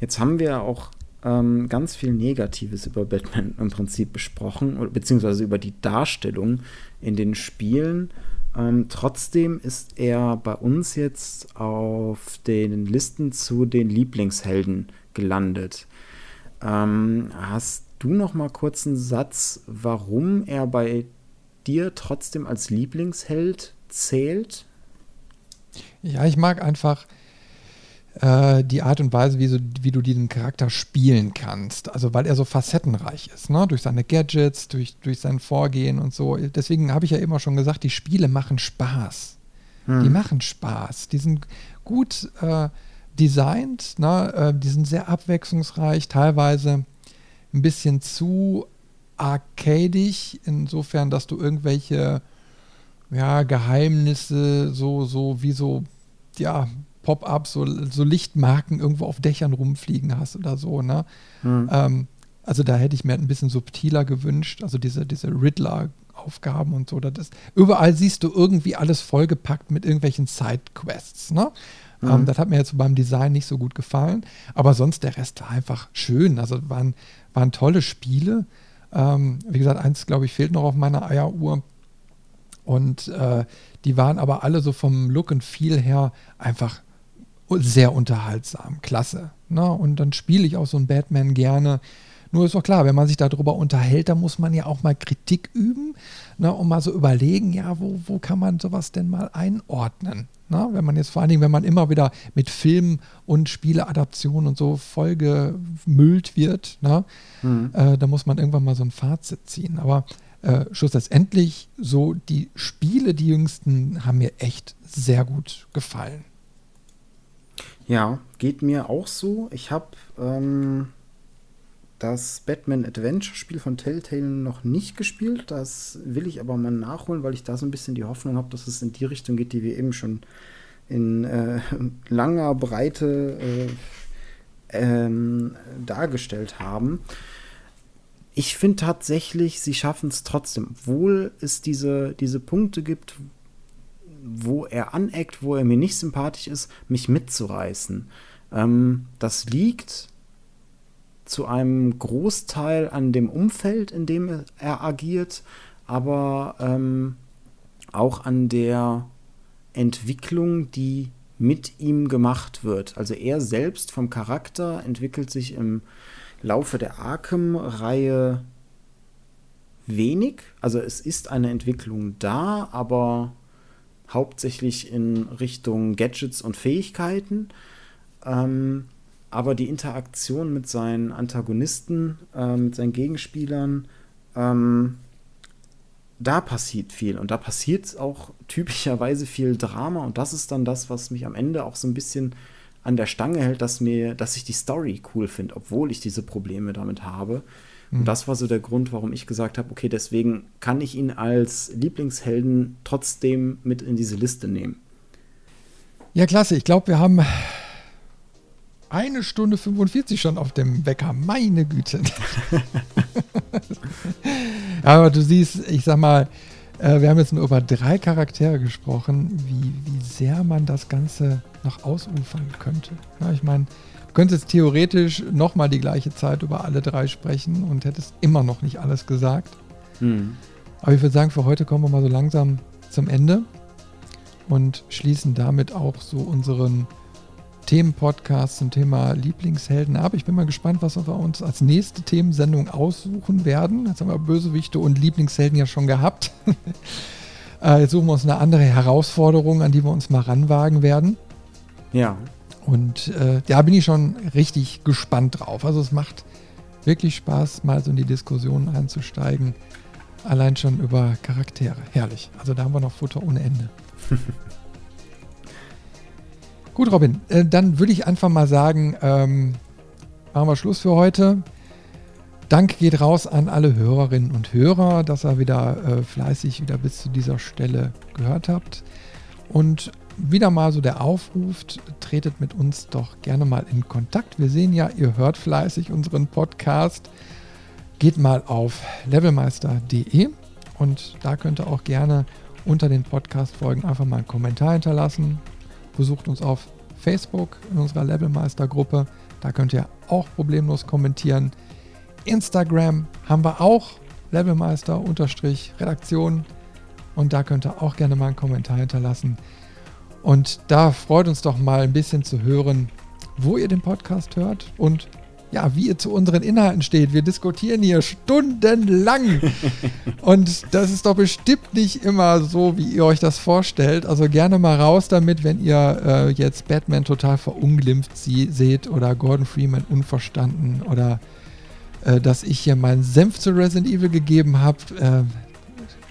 Jetzt haben wir auch ähm, ganz viel Negatives über Batman im Prinzip besprochen, beziehungsweise über die Darstellung in den Spielen. Ähm, trotzdem ist er bei uns jetzt auf den Listen zu den Lieblingshelden gelandet. Ähm, hast du noch mal kurz einen Satz, warum er bei dir trotzdem als Lieblingsheld zählt? Ja, ich mag einfach äh, die Art und Weise, wie, so, wie du diesen Charakter spielen kannst. Also weil er so facettenreich ist, ne? durch seine Gadgets, durch, durch sein Vorgehen und so. Deswegen habe ich ja immer schon gesagt, die Spiele machen Spaß. Hm. Die machen Spaß. Die sind gut äh, designt, ne? Äh, die sind sehr abwechslungsreich, teilweise ein bisschen zu arcadisch, insofern, dass du irgendwelche ja, Geheimnisse so, so wie so, ja, Pop-ups, so, so Lichtmarken irgendwo auf Dächern rumfliegen hast oder so. Ne? Mhm. Ähm, also da hätte ich mir ein bisschen subtiler gewünscht, also diese, diese Riddler-Aufgaben und so. Das überall siehst du irgendwie alles vollgepackt mit irgendwelchen Side-Quests. Ne? Mhm. Ähm, das hat mir jetzt beim Design nicht so gut gefallen. Aber sonst der Rest war einfach schön. Also waren, waren tolle Spiele. Ähm, wie gesagt, eins, glaube ich, fehlt noch auf meiner Eieruhr. Und äh, die waren aber alle so vom Look und Feel her einfach sehr unterhaltsam, klasse. Ne? Und dann spiele ich auch so einen Batman gerne. Nur ist doch klar, wenn man sich darüber unterhält, dann muss man ja auch mal Kritik üben ne? und mal so überlegen, ja, wo, wo kann man sowas denn mal einordnen? Ne? Wenn man jetzt vor allen Dingen, wenn man immer wieder mit Film- und Spieleadaptionen und so vollgemüllt wird, ne? Mhm. Äh, da muss man irgendwann mal so ein Fazit ziehen. Aber äh, schlussendlich, so die Spiele, die jüngsten, haben mir echt sehr gut gefallen. Ja, geht mir auch so. Ich habe ähm, das Batman Adventure Spiel von Telltale noch nicht gespielt. Das will ich aber mal nachholen, weil ich da so ein bisschen die Hoffnung habe, dass es in die Richtung geht, die wir eben schon in äh, langer Breite äh, ähm, dargestellt haben. Ich finde tatsächlich, sie schaffen es trotzdem, obwohl es diese, diese Punkte gibt, wo er aneckt, wo er mir nicht sympathisch ist, mich mitzureißen. Ähm, das liegt zu einem Großteil an dem Umfeld, in dem er agiert, aber ähm, auch an der Entwicklung, die mit ihm gemacht wird. Also er selbst vom Charakter entwickelt sich im Laufe der Arkham-Reihe wenig. Also es ist eine Entwicklung da, aber hauptsächlich in Richtung Gadgets und Fähigkeiten. Ähm, aber die Interaktion mit seinen Antagonisten, äh, mit seinen Gegenspielern, ähm, da passiert viel und da passiert auch typischerweise viel Drama und das ist dann das, was mich am Ende auch so ein bisschen an der Stange hält, dass mir, dass ich die Story cool finde, obwohl ich diese Probleme damit habe. Und mhm. das war so der Grund, warum ich gesagt habe, okay, deswegen kann ich ihn als Lieblingshelden trotzdem mit in diese Liste nehmen. Ja, klasse. Ich glaube, wir haben eine Stunde 45 schon auf dem Wecker. Meine Güte. Aber du siehst, ich sag mal, äh, wir haben jetzt nur über drei Charaktere gesprochen, wie, wie sehr man das Ganze noch ausufern könnte. Ich meine, könntest jetzt theoretisch nochmal die gleiche Zeit über alle drei sprechen und hättest immer noch nicht alles gesagt. Hm. Aber ich würde sagen, für heute kommen wir mal so langsam zum Ende und schließen damit auch so unseren Themenpodcast zum Thema Lieblingshelden ab. Ich bin mal gespannt, was wir uns als nächste Themensendung aussuchen werden. Jetzt haben wir Bösewichte und Lieblingshelden ja schon gehabt. äh, jetzt suchen wir uns eine andere Herausforderung, an die wir uns mal ranwagen werden. Ja. Und äh, da bin ich schon richtig gespannt drauf. Also es macht wirklich Spaß, mal so in die Diskussion einzusteigen. Allein schon über Charaktere. Herrlich. Also da haben wir noch Futter ohne Ende. Gut, Robin, äh, dann würde ich einfach mal sagen, ähm, machen wir Schluss für heute. Dank geht raus an alle Hörerinnen und Hörer, dass ihr wieder äh, fleißig wieder bis zu dieser Stelle gehört habt. Und wieder mal so der Aufruf, tretet mit uns doch gerne mal in Kontakt. Wir sehen ja, ihr hört fleißig unseren Podcast. Geht mal auf levelmeister.de und da könnt ihr auch gerne unter den Podcast-Folgen einfach mal einen Kommentar hinterlassen besucht uns auf Facebook in unserer Levelmeister-Gruppe. Da könnt ihr auch problemlos kommentieren. Instagram haben wir auch Levelmeister-Redaktion. Und da könnt ihr auch gerne mal einen Kommentar hinterlassen. Und da freut uns doch mal ein bisschen zu hören, wo ihr den Podcast hört und ja, wie ihr zu unseren Inhalten steht. Wir diskutieren hier stundenlang. und das ist doch bestimmt nicht immer so, wie ihr euch das vorstellt. Also gerne mal raus damit, wenn ihr äh, jetzt Batman total verunglimpft sie seht oder Gordon Freeman unverstanden oder äh, dass ich hier meinen Senf zu Resident Evil gegeben habe. Äh,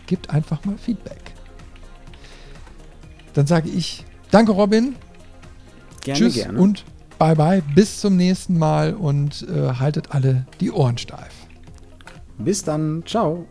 gebt einfach mal Feedback. Dann sage ich danke, Robin. Gerne, Tschüss gerne. und bye bye. Bis zum nächsten Mal und äh, haltet alle die Ohren steif. Bis dann. Ciao.